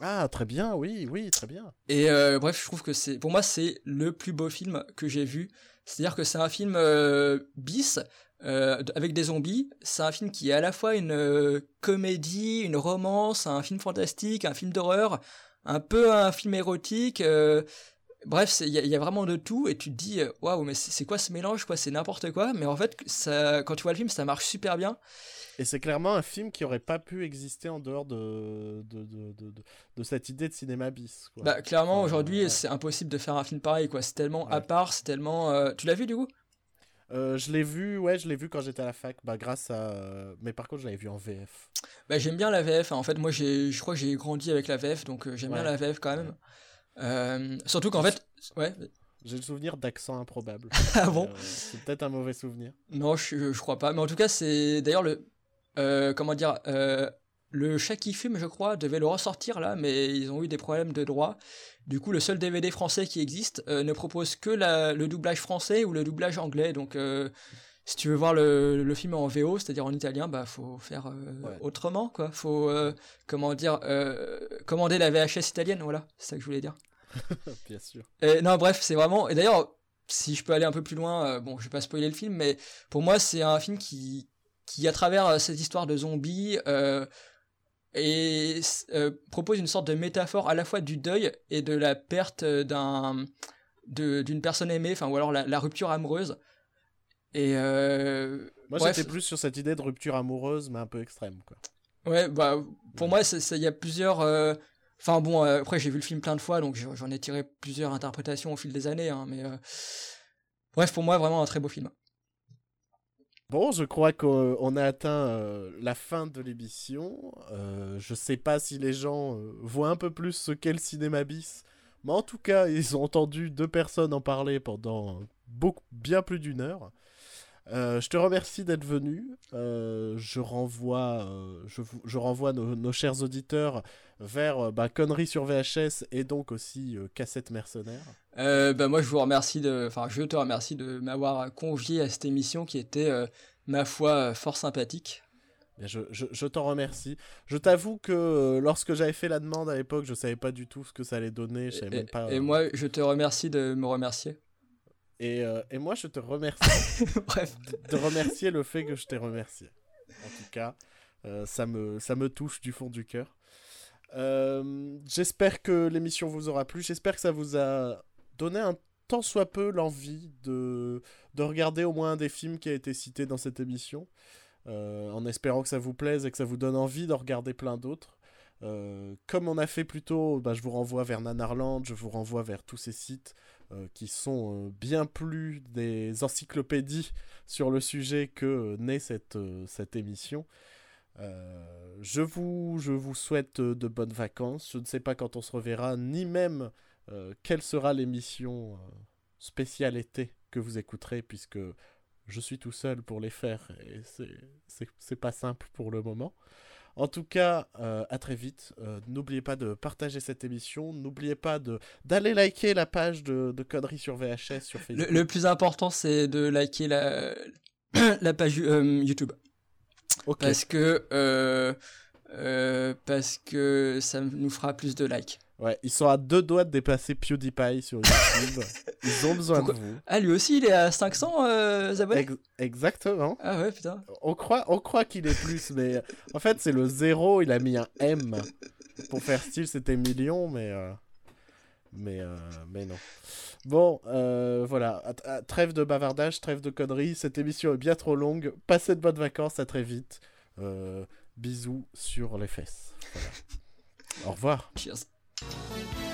Ah, très bien, oui, oui, très bien. Et euh, bref, je trouve que c'est, pour moi, c'est le plus beau film que j'ai vu. C'est-à-dire que c'est un film euh, bis, avec des zombies. C'est un film qui est à la fois une comédie, une romance, un film fantastique, un film d'horreur, un peu un film érotique. Bref, il y, a vraiment de tout et tu te dis waouh, mais c'est quoi ce mélange quoi C'est n'importe quoi. Mais en fait, ça, quand tu vois le film, ça marche super bien. Et c'est clairement un film qui aurait pas pu exister en dehors de, de, de, de, de cette idée de cinéma bis. Quoi. Bah, clairement, aujourd'hui, c'est impossible de faire un film pareil. quoi. C'est tellement à part, c'est tellement. Euh, tu l'as vu du coup? Euh, je l'ai vu, ouais, je l'ai vu quand j'étais à la fac, bah grâce à. Mais par contre, je l'avais vu en VF. Bah j'aime bien la VF. Hein. En fait, moi, j'ai, je crois que j'ai grandi avec la VF, donc euh, j'aime bien la VF quand même. Euh, surtout qu'en fait, ouais. J'ai le souvenir d'accent improbable. ah bon C'est peut-être un mauvais souvenir. Non, je, je crois pas. Mais en tout cas, c'est d'ailleurs le. Euh, comment dire euh, Le chat qui fume, je crois, devait le ressortir là, mais ils ont eu des problèmes de droit. Du coup, le seul DVD français qui existe ne propose que la, le doublage français ou le doublage anglais. Donc, si tu veux voir le, le film en VO, c'est-à-dire en italien, bah faut faire autrement, quoi. Faut, comment dire, commander la VHS italienne, voilà. C'est ça que je voulais dire. Bien sûr. Et, non, bref, c'est vraiment. Et d'ailleurs, si je peux aller un peu plus loin, euh, bon, je vais pas spoiler le film, mais pour moi, c'est un film qui, qui à travers euh, cette histoire de zombies, euh, et propose une sorte de métaphore à la fois du deuil et de la perte d'un d'une personne aimée, enfin ou alors la, rupture amoureuse. Et moi, j'étais plus sur cette idée de rupture amoureuse, mais un peu extrême, quoi. Ouais, bah pour moi, il y a plusieurs Enfin bon, euh, après j'ai vu le film plein de fois, donc j'en ai tiré plusieurs interprétations au fil des années, hein, mais euh, bref, pour moi vraiment un très beau film. Bon, je crois qu'on a atteint euh, la fin de l'émission. je sais pas si les gens voient un peu plus ce qu'est le cinéma bis, mais en tout cas, ils ont entendu deux personnes en parler pendant beaucoup, bien plus d'une heure. Euh, je te remercie d'être venu. Euh, je renvoie, euh, je, renvoie nos, chers auditeurs vers bah, Conneries sur VHS et donc aussi Cassette Mercenaire. bah, moi, je vous remercie de, enfin, je te remercie de m'avoir convié à cette émission qui était, ma foi, fort sympathique. Je, je, t'en remercie. Je t'avoue que lorsque j'avais fait la demande à l'époque, je savais pas du tout ce que ça allait donner. Je et, pas, et moi, je te remercie de me remercier. Et, euh, et, moi, je te remercie Bref. de, remercier le fait que je t'ai remercié. En tout cas, euh, ça, me, ça me touche du fond du cœur. Euh, j'espère que l'émission vous aura plu. J'espère que ça vous a donné un tant soit peu l'envie de, de regarder au moins un des films qui a été cité dans cette émission. en espérant que ça vous plaise et que ça vous donne envie d'en regarder plein d'autres. Euh, comme on a fait plus tôt, bah, je vous renvoie vers Nanarland, je vous renvoie vers tous ces sites euh, qui sont euh, bien plus des encyclopédies sur le sujet que naît cette, cette émission. je, vous, je vous souhaite de bonnes vacances. Je ne sais pas quand on se reverra, ni même quelle sera l'émission spéciale été que vous écouterez, puisque je suis tout seul pour les faire et c'est pas simple pour le moment. En tout cas, euh, à très vite. Euh, n'oubliez pas de partager cette émission. N'oubliez pas d'aller liker la page de, de Conneries sur VHS sur Facebook. Le, plus important, c'est de liker la, la page euh, YouTube. Parce que parce que ça nous fera plus de likes. Ouais, ils sont à deux doigts de dépasser PewDiePie sur YouTube. ils ont besoin de vous. Ah, lui aussi, il est à 500 euh, abonnés Exactement. Ah ouais, putain. On croit, on croit qu'il est plus, mais en fait, c'est le zéro, il a mis un M. Pour faire style, c'était million, mais... Euh, mais, euh, mais non. Bon, voilà. Trêve de bavardage, trêve de conneries. Cette émission est bien trop longue. Passez de bonnes vacances, à très vite. bisous sur les fesses. Au revoir. Cheers. Música